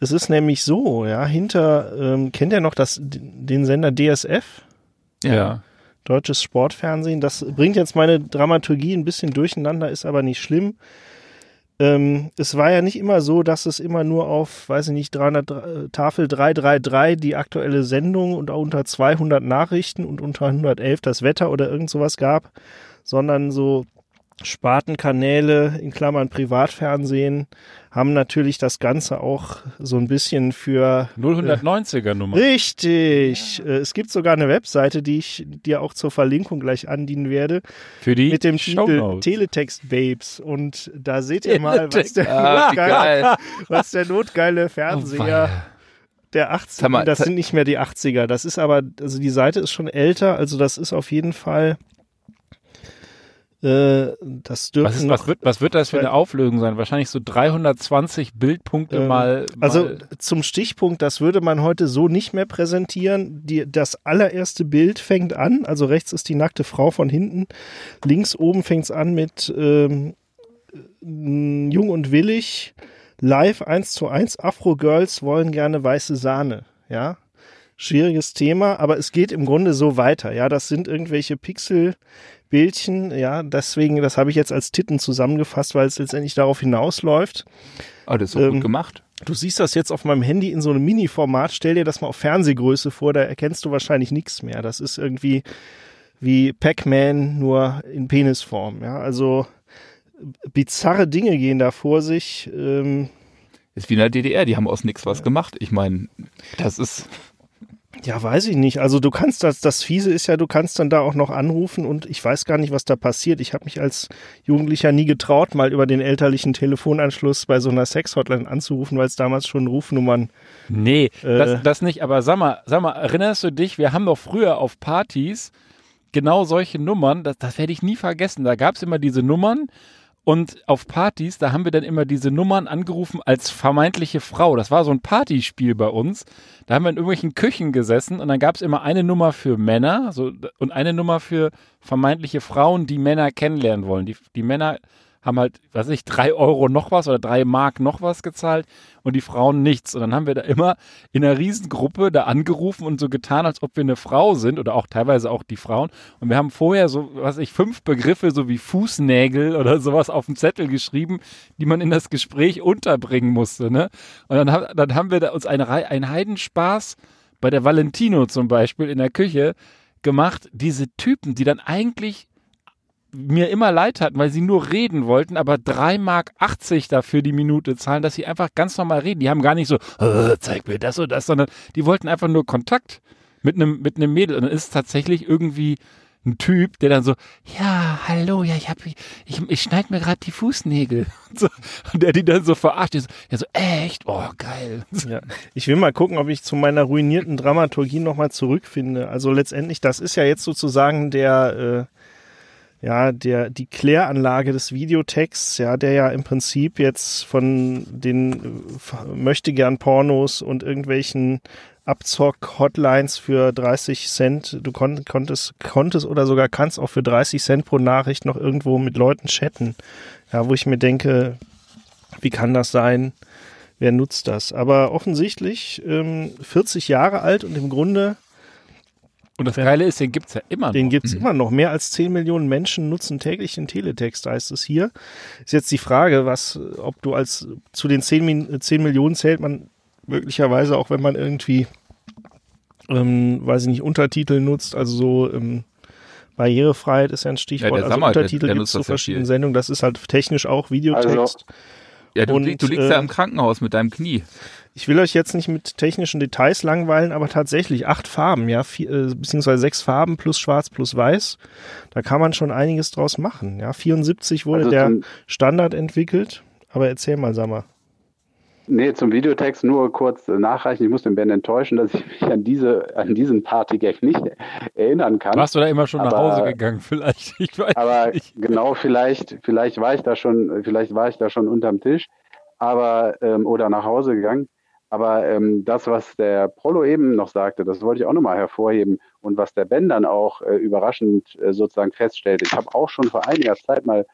[SPEAKER 4] Es ist nämlich so, ja, hinter, ähm, kennt ihr noch das, den Sender DSF?
[SPEAKER 2] ja.
[SPEAKER 4] Deutsches Sportfernsehen. Das bringt jetzt meine Dramaturgie ein bisschen durcheinander, ist aber nicht schlimm. Ähm, es war ja nicht immer so, dass es immer nur auf, weiß ich nicht, 300, äh, Tafel 333 die aktuelle Sendung und auch unter 200 Nachrichten und unter 111 das Wetter oder irgend sowas gab, sondern so Spartenkanäle in Klammern Privatfernsehen haben natürlich das Ganze auch so ein bisschen für
[SPEAKER 2] 090er Nummer.
[SPEAKER 4] Richtig. Äh, Es gibt sogar eine Webseite, die ich dir auch zur Verlinkung gleich andienen werde,
[SPEAKER 2] Für die
[SPEAKER 4] mit dem Titel. Teletext Babes. Und da seht ihr mal, was der,
[SPEAKER 3] Ah,
[SPEAKER 4] notgeile,
[SPEAKER 3] geil.
[SPEAKER 4] was der notgeile
[SPEAKER 2] Oh,
[SPEAKER 4] Fernseher der 80er,
[SPEAKER 3] Sag mal,
[SPEAKER 4] das sind nicht mehr die 80er. Das ist aber, also die Seite ist schon älter, also das ist auf jeden Fall, äh, das dürfte
[SPEAKER 2] Was, ist,
[SPEAKER 4] noch
[SPEAKER 2] was, wird, was wird das für eine Auflösung sein? Wahrscheinlich so 320 Bildpunkte
[SPEAKER 4] Ähm,
[SPEAKER 2] mal,
[SPEAKER 4] Also
[SPEAKER 2] mal.
[SPEAKER 4] zum Stichpunkt, das würde man heute so nicht mehr präsentieren. Die, das allererste Bild fängt an, also rechts ist die nackte Frau von hinten, links oben fängt es an mit ähm, m, Jung und Willig, live 1 zu 1, Afro-Girls wollen gerne weiße Sahne, ja. Schwieriges Thema, aber es geht im Grunde so weiter, ja. Das sind irgendwelche Pixelbildchen, ja. Deswegen, das habe ich jetzt als Titten zusammengefasst, weil es letztendlich darauf hinausläuft.
[SPEAKER 3] Oh, das ist so
[SPEAKER 4] Ähm,
[SPEAKER 3] gut gemacht.
[SPEAKER 4] Du siehst das jetzt auf meinem Handy in so einem Mini-Format. Stell dir das mal auf Fernsehgröße vor, da erkennst du wahrscheinlich nichts mehr. Das ist irgendwie wie Pac-Man, nur in Penisform. Ja, also bizarre Dinge gehen da vor sich. Ähm,
[SPEAKER 3] Ist wie in der DDR, die haben aus nix was gemacht. Ich meine, das ist.
[SPEAKER 4] Ja, weiß ich nicht. Also du kannst das, das Fiese ist ja, du kannst dann da auch noch anrufen und ich weiß gar nicht, was da passiert. Ich habe mich als Jugendlicher nie getraut, mal über den elterlichen Telefonanschluss bei so einer Sex-Hotline anzurufen, weil es damals schon Rufnummern
[SPEAKER 2] Nee,
[SPEAKER 4] Äh.
[SPEAKER 2] das, das nicht. Aber sag mal, sag mal, erinnerst du dich, wir haben doch früher auf Partys genau solche Nummern, das, das werde ich nie vergessen. Da gab es immer diese Nummern und auf Partys, da haben wir dann immer diese Nummern angerufen als vermeintliche Frau. Das war so ein Partyspiel bei uns. Da haben wir in irgendwelchen Küchen gesessen und dann gab es immer eine Nummer für Männer so, und eine Nummer für vermeintliche Frauen, die Männer kennenlernen wollen. Die, die Männer haben halt, weiß ich, drei Euro noch was oder drei Mark noch was gezahlt und die Frauen nichts. Und dann haben wir da immer in einer Riesengruppe da angerufen und so getan, als ob wir eine Frau sind oder auch teilweise auch die Frauen. Und wir haben vorher so, was ich, fünf Begriffe, so wie Fußnägel oder sowas auf dem Zettel geschrieben, die man in das Gespräch unterbringen musste. Ne? Und dann, haben- dann haben wir da uns eine, Rei- einen Heidenspaß bei der Valentino zum Beispiel in der Küche gemacht, diese Typen, die dann eigentlich mir immer leid hatten, weil sie nur reden wollten, aber 3 Mark 80 dafür die Minute zahlen, dass sie einfach ganz normal reden. Die haben gar nicht so, "Äh, zeig mir das und das, sondern die wollten einfach nur Kontakt mit einem mit einem Mädel. Und dann ist es tatsächlich irgendwie ein Typ, der dann so, ja, hallo, ja, ich hab, ich, ich, schneide mir gerade die Fußnägel. Und, so, und der die dann so verarscht. So, der so echt, oh, geil.
[SPEAKER 4] Ja, ich will mal gucken, ob ich zu meiner ruinierten Dramaturgie nochmal zurückfinde. Also letztendlich, das ist ja jetzt sozusagen der, äh, ja, der, die Kläranlage des Videotexts, ja, der ja im Prinzip jetzt von den äh, möchte gern Pornos und irgendwelchen Abzock-Hotlines für 30 Cent, du kon konntest, konntest oder sogar kannst auch für 30 Cent pro Nachricht noch irgendwo mit Leuten chatten. Ja, wo ich mir denke, wie kann das sein? wer nutzt das? Aber offensichtlich ähm, 40 Jahre alt und im Grunde,
[SPEAKER 2] Und das Geile ist, den gibt's ja immer noch.
[SPEAKER 4] den gibt's immer noch. Mehr als 10 Millionen Menschen nutzen täglich den Teletext, heißt es hier. Ist jetzt die Frage, was, ob du als zu den 10, Min- 10 Millionen zählt man möglicherweise auch, wenn man irgendwie, ähm, weiß ich nicht, Untertitel nutzt, also so ähm, Barrierefreiheit ist ja ein Stichwort.
[SPEAKER 3] Ja, der
[SPEAKER 4] also
[SPEAKER 3] Sammer, der-
[SPEAKER 4] Untertitel gibt
[SPEAKER 3] nutzt
[SPEAKER 4] es zu verschiedenen
[SPEAKER 3] viel.
[SPEAKER 4] Sendungen. Das ist halt technisch auch Videotext.
[SPEAKER 5] Also-
[SPEAKER 3] Ja, du,
[SPEAKER 4] Und,
[SPEAKER 3] du liegst
[SPEAKER 4] äh,
[SPEAKER 3] ja im Krankenhaus mit deinem Knie.
[SPEAKER 4] Ich will euch jetzt nicht mit technischen Details langweilen, aber tatsächlich acht Farben, ja, vier, äh, beziehungsweise sechs Farben plus Schwarz plus Weiß. Da kann man schon einiges draus machen. Ja, 74 wurde
[SPEAKER 5] Also
[SPEAKER 4] der Standard entwickelt. Aber erzähl mal, sag mal.
[SPEAKER 5] Nee, zum Videotext nur kurz äh, nachreichen. Ich muss den Ben enttäuschen, dass ich mich an diese, an diesen Partygag nicht erinnern kann.
[SPEAKER 2] Warst du da immer schon nach
[SPEAKER 5] Aber-
[SPEAKER 2] Hause gegangen? Vielleicht. Ich weiß
[SPEAKER 5] Aber
[SPEAKER 2] nicht.
[SPEAKER 5] genau, vielleicht, vielleicht war ich da schon, vielleicht war ich da schon unterm Tisch, aber ähm, oder nach Hause gegangen. Aber ähm, das, was der Prollo eben noch sagte, das wollte ich auch nochmal hervorheben und was der Ben dann auch äh, überraschend äh, sozusagen feststellte. Ich habe auch schon vor einiger Zeit mal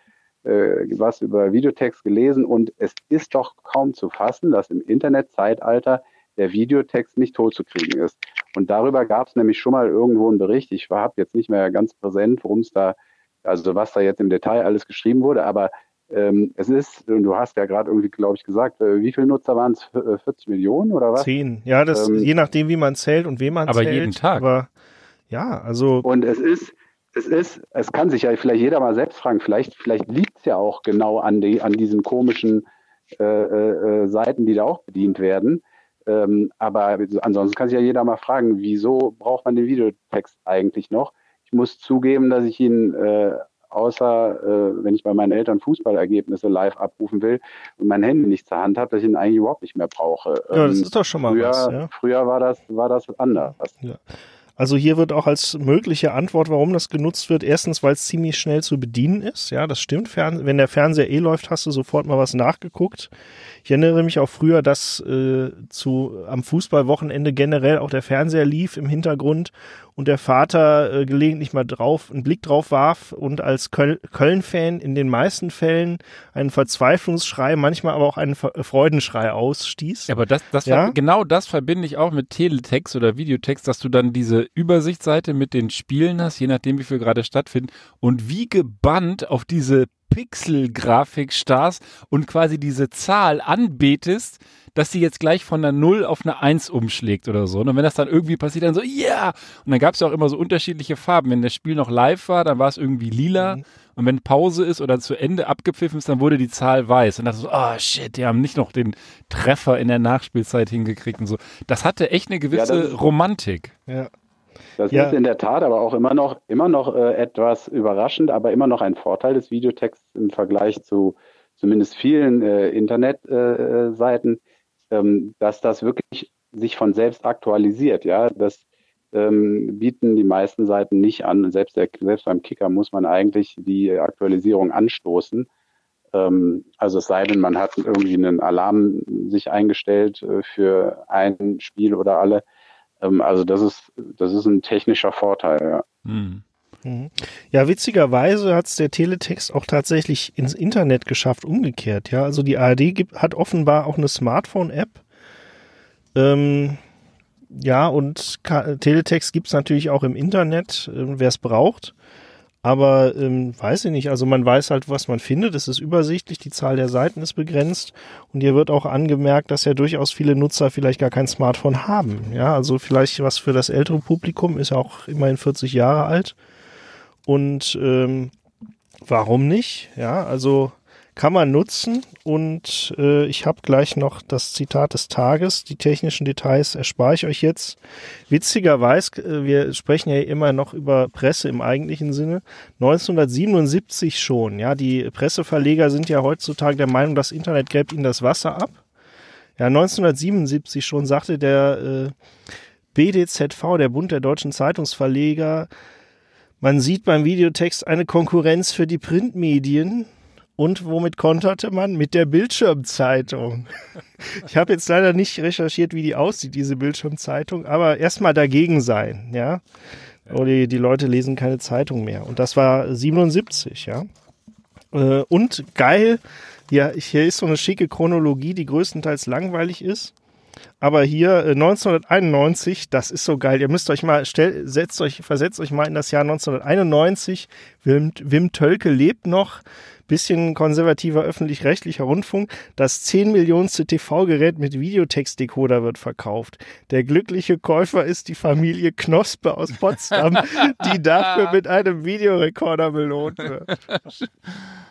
[SPEAKER 5] äh, was über Videotext gelesen und es ist doch kaum zu fassen, dass im Internetzeitalter der Videotext nicht totzukriegen ist. Und darüber gab es nämlich schon mal irgendwo einen Bericht. Ich habe jetzt nicht mehr ganz präsent, worum es da, also was da jetzt im Detail alles geschrieben wurde, aber ähm, es ist, und du hast ja gerade irgendwie, glaube ich, gesagt, äh, wie viele Nutzer waren es? 40 Millionen oder was?
[SPEAKER 4] Zehn. Ja, das
[SPEAKER 5] Ähm,
[SPEAKER 4] je nachdem, wie man zählt und wem man
[SPEAKER 2] Aber
[SPEAKER 4] zählt.
[SPEAKER 2] jeden Tag.
[SPEAKER 4] Aber ja, also
[SPEAKER 5] Und es ist, es ist, es kann sich ja vielleicht jeder mal selbst fragen, vielleicht, vielleicht liegt es ja auch genau an, die, an diesen komischen äh, äh, Seiten, die da auch bedient werden. Ähm, aber ansonsten kann sich ja jeder mal fragen, wieso braucht man den Videotext eigentlich noch? Ich muss zugeben, dass ich ihn äh, außer äh, wenn ich bei meinen Eltern Fußballergebnisse live abrufen will und mein Handy nicht zur Hand habe, dass ich ihn eigentlich überhaupt nicht mehr brauche.
[SPEAKER 4] ja, das
[SPEAKER 5] Ähm,
[SPEAKER 4] ist doch schon mal
[SPEAKER 5] früher,
[SPEAKER 4] was. Ja.
[SPEAKER 5] früher war das, war das anders.
[SPEAKER 4] Also hier wird auch als mögliche Antwort, warum das genutzt wird, erstens, weil es ziemlich schnell zu bedienen ist. Ja, das stimmt. Fern wenn der Fernseher eh läuft, hast du sofort mal was nachgeguckt. Ich erinnere mich auch früher, dass äh, zu am Fußballwochenende generell auch der Fernseher lief im Hintergrund und der Vater äh, gelegentlich mal drauf einen Blick drauf warf und als Köl Köln-Fan in den meisten Fällen einen Verzweiflungsschrei, manchmal aber auch einen Ver Freudenschrei ausstieß.
[SPEAKER 2] Ja, aber das, das
[SPEAKER 4] Ja?
[SPEAKER 2] genau das verbinde ich auch mit Teletext oder Videotext, dass du dann diese Übersichtsseite mit den Spielen hast, je nachdem, wie viel gerade stattfinden, und wie gebannt auf diese Pixel-Grafik starrst und quasi diese Zahl anbetest, dass sie jetzt gleich von einer 0 auf eine 1 umschlägt oder so. Und wenn das dann irgendwie passiert, dann so, ja! Und dann gab es ja auch immer so unterschiedliche Farben. Wenn das Spiel noch live war, dann war es irgendwie lila. Und wenn Pause ist oder zu Ende abgepfiffen ist, dann wurde die Zahl weiß. Und das so, oh shit, die haben nicht noch den Treffer in der Nachspielzeit hingekriegt und so. Das hatte echt eine gewisse
[SPEAKER 5] das ist-
[SPEAKER 2] Romantik.
[SPEAKER 4] Ja.
[SPEAKER 5] Das
[SPEAKER 4] Ja.
[SPEAKER 5] ist in der Tat aber auch immer noch, immer noch äh, etwas überraschend, aber immer noch ein Vorteil des Videotexts im Vergleich zu zumindest vielen äh, Internetseiten, äh, Seiten, ähm, dass das wirklich sich von selbst aktualisiert. Ja, das ähm, bieten die meisten Seiten nicht an. Selbst, der, selbst beim Kicker muss man eigentlich die Aktualisierung anstoßen. Ähm, also es sei denn, man hat irgendwie einen Alarm sich eingestellt äh, für ein Spiel oder alle. Ähm, also das ist, das ist ein technischer Vorteil, ja.
[SPEAKER 2] Hm.
[SPEAKER 4] Mhm. Ja, witzigerweise hat es der Teletext auch tatsächlich ins Internet geschafft, umgekehrt. Ja, also die ARD gibt, hat offenbar auch eine Smartphone-App. Ähm, ja, und Ka Teletext gibt es natürlich auch im Internet, äh, wer es braucht. Aber ähm, weiß ich nicht, also man weiß halt, was man findet. Es ist übersichtlich, die Zahl der Seiten ist begrenzt und hier wird auch angemerkt, dass ja durchaus viele Nutzer vielleicht gar kein Smartphone haben. Ja, also vielleicht was für das ältere Publikum, ist ja auch immerhin 40 Jahre alt. Und ähm, warum nicht? Ja, also kann man nutzen und äh, ich habe gleich noch das Zitat des Tages. Die technischen Details erspare ich euch jetzt. Witzigerweise, äh, wir sprechen ja immer noch über Presse im eigentlichen Sinne. 1977 schon. Ja, die Presseverleger sind ja heutzutage der Meinung, das Internet gräbt ihnen das Wasser ab. Ja, 1977 schon sagte der äh, BDZV, der Bund der deutschen Zeitungsverleger, man sieht beim Videotext eine Konkurrenz für die Printmedien. Und womit konterte man? Mit der Bildschirmzeitung. Ich habe jetzt leider nicht recherchiert, wie die aussieht, diese Bildschirmzeitung, aber erstmal dagegen sein, ja. Oder die, die Leute lesen keine Zeitung mehr. Und das war 77, ja. Äh, Und geil, ja, hier ist so eine schicke Chronologie, die größtenteils langweilig ist. Aber hier äh, 1991, das ist so geil. Ihr müsst euch mal, stell, setzt euch, versetzt euch mal in das Jahr 1991. Wim, Wim Tölke lebt noch. Bisschen konservativer öffentlich-rechtlicher Rundfunk. Das 10 Millionenste TV-Gerät mit Videotextdecoder wird verkauft. Der glückliche Käufer ist die Familie Knospe aus Potsdam, die dafür mit einem Videorekorder belohnt wird.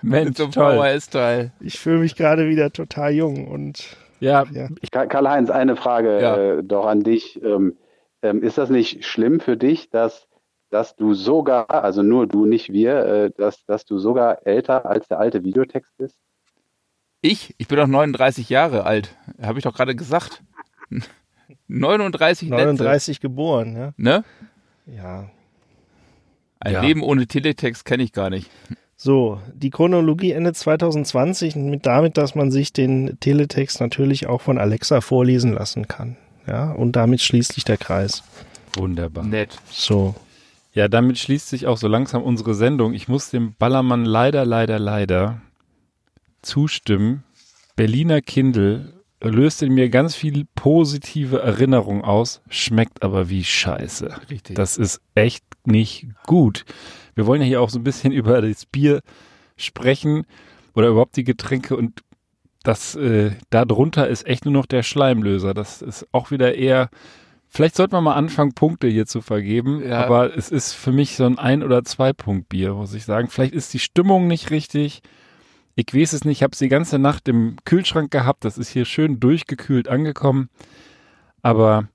[SPEAKER 2] Mensch,
[SPEAKER 3] so
[SPEAKER 2] toll.
[SPEAKER 3] VHS-Teil.
[SPEAKER 4] Ich fühle mich gerade wieder total jung und
[SPEAKER 2] Ja,
[SPEAKER 4] Ja.
[SPEAKER 5] Karl-Heinz, eine Frage
[SPEAKER 3] Ja.
[SPEAKER 5] äh, doch an dich. Ähm, ähm, ist das nicht schlimm für dich, dass, dass du sogar, also nur du, nicht wir, äh, dass, dass du sogar älter als der alte Videotext bist?
[SPEAKER 3] Ich? Ich bin doch 39 Jahre alt. Habe ich doch gerade gesagt. 39 Netze.
[SPEAKER 4] 39 geboren, ja.
[SPEAKER 3] Ne?
[SPEAKER 4] Ja.
[SPEAKER 3] Ein
[SPEAKER 2] Ja.
[SPEAKER 3] Leben ohne Teletext kenne ich gar nicht.
[SPEAKER 4] So, die Chronologie endet 2020 mit damit, dass man sich den Teletext natürlich auch von Alexa vorlesen lassen kann. Ja, und damit schließt sich der Kreis.
[SPEAKER 2] wunderbar.
[SPEAKER 3] Nett.
[SPEAKER 4] So.
[SPEAKER 2] Ja, damit schließt sich auch so langsam unsere Sendung. Ich muss dem Ballermann leider, leider, leider zustimmen. Berliner Kindle löst in mir ganz viel positive Erinnerung aus, schmeckt aber wie Scheiße.
[SPEAKER 3] Richtig.
[SPEAKER 2] Das ist echt nicht gut. Wir wollen ja hier auch so ein bisschen über das Bier sprechen oder überhaupt die Getränke und das äh, da drunter ist echt nur noch der Schleimlöser. Das ist auch wieder eher. Vielleicht sollten wir mal anfangen, Punkte hier zu vergeben,
[SPEAKER 3] Ja.
[SPEAKER 2] aber es ist für mich so ein Ein- oder Zwei-Punkt-Bier, muss ich sagen. Vielleicht ist die Stimmung nicht richtig. Ich weiß es nicht. Ich habe es die ganze Nacht im Kühlschrank gehabt. Das ist hier schön durchgekühlt angekommen. Aber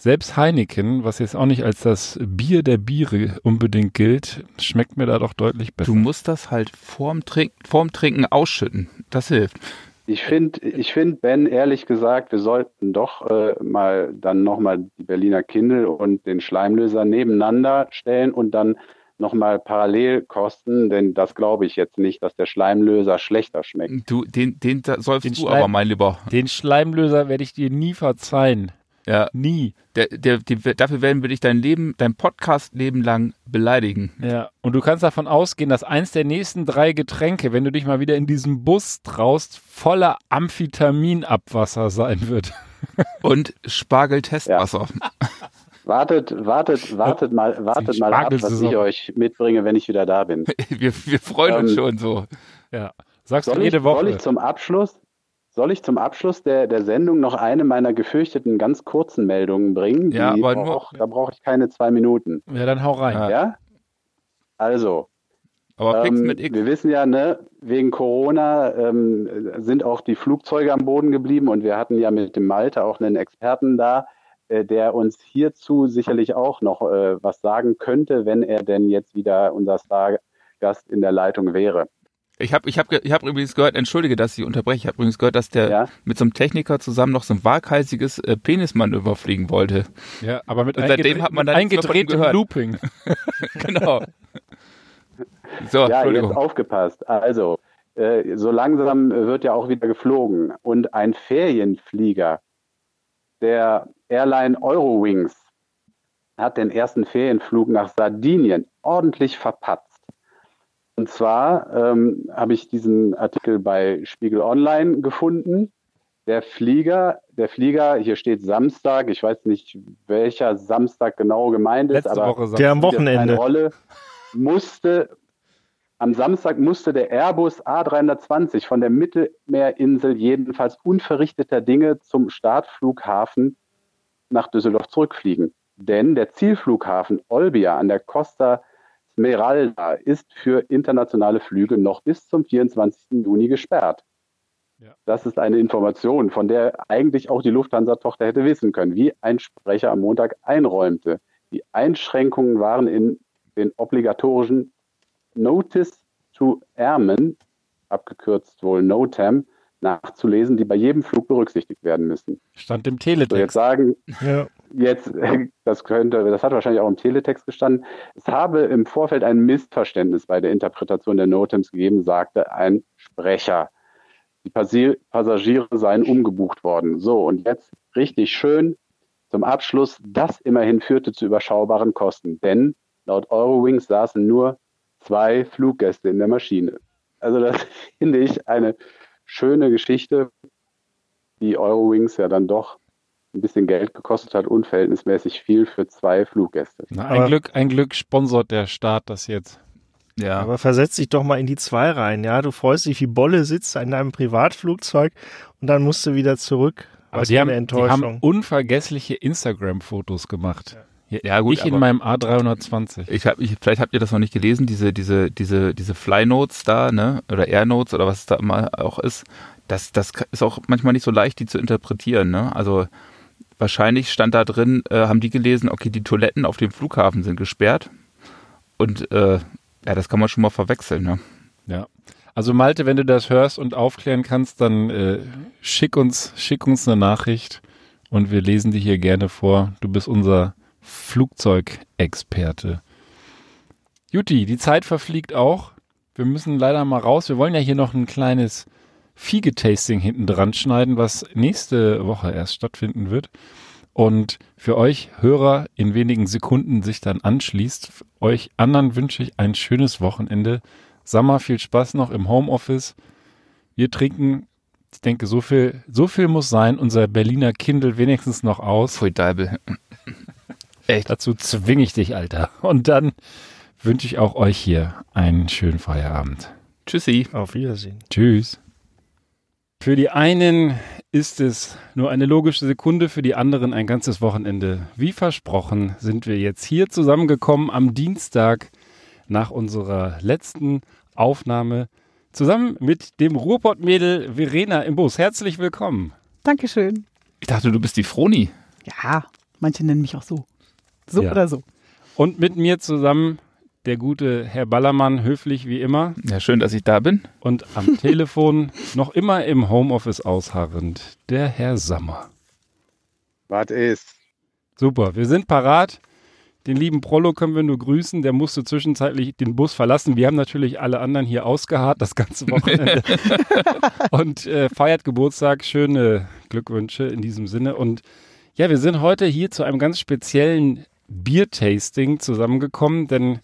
[SPEAKER 2] selbst Heineken, was jetzt auch nicht als das Bier der Biere unbedingt gilt, schmeckt mir da doch deutlich besser.
[SPEAKER 3] Du musst das halt vorm, Trink vorm Trinken ausschütten. Das hilft.
[SPEAKER 5] Ich finde, ich find, Ben, ehrlich gesagt, wir sollten doch äh, mal dann nochmal die Berliner Kindle und den Schleimlöser nebeneinander stellen und dann nochmal parallel kosten, denn das glaube ich jetzt nicht, dass der Schleimlöser schlechter schmeckt.
[SPEAKER 3] Du, den, den säufst
[SPEAKER 2] Den
[SPEAKER 3] du
[SPEAKER 2] Schleim-
[SPEAKER 3] aber, mein Lieber.
[SPEAKER 2] Den Schleimlöser werde ich dir nie verzeihen.
[SPEAKER 3] Ja,
[SPEAKER 2] Nie.
[SPEAKER 3] der, der, die, dafür werden wir dich dein Leben, dein Podcast-Leben lang beleidigen.
[SPEAKER 2] Ja. Und du kannst davon ausgehen, dass eins der nächsten drei Getränke, wenn du dich mal wieder in diesen Bus traust, voller Amphetaminabwasser sein wird.
[SPEAKER 3] Und Spargel-Testwasser.
[SPEAKER 5] Wartet, wartet, wartet mal, wartet mal ab, was ich euch mitbringe, wenn ich wieder da bin.
[SPEAKER 3] Wir, wir freuen uns
[SPEAKER 5] Ähm,
[SPEAKER 3] schon so.
[SPEAKER 2] Ja. Sagst du
[SPEAKER 5] Soll ich,
[SPEAKER 2] jede Woche.
[SPEAKER 5] soll ich zum Abschluss, soll ich zum Abschluss der, der Sendung noch eine meiner gefürchteten ganz kurzen Meldungen bringen?
[SPEAKER 3] Ja,
[SPEAKER 5] Die
[SPEAKER 3] aber nur-
[SPEAKER 5] auch, da brauche ich keine zwei Minuten.
[SPEAKER 2] ja, dann hau rein.
[SPEAKER 3] Ja.
[SPEAKER 5] Ja? Also,
[SPEAKER 3] Aber fix
[SPEAKER 5] ähm,
[SPEAKER 3] mit X.
[SPEAKER 5] wir wissen ja, ne, wegen Corona ähm, sind auch die Flugzeuge am Boden geblieben und wir hatten ja mit dem Malte auch einen Experten da, äh, der uns hierzu sicherlich auch noch äh, was sagen könnte, wenn er denn jetzt wieder unser Stargast in der Leitung wäre.
[SPEAKER 3] Ich habe ich hab, ich hab übrigens gehört, entschuldige, dass ich unterbreche, ich habe übrigens gehört, dass der
[SPEAKER 5] Ja?
[SPEAKER 3] mit so einem Techniker zusammen noch so ein waghalsiges äh, Penismanöver fliegen wollte.
[SPEAKER 2] Ja, aber mit
[SPEAKER 3] seitdem hat man dann
[SPEAKER 2] eingedrehtem
[SPEAKER 3] gehört.
[SPEAKER 2] Looping.
[SPEAKER 3] genau. So,
[SPEAKER 5] Ja, jetzt aufgepasst. Also, äh, so langsam wird ja auch wieder geflogen. Und ein Ferienflieger der Airline Eurowings hat den ersten Ferienflug nach Sardinien ordentlich verpatzt. Und zwar ähm, habe ich diesen Artikel bei Spiegel Online gefunden. Der Flieger, der Flieger, hier steht Samstag, ich weiß nicht, welcher Samstag genau gemeint ist,
[SPEAKER 2] Letzte
[SPEAKER 5] aber
[SPEAKER 2] Woche
[SPEAKER 4] Der am Wochenende.
[SPEAKER 5] Rolle, musste am Samstag musste der Airbus A320 von der Mittelmeerinsel jedenfalls unverrichteter Dinge zum Startflughafen nach Düsseldorf zurückfliegen. Denn der Zielflughafen Olbia an der Costa Smeralda ist für internationale Flüge noch bis zum 24. Juni gesperrt.
[SPEAKER 2] Ja.
[SPEAKER 5] Das ist eine Information, von der eigentlich auch die Lufthansa-Tochter hätte wissen können, wie ein Sprecher am Montag einräumte. Die Einschränkungen waren in den obligatorischen Notice to Airmen, abgekürzt wohl NOTAM, nachzulesen, die bei jedem Flug berücksichtigt werden müssen.
[SPEAKER 2] Stand im
[SPEAKER 5] So, jetzt
[SPEAKER 2] Teletext.
[SPEAKER 5] sagen,
[SPEAKER 4] Ja.
[SPEAKER 5] jetzt, das könnte, das hat wahrscheinlich auch im Teletext gestanden. Es habe im Vorfeld ein Missverständnis bei der Interpretation der NOTAMs gegeben, sagte ein Sprecher. Die Passagiere seien umgebucht worden. So, und jetzt richtig schön zum Abschluss. Das immerhin führte zu überschaubaren Kosten, denn laut Eurowings saßen nur zwei Fluggäste in der Maschine. Also das finde ich eine schöne Geschichte, die Eurowings ja dann doch ein bisschen Geld gekostet hat, unverhältnismäßig viel für zwei Fluggäste.
[SPEAKER 2] Na, ein Glück, ein Glück sponsort der Staat das jetzt.
[SPEAKER 3] Ja.
[SPEAKER 4] Aber versetz dich doch mal in die zwei rein, ja. Du freust dich wie Bolle, sitzt in deinem Privatflugzeug und dann musst du wieder zurück.
[SPEAKER 2] Aber die
[SPEAKER 4] für
[SPEAKER 2] haben, die haben
[SPEAKER 4] Enttäuschung.
[SPEAKER 2] unvergessliche Instagram-Fotos gemacht.
[SPEAKER 3] Ja, gut,
[SPEAKER 2] ich in meinem A320.
[SPEAKER 3] Ich hab, ich, vielleicht habt ihr das noch nicht gelesen, diese, diese, diese, diese Fly-Notes da, ne? Oder Air-Notes oder was es da immer auch ist. Das, das ist auch manchmal nicht so leicht, die zu interpretieren, ne? Also wahrscheinlich stand da drin, äh, haben die gelesen, okay, die Toiletten auf dem Flughafen sind gesperrt. Und äh, ja, das kann man schon mal verwechseln, ne?
[SPEAKER 2] Ja. Also Malte, wenn du das hörst und aufklären kannst, dann äh, schick uns, schick uns eine Nachricht und wir lesen die hier gerne vor. Du bist unser Flugzeugexperte. Juti, die Zeit verfliegt auch. Wir müssen leider mal raus. Wir wollen ja hier noch ein kleines Fiege-Tasting hinten dran schneiden, was nächste Woche erst stattfinden wird. Und für euch Hörer in wenigen Sekunden sich dann anschließt. Euch anderen wünsche ich ein schönes Wochenende. Sammer, viel Spaß noch im Homeoffice. Wir trinken, ich denke, so viel, so viel muss sein, unser Berliner Kindle wenigstens noch aus.
[SPEAKER 3] Pfui Deibel. Echt?
[SPEAKER 2] Dazu zwinge ich dich, Alter. Und dann wünsche ich auch euch hier einen schönen Feierabend.
[SPEAKER 3] Tschüssi.
[SPEAKER 4] Auf Wiedersehen.
[SPEAKER 2] Tschüss. Für die einen ist es nur eine logische Sekunde, für die anderen ein ganzes Wochenende. Wie versprochen sind wir jetzt hier zusammengekommen am Dienstag nach unserer letzten Aufnahme zusammen mit dem Ruhrpott-Mädel Verena im Bus. Herzlich willkommen.
[SPEAKER 6] Dankeschön.
[SPEAKER 3] Ich dachte, du bist die Froni.
[SPEAKER 6] Ja, manche nennen mich auch so. So
[SPEAKER 2] Ja.
[SPEAKER 6] oder so.
[SPEAKER 2] Und mit mir zusammen der gute Herr Ballermann, höflich wie immer.
[SPEAKER 3] Ja, schön, dass ich da bin.
[SPEAKER 2] Und am Telefon noch immer im Homeoffice ausharrend, der Herr Sammer.
[SPEAKER 5] Was ist?
[SPEAKER 2] Super, wir sind parat. Den lieben Prollo können wir nur grüßen. Der musste zwischenzeitlich den Bus verlassen. Wir haben natürlich alle anderen hier ausgeharrt das ganze Wochenende und äh, feiert Geburtstag. Schöne Glückwünsche in diesem Sinne. Und ja, wir sind heute hier zu einem ganz speziellen Biertasting zusammengekommen, denn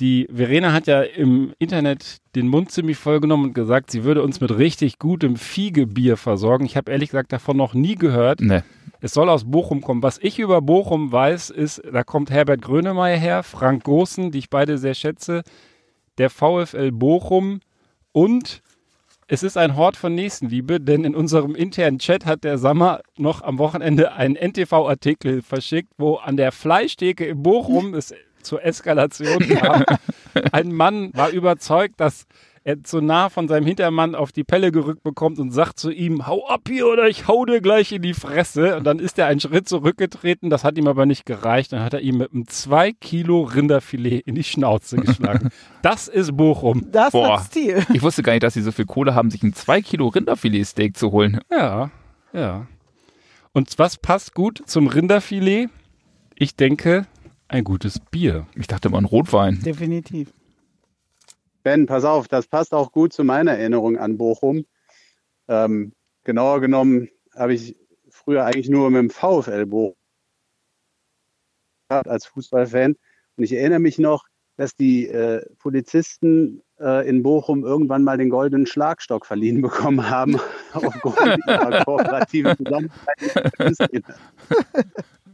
[SPEAKER 2] die Verena hat ja im Internet den Mund ziemlich voll genommen und gesagt, sie würde uns mit richtig gutem Fiegebier versorgen. Ich habe ehrlich gesagt davon noch nie gehört.
[SPEAKER 3] Ne.
[SPEAKER 2] Es soll aus Bochum kommen. Was ich über Bochum weiß, ist, da kommt Herbert Grönemeyer her, Frank Goossen, die ich beide sehr schätze, der VfL Bochum und es ist ein Hort von Nächstenliebe, denn in unserem internen Chat hat der Sammer noch am Wochenende einen NTV-Artikel verschickt, wo an der Fleischtheke in Bochum es zur Eskalation kam. Ein Mann war überzeugt, dass er zu nah von seinem Hintermann auf die Pelle gerückt bekommt und sagt zu ihm, hau ab hier oder ich hau dir gleich in die Fresse. Und dann ist er einen Schritt zurückgetreten, das hat ihm aber nicht gereicht. Dann hat er ihm mit einem 2 Kilo Rinderfilet in die Schnauze geschlagen. das ist Bochum.
[SPEAKER 6] Das
[SPEAKER 3] Boah.
[SPEAKER 6] hat Stil.
[SPEAKER 3] Ich wusste gar nicht, dass sie so viel Kohle haben, sich ein 2 Kilo Rinderfilet-Steak zu holen.
[SPEAKER 2] Ja, ja. Und was passt gut zum Rinderfilet? Ich denke, ein gutes Bier.
[SPEAKER 3] Ich dachte immer ein Rotwein.
[SPEAKER 6] Definitiv.
[SPEAKER 5] Ben, pass auf, das passt auch gut zu meiner Erinnerung an Bochum. Ähm, genauer genommen habe ich früher eigentlich nur mit dem VfL Bochum gehabt als Fußballfan. Und ich erinnere mich noch, dass die äh, Polizisten äh, in Bochum irgendwann mal den goldenen Schlagstock verliehen bekommen haben, aufgrund ihrer kooperativen Zusammenarbeit.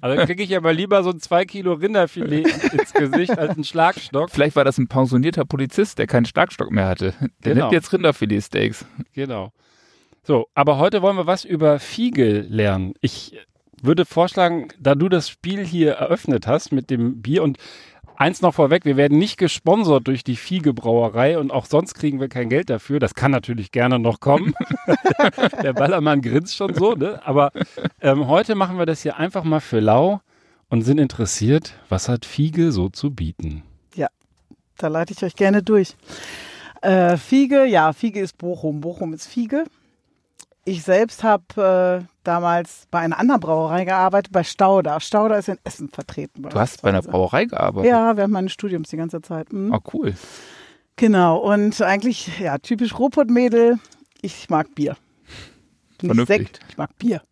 [SPEAKER 2] Also kriege ich aber lieber so ein 2 Kilo Rinderfilet ins Gesicht als einen Schlagstock.
[SPEAKER 3] Vielleicht war das ein pensionierter Polizist, der keinen Schlagstock mehr hatte. Der
[SPEAKER 2] Genau.
[SPEAKER 3] nimmt jetzt Rinderfilet-Steaks.
[SPEAKER 2] Genau. So, aber heute wollen wir was über Fiege lernen. Ich würde vorschlagen, da du das Spiel hier eröffnet hast mit dem Bier und eins noch vorweg, wir werden nicht gesponsert durch die Fiege Brauerei und auch sonst kriegen wir kein Geld dafür. Das kann natürlich gerne noch kommen. Der Ballermann grinst schon so, ne? Aber ähm, heute machen wir das hier einfach mal für lau und sind interessiert, was hat Fiege so zu bieten.
[SPEAKER 6] Da leite ich euch gerne durch. Äh, Fiege, ja, Fiege ist Bochum. Bochum ist Fiege. Ich selbst habe äh, damals bei einer anderen Brauerei gearbeitet, bei Stauder. Stauder ist in Essen vertreten.
[SPEAKER 3] Du hast bei einer. Brauerei gearbeitet?
[SPEAKER 6] Ja, während meines Studiums die ganze Zeit. Mhm.
[SPEAKER 3] Oh, cool.
[SPEAKER 6] Genau, und eigentlich, ja, typisch Ruhrpott-Mädel, ich mag Bier. Nicht. Sekt, ich mag Bier.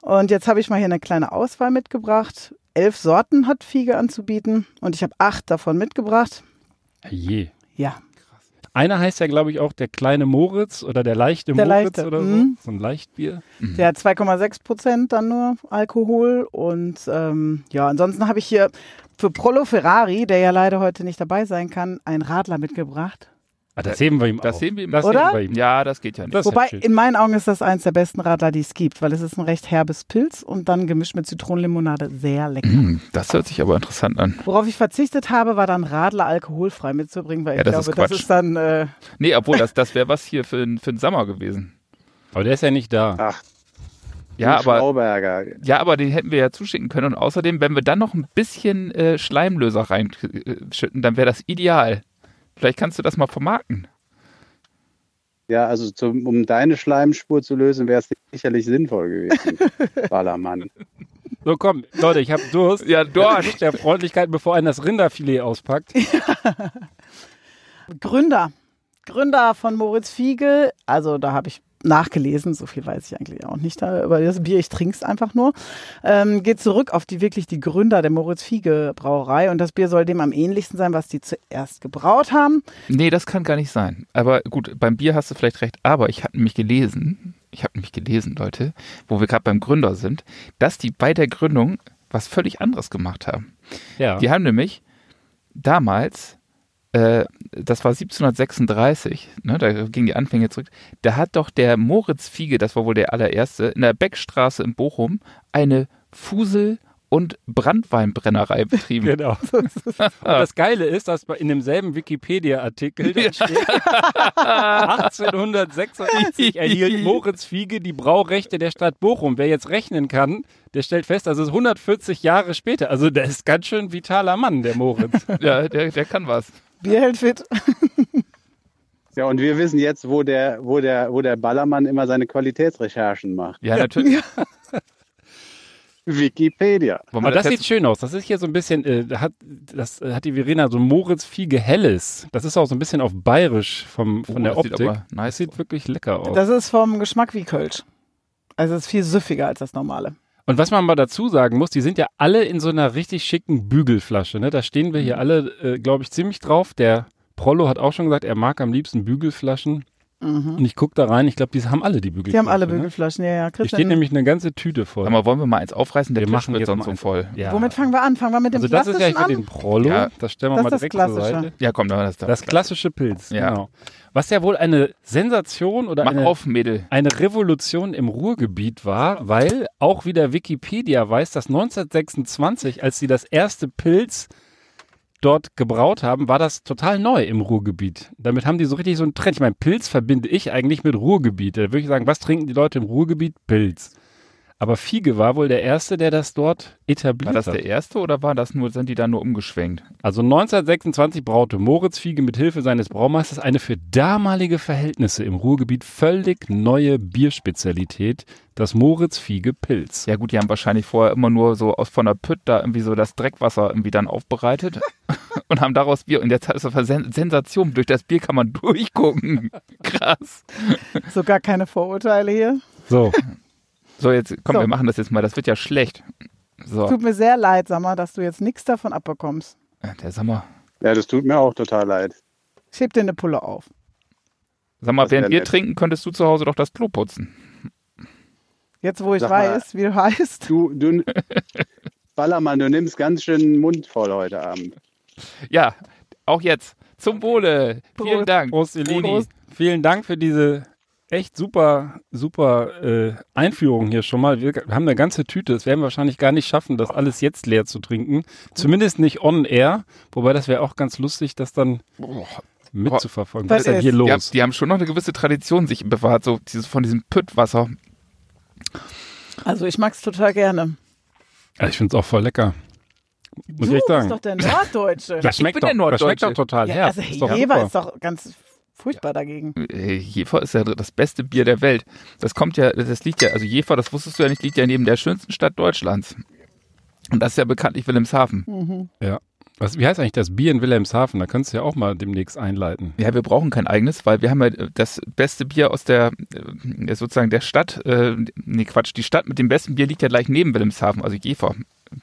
[SPEAKER 6] Und jetzt habe ich mal hier eine kleine Auswahl mitgebracht. Elf Sorten hat Fiege anzubieten und ich habe acht davon mitgebracht.
[SPEAKER 2] Je.
[SPEAKER 6] Ja,
[SPEAKER 2] Einer heißt ja, glaube ich, auch der kleine Moritz oder der leichte
[SPEAKER 6] Der
[SPEAKER 2] Moritz
[SPEAKER 6] leichte,
[SPEAKER 2] oder so.
[SPEAKER 6] mhm.
[SPEAKER 2] So ein Leichtbier.
[SPEAKER 6] Der hat 2,6 Prozent dann nur Alkohol. Und ähm, ja, ansonsten habe ich hier für Prollo Ferrari, der ja leider heute nicht dabei sein kann, einen Radler mitgebracht.
[SPEAKER 2] Ah, das heben wir ihm
[SPEAKER 3] Das
[SPEAKER 2] auf.
[SPEAKER 3] heben wir ihm
[SPEAKER 2] das
[SPEAKER 6] Oder?
[SPEAKER 2] wir ihm.
[SPEAKER 3] Ja, das geht ja nicht.
[SPEAKER 2] Das
[SPEAKER 6] Wobei,
[SPEAKER 2] ja
[SPEAKER 6] in meinen Augen ist das eins der besten Radler, die es gibt, weil es ist ein recht herbes Pilz und dann gemischt mit Zitronenlimonade sehr lecker.
[SPEAKER 3] Hm, Das hört sich aber interessant an.
[SPEAKER 6] Worauf ich verzichtet habe, war dann Radler alkoholfrei mitzubringen, weil
[SPEAKER 3] Ja,
[SPEAKER 6] ich
[SPEAKER 3] das
[SPEAKER 6] glaube,
[SPEAKER 3] ist
[SPEAKER 6] das ist dann äh,
[SPEAKER 3] Nee, obwohl das, das wäre was hier für, n- für den Sommer gewesen.
[SPEAKER 2] Aber der ist ja nicht da.
[SPEAKER 5] Ach,
[SPEAKER 3] Ja, aber. Ja, aber den hätten wir ja zuschicken können. Und außerdem, wenn wir dann noch ein bisschen äh, Schleimlöser reinschütten, dann wäre das ideal. Vielleicht kannst du das mal vermarkten.
[SPEAKER 5] Ja, also zum, um deine Schleimspur zu lösen, wäre es sicherlich sinnvoll gewesen, Ballermann.
[SPEAKER 2] So, komm, Leute, ich habe Durst.
[SPEAKER 3] Ja, Durst.
[SPEAKER 2] Der Freundlichkeit, bevor einer das Rinderfilet auspackt.
[SPEAKER 6] Gründer. Gründer von Moritz Fiege. Also da habe ich nachgelesen, so viel weiß ich eigentlich auch nicht über das Bier, ich trinke es einfach nur. Ähm, geht zurück auf die wirklich die Gründer der Moritz Fiege Brauerei und das Bier soll dem am ähnlichsten sein, was die zuerst gebraut haben.
[SPEAKER 3] Nee, das kann gar nicht sein. Aber gut, beim Bier hast du vielleicht recht. Aber ich habe nämlich gelesen, ich habe nämlich gelesen, Leute, wo wir gerade beim Gründer sind, dass die bei der Gründung was völlig anderes gemacht haben.
[SPEAKER 2] Ja.
[SPEAKER 3] Die haben nämlich damals, äh, das war 1736, ne, da gingen die Anfänge zurück, da hat doch der Moritz Fiege, das war wohl der allererste, in der Beckstraße in Bochum eine Fusel- und Brandweinbrennerei betrieben.
[SPEAKER 2] Genau. Und das Geile ist, dass in demselben Wikipedia-Artikel da steht, 1886 erhielt Moritz Fiege die Braurechte der Stadt Bochum. Wer jetzt rechnen kann, der stellt fest, das ist 140 Jahre später. Also der ist ganz schön vitaler Mann, der Moritz.
[SPEAKER 3] Ja, der, der kann was.
[SPEAKER 6] Bier hält fit.
[SPEAKER 5] Ja, und wir wissen jetzt, wo der, wo der, wo der Ballermann immer seine Qualitätsrecherchen macht.
[SPEAKER 3] Ja, natürlich.
[SPEAKER 5] Wikipedia.
[SPEAKER 3] Wollen wir
[SPEAKER 2] Aber das
[SPEAKER 3] jetzt-
[SPEAKER 2] sieht schön aus. Das ist hier so ein bisschen, äh, da hat, das äh, hat die Verena so Moritz Fiege Helles. Das ist auch so ein bisschen auf bayerisch vom, von
[SPEAKER 3] Oh,
[SPEAKER 2] der
[SPEAKER 3] das sieht
[SPEAKER 2] Optik.
[SPEAKER 3] aber nice
[SPEAKER 2] das sieht wirklich lecker aus.
[SPEAKER 6] Das ist vom Geschmack wie Kölsch. Also es ist viel süffiger als das normale.
[SPEAKER 2] Und was man mal dazu sagen muss, die sind ja alle in so einer richtig schicken Bügelflasche. Ne? Da stehen wir hier
[SPEAKER 6] Mhm.
[SPEAKER 2] alle, äh, glaube ich, ziemlich drauf. Der Prollo hat auch schon gesagt, er mag am liebsten Bügelflaschen. Und ich gucke da rein, ich glaube, die haben alle die Bügelflaschen.
[SPEAKER 6] Mhm. Die haben alle
[SPEAKER 2] Ne?
[SPEAKER 6] Bügelflaschen, ja, ja.
[SPEAKER 2] Hier
[SPEAKER 6] Christian,
[SPEAKER 2] steht nämlich eine ganze Tüte voll.
[SPEAKER 3] Mal, wollen wir mal eins aufreißen? Der
[SPEAKER 2] Wir
[SPEAKER 3] Tisch
[SPEAKER 2] machen
[SPEAKER 3] wird sonst so voll.
[SPEAKER 2] ja.
[SPEAKER 6] Womit fangen wir an? Fangen wir mit dem
[SPEAKER 2] also das ist ja
[SPEAKER 6] an?
[SPEAKER 2] den Prollo.
[SPEAKER 3] Ja.
[SPEAKER 2] Das stellen wir
[SPEAKER 6] Das
[SPEAKER 2] mal
[SPEAKER 6] ist das
[SPEAKER 2] direkt zur
[SPEAKER 6] Klassische.
[SPEAKER 2] Seite.
[SPEAKER 3] Ja, komm, dann das.
[SPEAKER 2] Das klassische Pilz,
[SPEAKER 3] Ja.
[SPEAKER 2] genau. Was ja wohl eine Sensation oder
[SPEAKER 3] Mach
[SPEAKER 2] eine,
[SPEAKER 3] auf, Mädel.
[SPEAKER 2] eine Revolution im Ruhrgebiet war, weil auch wieder Wikipedia weiß, dass 1926, als sie das erste Pilz dort gebraut haben, war das total neu im Ruhrgebiet. Damit haben die so richtig so einen Trend. Ich meine, Pilz verbinde ich eigentlich mit Ruhrgebiet. Da würde ich sagen, was trinken die Leute im Ruhrgebiet? Pilz. Aber Fiege war wohl der Erste, der das dort etabliert
[SPEAKER 3] War das
[SPEAKER 2] hat.
[SPEAKER 3] der erste oder war das nur, sind die da nur umgeschwenkt?
[SPEAKER 2] Also 1926 braute Moritz Fiege mit Hilfe seines Braumeisters eine für damalige Verhältnisse im Ruhrgebiet völlig neue Bierspezialität, das Moritz Fiege Pilz.
[SPEAKER 3] Ja gut, die haben wahrscheinlich vorher immer nur so aus von der Pütt da irgendwie so das Dreckwasser irgendwie dann aufbereitet und haben daraus Bier. Und jetzt ist das eine Sen Sensation. Durch das Bier kann man durchgucken. Krass.
[SPEAKER 6] Sogar keine Vorurteile hier.
[SPEAKER 2] So,
[SPEAKER 3] So, jetzt komm,
[SPEAKER 6] So.
[SPEAKER 3] wir machen das jetzt mal. Das wird ja schlecht. So,
[SPEAKER 6] Tut mir sehr leid, sag mal, dass du jetzt nichts davon abbekommst.
[SPEAKER 3] äh, der sag mal,
[SPEAKER 5] Ja, das tut mir auch total leid.
[SPEAKER 6] Ich heb dir eine Pulle auf.
[SPEAKER 3] sag mal,
[SPEAKER 5] Das
[SPEAKER 3] während wir
[SPEAKER 5] nett.
[SPEAKER 3] trinken, könntest du zu Hause doch das Klo putzen.
[SPEAKER 6] Jetzt, wo ich
[SPEAKER 5] Sag mal.
[SPEAKER 6] weiß, wie du heißt.
[SPEAKER 5] Du, du, Ballermann, du nimmst ganz schön den Mund voll heute Abend.
[SPEAKER 3] Ja, auch jetzt. Zum Wohle. Vielen
[SPEAKER 6] Prost.
[SPEAKER 3] Dank.
[SPEAKER 2] Prost, Lieben.
[SPEAKER 3] Prost.
[SPEAKER 2] Vielen Dank für diese echt super, super äh, Einführung hier schon mal. Wir haben eine ganze Tüte. Das werden wir wahrscheinlich gar nicht schaffen, das alles jetzt leer zu trinken. Zumindest nicht on air. Wobei das wäre auch ganz lustig, das dann mitzuverfolgen. Was
[SPEAKER 6] Was
[SPEAKER 2] ist denn
[SPEAKER 6] ist?
[SPEAKER 2] hier
[SPEAKER 3] Die haben,
[SPEAKER 2] los?
[SPEAKER 3] die haben schon noch eine gewisse Tradition sich bewahrt, so dieses, von diesem Püttwasser.
[SPEAKER 6] Also ich mag's total gerne.
[SPEAKER 2] Ja, ich finde es auch voll lecker. Muss
[SPEAKER 6] du
[SPEAKER 2] ich echt
[SPEAKER 6] bist
[SPEAKER 2] sagen.
[SPEAKER 6] doch der Norddeutsche.
[SPEAKER 2] Das schmeckt,
[SPEAKER 3] bin
[SPEAKER 2] doch,
[SPEAKER 3] der
[SPEAKER 2] das schmeckt doch
[SPEAKER 3] Norddeutsche.
[SPEAKER 2] total
[SPEAKER 6] ja,
[SPEAKER 2] herb.
[SPEAKER 6] also
[SPEAKER 2] Ist doch
[SPEAKER 6] Jever
[SPEAKER 2] super.
[SPEAKER 6] ist doch ganz furchtbar dagegen.
[SPEAKER 3] Äh, Jefer ist ja das beste Bier der Welt. Das kommt ja, das liegt ja, also Jefer, das wusstest du ja nicht, liegt ja neben der schönsten Stadt Deutschlands. Und das ist ja bekanntlich Wilhelmshaven.
[SPEAKER 2] Ja. Was, wie heißt eigentlich das Bier in Wilhelmshaven? Da könntest du ja auch mal demnächst einleiten.
[SPEAKER 3] Ja, wir brauchen kein eigenes, weil wir haben ja das beste Bier aus der, äh, sozusagen der Stadt, äh, nee Quatsch, die Stadt mit dem besten Bier liegt ja gleich neben Wilhelmshaven, also Jefer.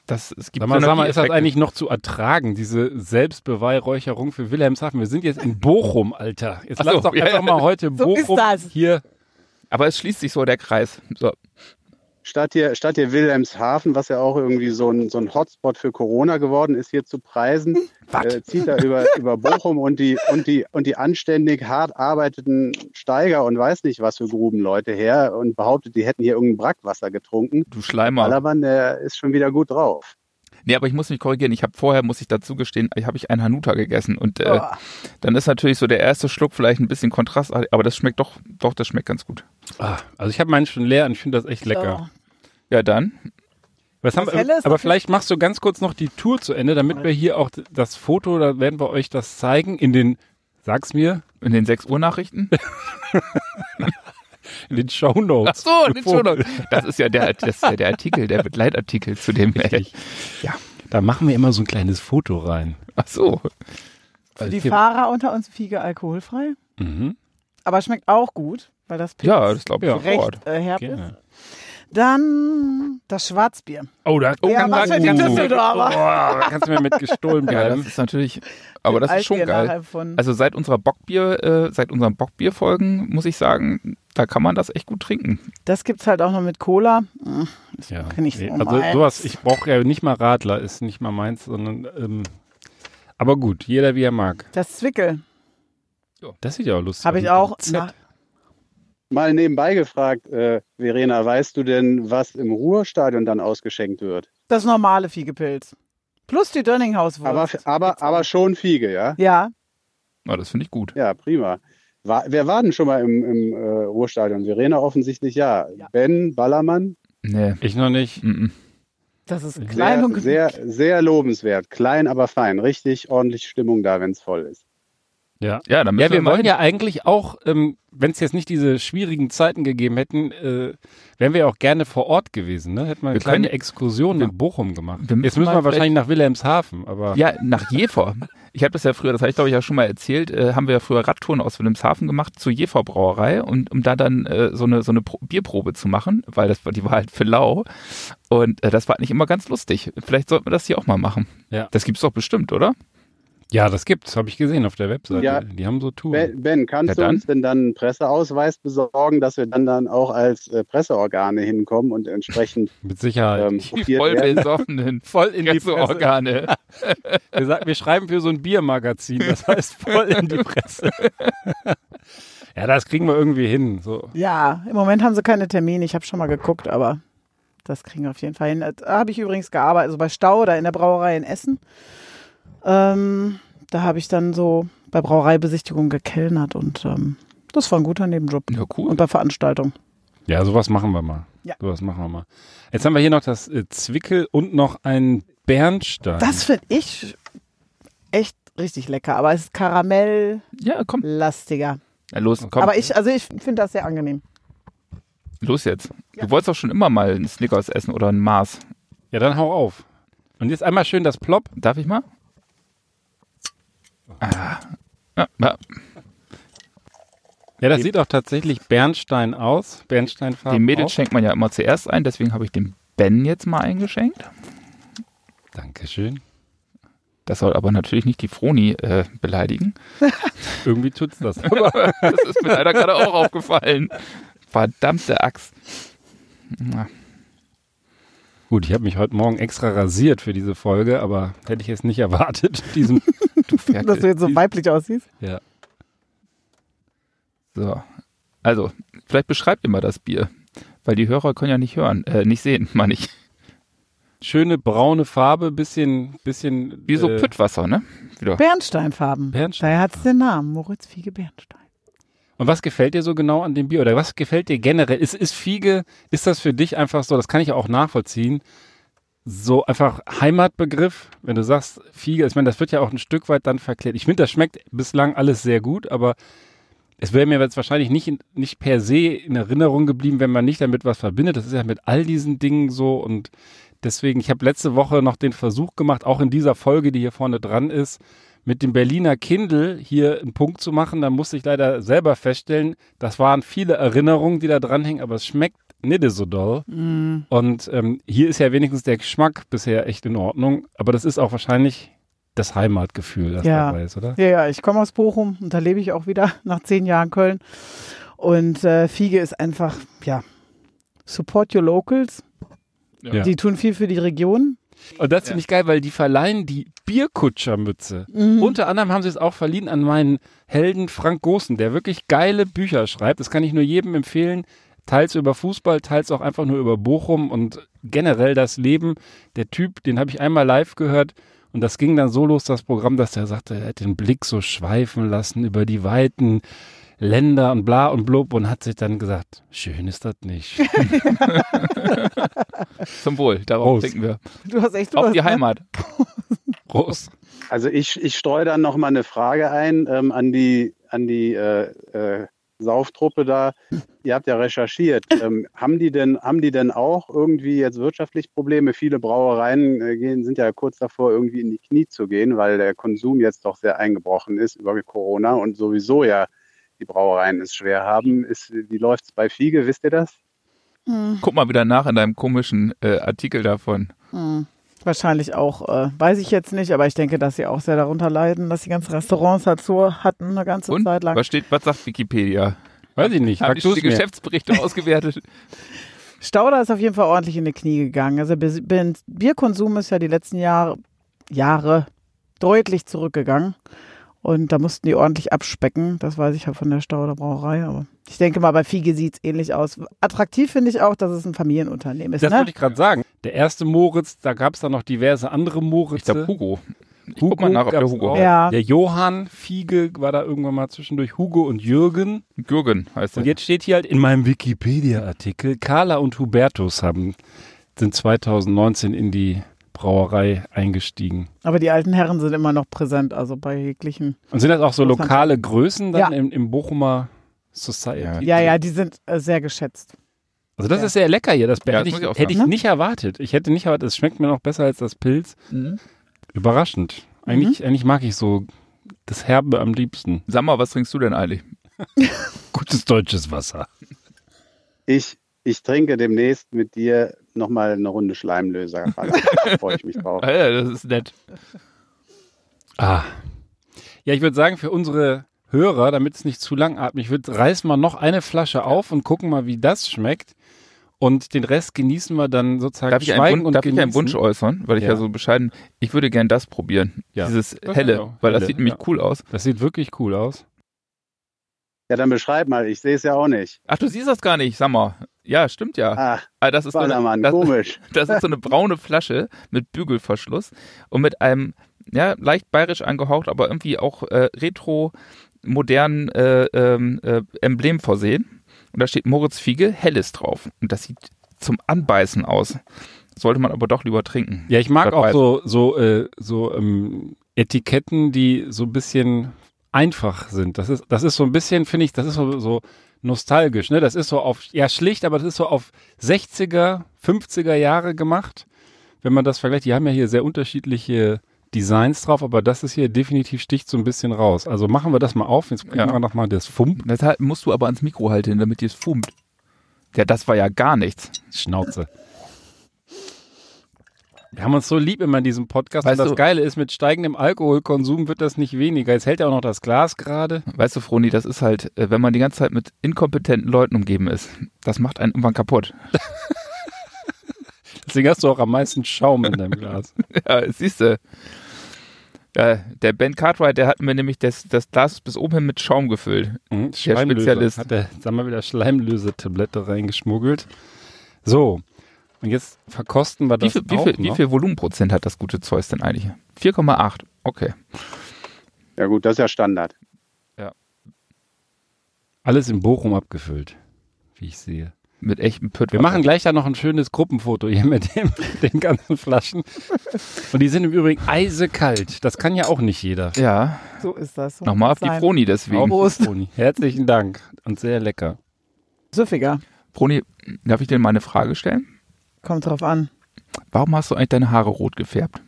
[SPEAKER 3] Das, es gibt
[SPEAKER 2] Sag mal, sag mal, ist das eigentlich noch zu ertragen, diese Selbstbeweihräucherung für Wilhelmshaven? Wir sind jetzt in Bochum, Alter. Jetzt
[SPEAKER 3] Ach
[SPEAKER 2] lass
[SPEAKER 3] so,
[SPEAKER 2] doch
[SPEAKER 3] ja,
[SPEAKER 2] einfach mal heute
[SPEAKER 6] So ist
[SPEAKER 2] Bochum
[SPEAKER 6] das.
[SPEAKER 2] hier.
[SPEAKER 3] Aber es schließt sich so der Kreis. So.
[SPEAKER 5] Statt hier, statt hier Wilhelmshaven, was ja auch irgendwie so ein, so ein Hotspot für Corona geworden ist, hier zu preisen, äh, zieht er über, über Bochum und die, und, die, und die anständig hart arbeiteten Steiger und weiß nicht was für Grubenleute her und behauptet, die hätten hier irgendein Brackwasser getrunken.
[SPEAKER 3] Du Schleimer.
[SPEAKER 5] Ballermann, der ist schon wieder gut drauf.
[SPEAKER 3] Nee, aber ich muss mich korrigieren. Ich habe vorher, muss ich dazu gestehen, ich habe ich einen Hanuta gegessen und äh,
[SPEAKER 6] Oh.
[SPEAKER 3] dann ist natürlich so der erste Schluck vielleicht ein bisschen Kontrast, aber das schmeckt doch, doch, das schmeckt ganz gut.
[SPEAKER 2] Ah, also ich habe meinen schon leer und ich finde das echt lecker.
[SPEAKER 3] Ja, dann.
[SPEAKER 2] Was haben,
[SPEAKER 6] ist
[SPEAKER 2] aber vielleicht machst du ganz kurz noch die Tour zu Ende, damit wir hier auch das Foto, da werden wir euch das zeigen in den, sag's mir,
[SPEAKER 3] In den 6 Uhr Nachrichten.
[SPEAKER 2] in den Show Notes.
[SPEAKER 3] Ach so, den schon noch. Das ist ja der, das ist ja der Artikel, der Begleitartikel zu dem.
[SPEAKER 2] Richtig. Da machen wir immer so ein kleines Foto rein.
[SPEAKER 3] Ach so.
[SPEAKER 6] Für die Fahrer unter uns Fiege alkoholfrei.
[SPEAKER 2] Mhm.
[SPEAKER 6] Aber schmeckt auch gut, weil das Pilz
[SPEAKER 3] Ja, das glaube ich
[SPEAKER 2] Ja.
[SPEAKER 6] recht äh, herb ist. Dann das Schwarzbier.
[SPEAKER 2] Oh, da
[SPEAKER 6] Ja,
[SPEAKER 2] kann-
[SPEAKER 6] die Düsseldorfer.
[SPEAKER 2] Oh, da kannst du mir mit gestohlen
[SPEAKER 3] Ja,
[SPEAKER 2] bleiben.
[SPEAKER 3] das ist natürlich, aber das ist schon geil. Also seit unserer Bockbier, äh, seit unseren Bockbierfolgen muss ich sagen, da kann man das echt gut trinken.
[SPEAKER 6] das gibt's halt auch noch mit Cola. Hm, Das
[SPEAKER 2] Ja.
[SPEAKER 6] kenn ich so
[SPEAKER 2] Nee, also
[SPEAKER 6] meins.
[SPEAKER 2] sowas, ich brauche ja nicht mal Radler, ist nicht mal meins, sondern ähm, aber gut, jeder wie er mag.
[SPEAKER 6] Das Zwickel
[SPEAKER 2] Das sieht ja auch lustig
[SPEAKER 6] habe
[SPEAKER 2] aus.
[SPEAKER 6] ich auch.
[SPEAKER 2] Z.
[SPEAKER 6] Na,
[SPEAKER 5] Mal nebenbei gefragt, äh, Verena, weißt du denn, was im Ruhrstadion dann ausgeschenkt wird?
[SPEAKER 6] das normale Fiegepilz. Plus die Dönninghauswurst.
[SPEAKER 5] Aber, aber, aber schon Fiege, ja?
[SPEAKER 6] ja,
[SPEAKER 3] Ja, das finde ich gut.
[SPEAKER 5] Ja, prima. War, wer war denn schon mal im, im äh, Ruhrstadion? Verena offensichtlich ja. Ben Ballermann,
[SPEAKER 3] Nee.
[SPEAKER 2] Ich noch nicht.
[SPEAKER 3] Mm -mm.
[SPEAKER 6] das ist klein
[SPEAKER 5] sehr,
[SPEAKER 6] und
[SPEAKER 5] sehr, sehr lobenswert. Klein, aber fein. Richtig ordentlich Stimmung da, wenn es voll ist.
[SPEAKER 2] Ja.
[SPEAKER 3] Ja, dann
[SPEAKER 2] Ja, wir wollen ja eigentlich auch, ähm, wenn es jetzt nicht diese schwierigen Zeiten gegeben hätten, äh, wären wir ja auch gerne vor Ort gewesen. Ne? Hätten wir eine
[SPEAKER 3] Wir
[SPEAKER 2] kleine
[SPEAKER 3] können-
[SPEAKER 2] Exkursion nach Bochum gemacht. jetzt müssen wir wahrscheinlich nach Wilhelmshaven, aber
[SPEAKER 3] Ja, nach Jever. Ich habe das ja früher, das habe ich glaube ich ja schon mal erzählt, äh, haben wir ja früher Radtouren aus Wilhelmshaven gemacht zur Jever Brauerei und um da dann äh, so eine so eine Pro Bierprobe zu machen, weil das war die war halt für lau und äh, das war nicht immer ganz lustig. Vielleicht sollten wir das hier auch mal machen.
[SPEAKER 2] Ja.
[SPEAKER 3] Das gibt's doch bestimmt, oder?
[SPEAKER 2] Ja, das gibt's, habe ich gesehen auf der Webseite.
[SPEAKER 5] Ja.
[SPEAKER 2] Die haben so Touren.
[SPEAKER 5] Ben, ben kannst
[SPEAKER 3] Ja,
[SPEAKER 5] du uns denn dann einen Presseausweis besorgen, dass wir dann, dann auch als äh, Presseorgane hinkommen und entsprechend
[SPEAKER 2] Mit Sicherheit.
[SPEAKER 5] ähm,
[SPEAKER 3] Die voll
[SPEAKER 5] werden?
[SPEAKER 3] besoffenen,
[SPEAKER 2] voll in die
[SPEAKER 3] ganze
[SPEAKER 2] Presse.
[SPEAKER 3] Organe.
[SPEAKER 2] Wir, sagen, wir schreiben für so ein Biermagazin, das heißt voll in die Presse. ja, das kriegen wir irgendwie hin. So.
[SPEAKER 6] Ja, im Moment haben sie keine Termine. Ich habe schon mal geguckt, aber das kriegen wir auf jeden Fall hin. Da habe ich übrigens gearbeitet, also bei Stau oder in der Brauerei in Essen. Ähm, da habe ich dann so bei Brauereibesichtigung gekellnert und ähm, das war ein guter Nebenjob.
[SPEAKER 3] Ja, cool.
[SPEAKER 6] Und bei Veranstaltungen.
[SPEAKER 2] Ja, sowas machen wir mal.
[SPEAKER 6] Ja.
[SPEAKER 2] Sowas machen wir mal. Jetzt haben wir hier noch das äh, Zwickel und noch ein Bernstein.
[SPEAKER 6] Das finde ich echt richtig lecker, aber es ist karamelllastiger.
[SPEAKER 3] Ja, komm. Ja, los, komm.
[SPEAKER 6] Aber ich, also ich finde das sehr angenehm.
[SPEAKER 3] los jetzt. Du wolltest doch schon immer mal einen Snickers essen oder ein Mars.
[SPEAKER 2] Ja, dann hau auf. Und jetzt einmal schön das Plop.
[SPEAKER 3] Darf ich mal? Ah. Ja,
[SPEAKER 2] das sieht auch tatsächlich Bernstein aus. Bernsteinfarben.
[SPEAKER 3] Den Mädels
[SPEAKER 2] auch.
[SPEAKER 3] schenkt man ja immer zuerst ein, deswegen habe ich dem Ben jetzt mal eingeschenkt.
[SPEAKER 2] Dankeschön.
[SPEAKER 3] Das soll aber natürlich nicht die Froni äh, beleidigen.
[SPEAKER 2] Irgendwie tut's das.
[SPEAKER 3] Aber das ist mir leider gerade auch aufgefallen. Verdammte Axt. Na,
[SPEAKER 2] Gut, ich habe mich heute Morgen extra rasiert für diese Folge, aber hätte ich jetzt nicht erwartet. Diesem,
[SPEAKER 3] du Ferkel.
[SPEAKER 6] Dass du jetzt so weiblich aussiehst.
[SPEAKER 2] ja.
[SPEAKER 3] So. Also, vielleicht beschreibt ihr mal das Bier. Weil die Hörer können ja nicht hören, äh, nicht sehen, meine ich.
[SPEAKER 2] Schöne braune Farbe, bisschen, bisschen.
[SPEAKER 3] Wie so
[SPEAKER 2] äh,
[SPEAKER 3] Püttwasser, ne? Wieder.
[SPEAKER 6] Bernsteinfarben.
[SPEAKER 2] Bernstein.
[SPEAKER 6] Daher hat es den Namen, Moritz Fiege Bernstein.
[SPEAKER 2] Und was gefällt dir so genau an dem Bier? Oder was gefällt dir generell? Ist, ist Fiege, ist das für dich einfach so, das kann ich auch nachvollziehen, so einfach Heimatbegriff, wenn du sagst Fiege, ich meine, das wird ja auch ein Stück weit dann verklärt. Ich finde, das schmeckt bislang alles sehr gut, aber es wäre mir jetzt wahrscheinlich nicht, nicht per se in Erinnerung geblieben, wenn man nicht damit was verbindet. Das ist ja mit all diesen Dingen so und deswegen, ich habe letzte Woche noch den Versuch gemacht, auch in dieser Folge, die hier vorne dran ist, mit dem Berliner Kindle hier einen Punkt zu machen. Da musste ich leider selber feststellen, das waren viele Erinnerungen, die da dranhängen, aber es schmeckt nicht so doll.
[SPEAKER 6] Mm.
[SPEAKER 2] Und ähm, hier ist ja wenigstens der Geschmack bisher echt in Ordnung. Aber das ist auch wahrscheinlich das Heimatgefühl, das
[SPEAKER 6] Ja.
[SPEAKER 2] dabei ist, oder?
[SPEAKER 6] Ja, ja, ich komme aus Bochum und da lebe ich auch wieder nach zehn Jahren Köln. Und äh, Fiege ist einfach, ja, support your locals.
[SPEAKER 2] Ja.
[SPEAKER 6] Die tun viel für die Region.
[SPEAKER 2] Und das finde ich geil, weil die verleihen die Bierkutschermütze.
[SPEAKER 6] Mhm.
[SPEAKER 2] Unter anderem haben sie es auch verliehen an meinen Helden Frank Gosen, der wirklich geile Bücher schreibt. Das kann ich nur jedem empfehlen. Teils über Fußball, teils auch einfach nur über Bochum und generell das Leben. Der Typ, den habe ich einmal live gehört und das ging dann so los, das Programm, dass der sagte, er hat den Blick so schweifen lassen über die weiten Länder und bla und blub und hat sich dann gesagt, schön ist das nicht.
[SPEAKER 3] Zum Wohl, darauf
[SPEAKER 2] Prost.
[SPEAKER 3] denken wir.
[SPEAKER 6] Du hast echt
[SPEAKER 3] Auf die
[SPEAKER 6] ne?
[SPEAKER 3] Heimat.
[SPEAKER 2] Prost.
[SPEAKER 5] Also ich, ich streue dann noch mal eine Frage ein ähm, an die, an die äh, äh, Sauftruppe da. Ihr habt ja recherchiert. Ähm, haben, die denn, haben die denn auch irgendwie jetzt wirtschaftlich Probleme? Viele Brauereien äh, gehen, sind ja kurz davor, irgendwie in die Knie zu gehen, weil der Konsum jetzt doch sehr eingebrochen ist über Corona und sowieso ja die Brauereien es schwer haben. Ist, wie läuft es bei Fiege? Wisst ihr das?
[SPEAKER 3] Guck mal wieder nach in deinem komischen äh, Artikel davon.
[SPEAKER 6] Hm. Wahrscheinlich auch, äh, weiß ich jetzt nicht, aber ich denke, dass sie auch sehr darunter leiden, dass die ganzen Restaurants halt so hatten eine ganze
[SPEAKER 3] Und
[SPEAKER 6] Zeit lang.
[SPEAKER 3] was steht, was sagt Wikipedia?
[SPEAKER 2] Weiß ich nicht.
[SPEAKER 3] Haben die, die
[SPEAKER 2] mir.
[SPEAKER 3] Geschäftsberichte ausgewertet?
[SPEAKER 6] Stauder ist auf jeden Fall ordentlich in die Knie gegangen. Also Bierkonsum ist ja die letzten Jahre, Jahre deutlich zurückgegangen. Und da mussten die ordentlich abspecken. Das weiß ich ja von der Stauder Brauerei. Aber ich denke mal, bei Fiege sieht es ähnlich aus. Attraktiv finde ich auch, dass es ein Familienunternehmen ist.
[SPEAKER 2] Das
[SPEAKER 6] ne?
[SPEAKER 2] wollte ich gerade sagen. Der erste Moritz, da gab es dann noch diverse andere Moritz.
[SPEAKER 3] Ich glaube Hugo. Ich guck mal nach, ob der Hugo.
[SPEAKER 6] Ja.
[SPEAKER 2] Der Johann Fiege war da irgendwann mal zwischendurch. Hugo und Jürgen.
[SPEAKER 3] Gürgen heißt er.
[SPEAKER 2] Und jetzt steht hier halt in meinem Wikipedia-Artikel, Carla und Hubertus haben, sind 2019 in die Brauerei eingestiegen.
[SPEAKER 6] Aber die alten Herren sind immer noch präsent, also bei jeglichen.
[SPEAKER 2] Und sind das auch so lokale Größen dann
[SPEAKER 6] Ja.
[SPEAKER 2] im, im Bochumer Society?
[SPEAKER 6] Ja, ja, die sind äh, sehr geschätzt.
[SPEAKER 2] Also das
[SPEAKER 6] Ja.
[SPEAKER 2] ist sehr lecker hier. Das
[SPEAKER 3] Ja, das
[SPEAKER 2] hätte,
[SPEAKER 3] ich
[SPEAKER 2] hätte ich nicht erwartet. Ich hätte nicht erwartet, es schmeckt mir noch besser als das Pilz.
[SPEAKER 3] Mhm.
[SPEAKER 2] Überraschend. Eigentlich, eigentlich mag ich so das Herbe am liebsten.
[SPEAKER 3] Sag mal, was trinkst du denn eigentlich?
[SPEAKER 2] Gutes deutsches Wasser.
[SPEAKER 5] Ich, ich trinke demnächst mit dir nochmal eine Runde Schleimlöser. Da freue ich mich drauf.
[SPEAKER 3] Ah, ja, das ist nett.
[SPEAKER 2] Ah. Ja, ich würde sagen, für unsere Hörer, damit es nicht zu langatmig wird, reißen wir noch eine Flasche auf und gucken mal, wie das schmeckt. Und den Rest genießen wir dann sozusagen
[SPEAKER 3] Darf ich, einen,
[SPEAKER 2] schweigen
[SPEAKER 3] Wun-
[SPEAKER 2] und
[SPEAKER 3] darf ich einen
[SPEAKER 2] genießen.
[SPEAKER 3] Wunsch äußern? Weil ich ja,
[SPEAKER 2] Ja.
[SPEAKER 3] so bescheiden, ich würde gern das probieren.
[SPEAKER 2] Ja.
[SPEAKER 3] Dieses
[SPEAKER 2] Das
[SPEAKER 3] helle, weil das sieht nämlich
[SPEAKER 2] ja.
[SPEAKER 3] cool aus.
[SPEAKER 2] Das sieht wirklich cool aus.
[SPEAKER 5] Ja, dann beschreib mal, ich sehe es ja auch nicht.
[SPEAKER 3] Ach, du siehst das gar nicht, sag mal. Ja, stimmt ja.
[SPEAKER 5] Ah,
[SPEAKER 3] Ah, das ist so eine,
[SPEAKER 5] Ballermann,
[SPEAKER 3] das,
[SPEAKER 5] komisch.
[SPEAKER 3] das ist so eine braune Flasche mit Bügelverschluss und mit einem, ja, leicht bayerisch angehaucht, aber irgendwie auch äh, retro modernen äh, ähm, äh, Emblem versehen. Und da steht Moritz Fiege Helles drauf. Und das sieht zum Anbeißen aus. Sollte man aber doch lieber trinken.
[SPEAKER 2] Ja, ich mag auch
[SPEAKER 3] Weißen.
[SPEAKER 2] so, so, äh, so ähm, Etiketten, die so ein bisschen einfach sind. Das ist, das ist so ein bisschen, finde ich, das ist so, so nostalgisch. Ne? Das ist so auf, ja schlicht, aber das ist so auf 60er, 50er Jahre gemacht. Wenn man das vergleicht, die haben ja hier sehr unterschiedliche Designs drauf, aber das ist hier definitiv sticht so ein bisschen raus. Also machen wir das mal auf. Jetzt gucken
[SPEAKER 3] Ja.
[SPEAKER 2] wir nochmal das Fump.
[SPEAKER 3] Das halt, musst du aber ans Mikro halten, damit dir es fumt. Ja, das war ja gar nichts.
[SPEAKER 2] Schnauze. Wir haben uns so lieb immer in diesem Podcast
[SPEAKER 3] Weißt
[SPEAKER 2] und das
[SPEAKER 3] du-
[SPEAKER 2] Geile ist, mit steigendem Alkoholkonsum wird das nicht weniger. Jetzt hält er auch noch das Glas gerade.
[SPEAKER 3] Weißt du, Froni, das ist halt, äh, wenn man die ganze Zeit mit inkompetenten Leuten umgeben ist, das macht einen irgendwann kaputt.
[SPEAKER 2] Deswegen hast du auch am meisten Schaum in deinem Glas.
[SPEAKER 3] Ja, siehst du. Ja, der Ben Cartwright, der hat mir nämlich das, das Glas bis oben hin mit Schaum gefüllt.
[SPEAKER 2] Mhm,
[SPEAKER 3] Spezialist.
[SPEAKER 2] Hat er, sagen wir wieder Schleimlösetablette reingeschmuggelt. So. Und jetzt verkosten wir
[SPEAKER 3] Wie
[SPEAKER 2] das
[SPEAKER 3] viel, wie,
[SPEAKER 2] auch
[SPEAKER 3] viel, wie viel Volumenprozent hat das gute Zeus denn eigentlich? 4,8. Okay.
[SPEAKER 5] Ja gut, das ist ja Standard.
[SPEAKER 2] Alles in Bochum abgefüllt, wie ich sehe.
[SPEAKER 3] Mit echtem Pütt.
[SPEAKER 2] Wir machen gleich da noch ein schönes Gruppenfoto hier mit dem, den ganzen Flaschen. Und die sind im Übrigen eisekalt. Das kann ja auch nicht jeder.
[SPEAKER 3] Ja,
[SPEAKER 6] So ist das. So
[SPEAKER 3] nochmal auf die
[SPEAKER 6] sein.
[SPEAKER 3] Froni deswegen.
[SPEAKER 6] Prost.
[SPEAKER 2] Toni. Herzlichen Dank und sehr lecker.
[SPEAKER 6] Süffiger.
[SPEAKER 3] Froni, darf ich dir mal eine Frage stellen?
[SPEAKER 6] Kommt drauf an.
[SPEAKER 3] Warum hast du eigentlich deine Haare rot gefärbt?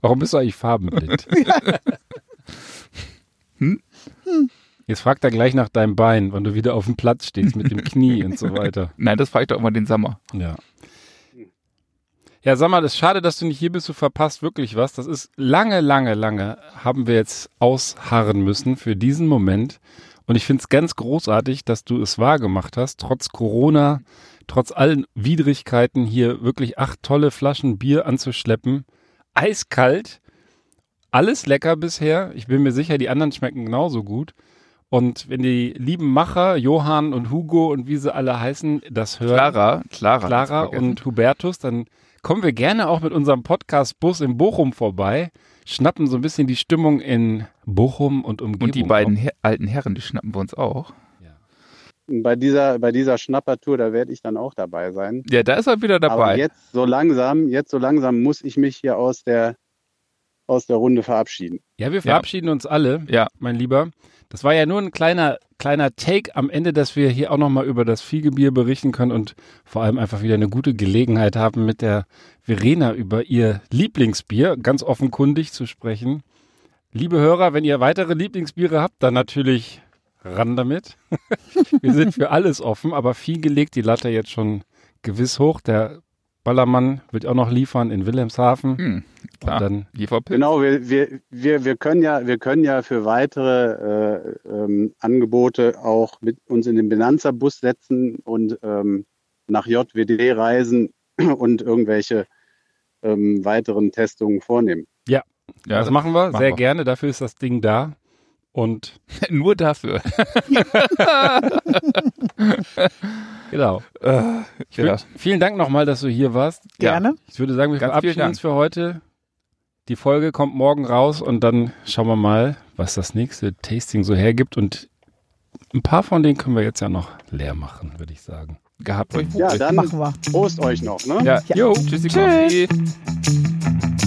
[SPEAKER 2] Warum bist du eigentlich farbenblind?
[SPEAKER 3] Hm?
[SPEAKER 2] Jetzt fragt er gleich nach deinem Bein, wann du wieder auf dem Platz stehst mit dem Knie und so weiter.
[SPEAKER 3] Nein, das frage ich doch immer den Sommer.
[SPEAKER 2] Ja. Ja, sag mal, das ist schade, dass du nicht hier bist, du verpasst wirklich was. Das ist lange, lange, lange haben wir jetzt ausharren müssen für diesen Moment. Und ich finde es ganz großartig, dass du es wahrgemacht hast, trotz Corona, trotz allen Widrigkeiten hier wirklich acht tolle Flaschen Bier anzuschleppen. Eiskalt. Alles lecker bisher. Ich bin mir sicher, die anderen schmecken genauso gut. Und wenn die lieben Macher, Johann und Hugo und wie sie alle heißen, das hören.
[SPEAKER 3] Clara, Clara,
[SPEAKER 2] Clara und Hubertus, dann kommen wir gerne auch mit unserem Podcast-Bus in Bochum vorbei, schnappen so ein bisschen die Stimmung in Bochum und Umgebung.
[SPEAKER 3] Und die beiden Her alten Herren, die schnappen wir uns auch.
[SPEAKER 5] Bei dieser, bei dieser Schnappertour, da werde ich dann auch dabei sein.
[SPEAKER 3] Ja, da ist er wieder dabei.
[SPEAKER 5] Aber jetzt so langsam, jetzt so langsam muss ich mich hier aus der, aus der Runde verabschieden.
[SPEAKER 2] Ja, wir verabschieden uns alle,
[SPEAKER 3] Ja.
[SPEAKER 2] mein Lieber. Das war ja nur ein kleiner, kleiner Take am Ende, dass wir hier auch nochmal über das Fiegebier berichten können und vor allem einfach wieder eine gute Gelegenheit haben, mit der Verena über ihr Lieblingsbier ganz offenkundig zu sprechen. Liebe Hörer, wenn ihr weitere Lieblingsbiere habt, dann natürlich ran damit. wir sind für alles offen, aber Fiege legt die Latte jetzt schon gewiss hoch. Der Ballermann wird auch noch liefern in Wilhelmshaven.
[SPEAKER 3] Hm, klar.
[SPEAKER 2] Und dann
[SPEAKER 3] Lieferpilz.
[SPEAKER 5] Genau, wir, wir, wir, wir, können ja, wir können ja für weitere äh, ähm, Angebote auch mit uns in den Benanza-Bus setzen und ähm, nach JWD reisen und irgendwelche ähm, weiteren Testungen vornehmen.
[SPEAKER 3] Ja,
[SPEAKER 2] das machen wir
[SPEAKER 3] machen
[SPEAKER 2] sehr
[SPEAKER 3] wir.
[SPEAKER 2] gerne. Dafür ist das Ding da. Und
[SPEAKER 3] Nur dafür.
[SPEAKER 2] genau.
[SPEAKER 3] Äh, ja.
[SPEAKER 2] Vielen Dank nochmal, dass du hier warst.
[SPEAKER 6] Gerne.
[SPEAKER 2] Ich würde sagen, wir
[SPEAKER 3] Ganz
[SPEAKER 2] verabschieden uns für heute. Die Folge kommt morgen raus und dann schauen wir mal, was das nächste Tasting so hergibt. Und ein paar von denen können wir jetzt ja noch leer machen, würde ich sagen.
[SPEAKER 3] Gehabt euch.
[SPEAKER 5] Ja, dann
[SPEAKER 6] Machen wir.
[SPEAKER 5] Prost euch noch. Ne?
[SPEAKER 6] Ja,
[SPEAKER 3] jo, tschüssi.
[SPEAKER 6] Tschüss.
[SPEAKER 3] Tschüss.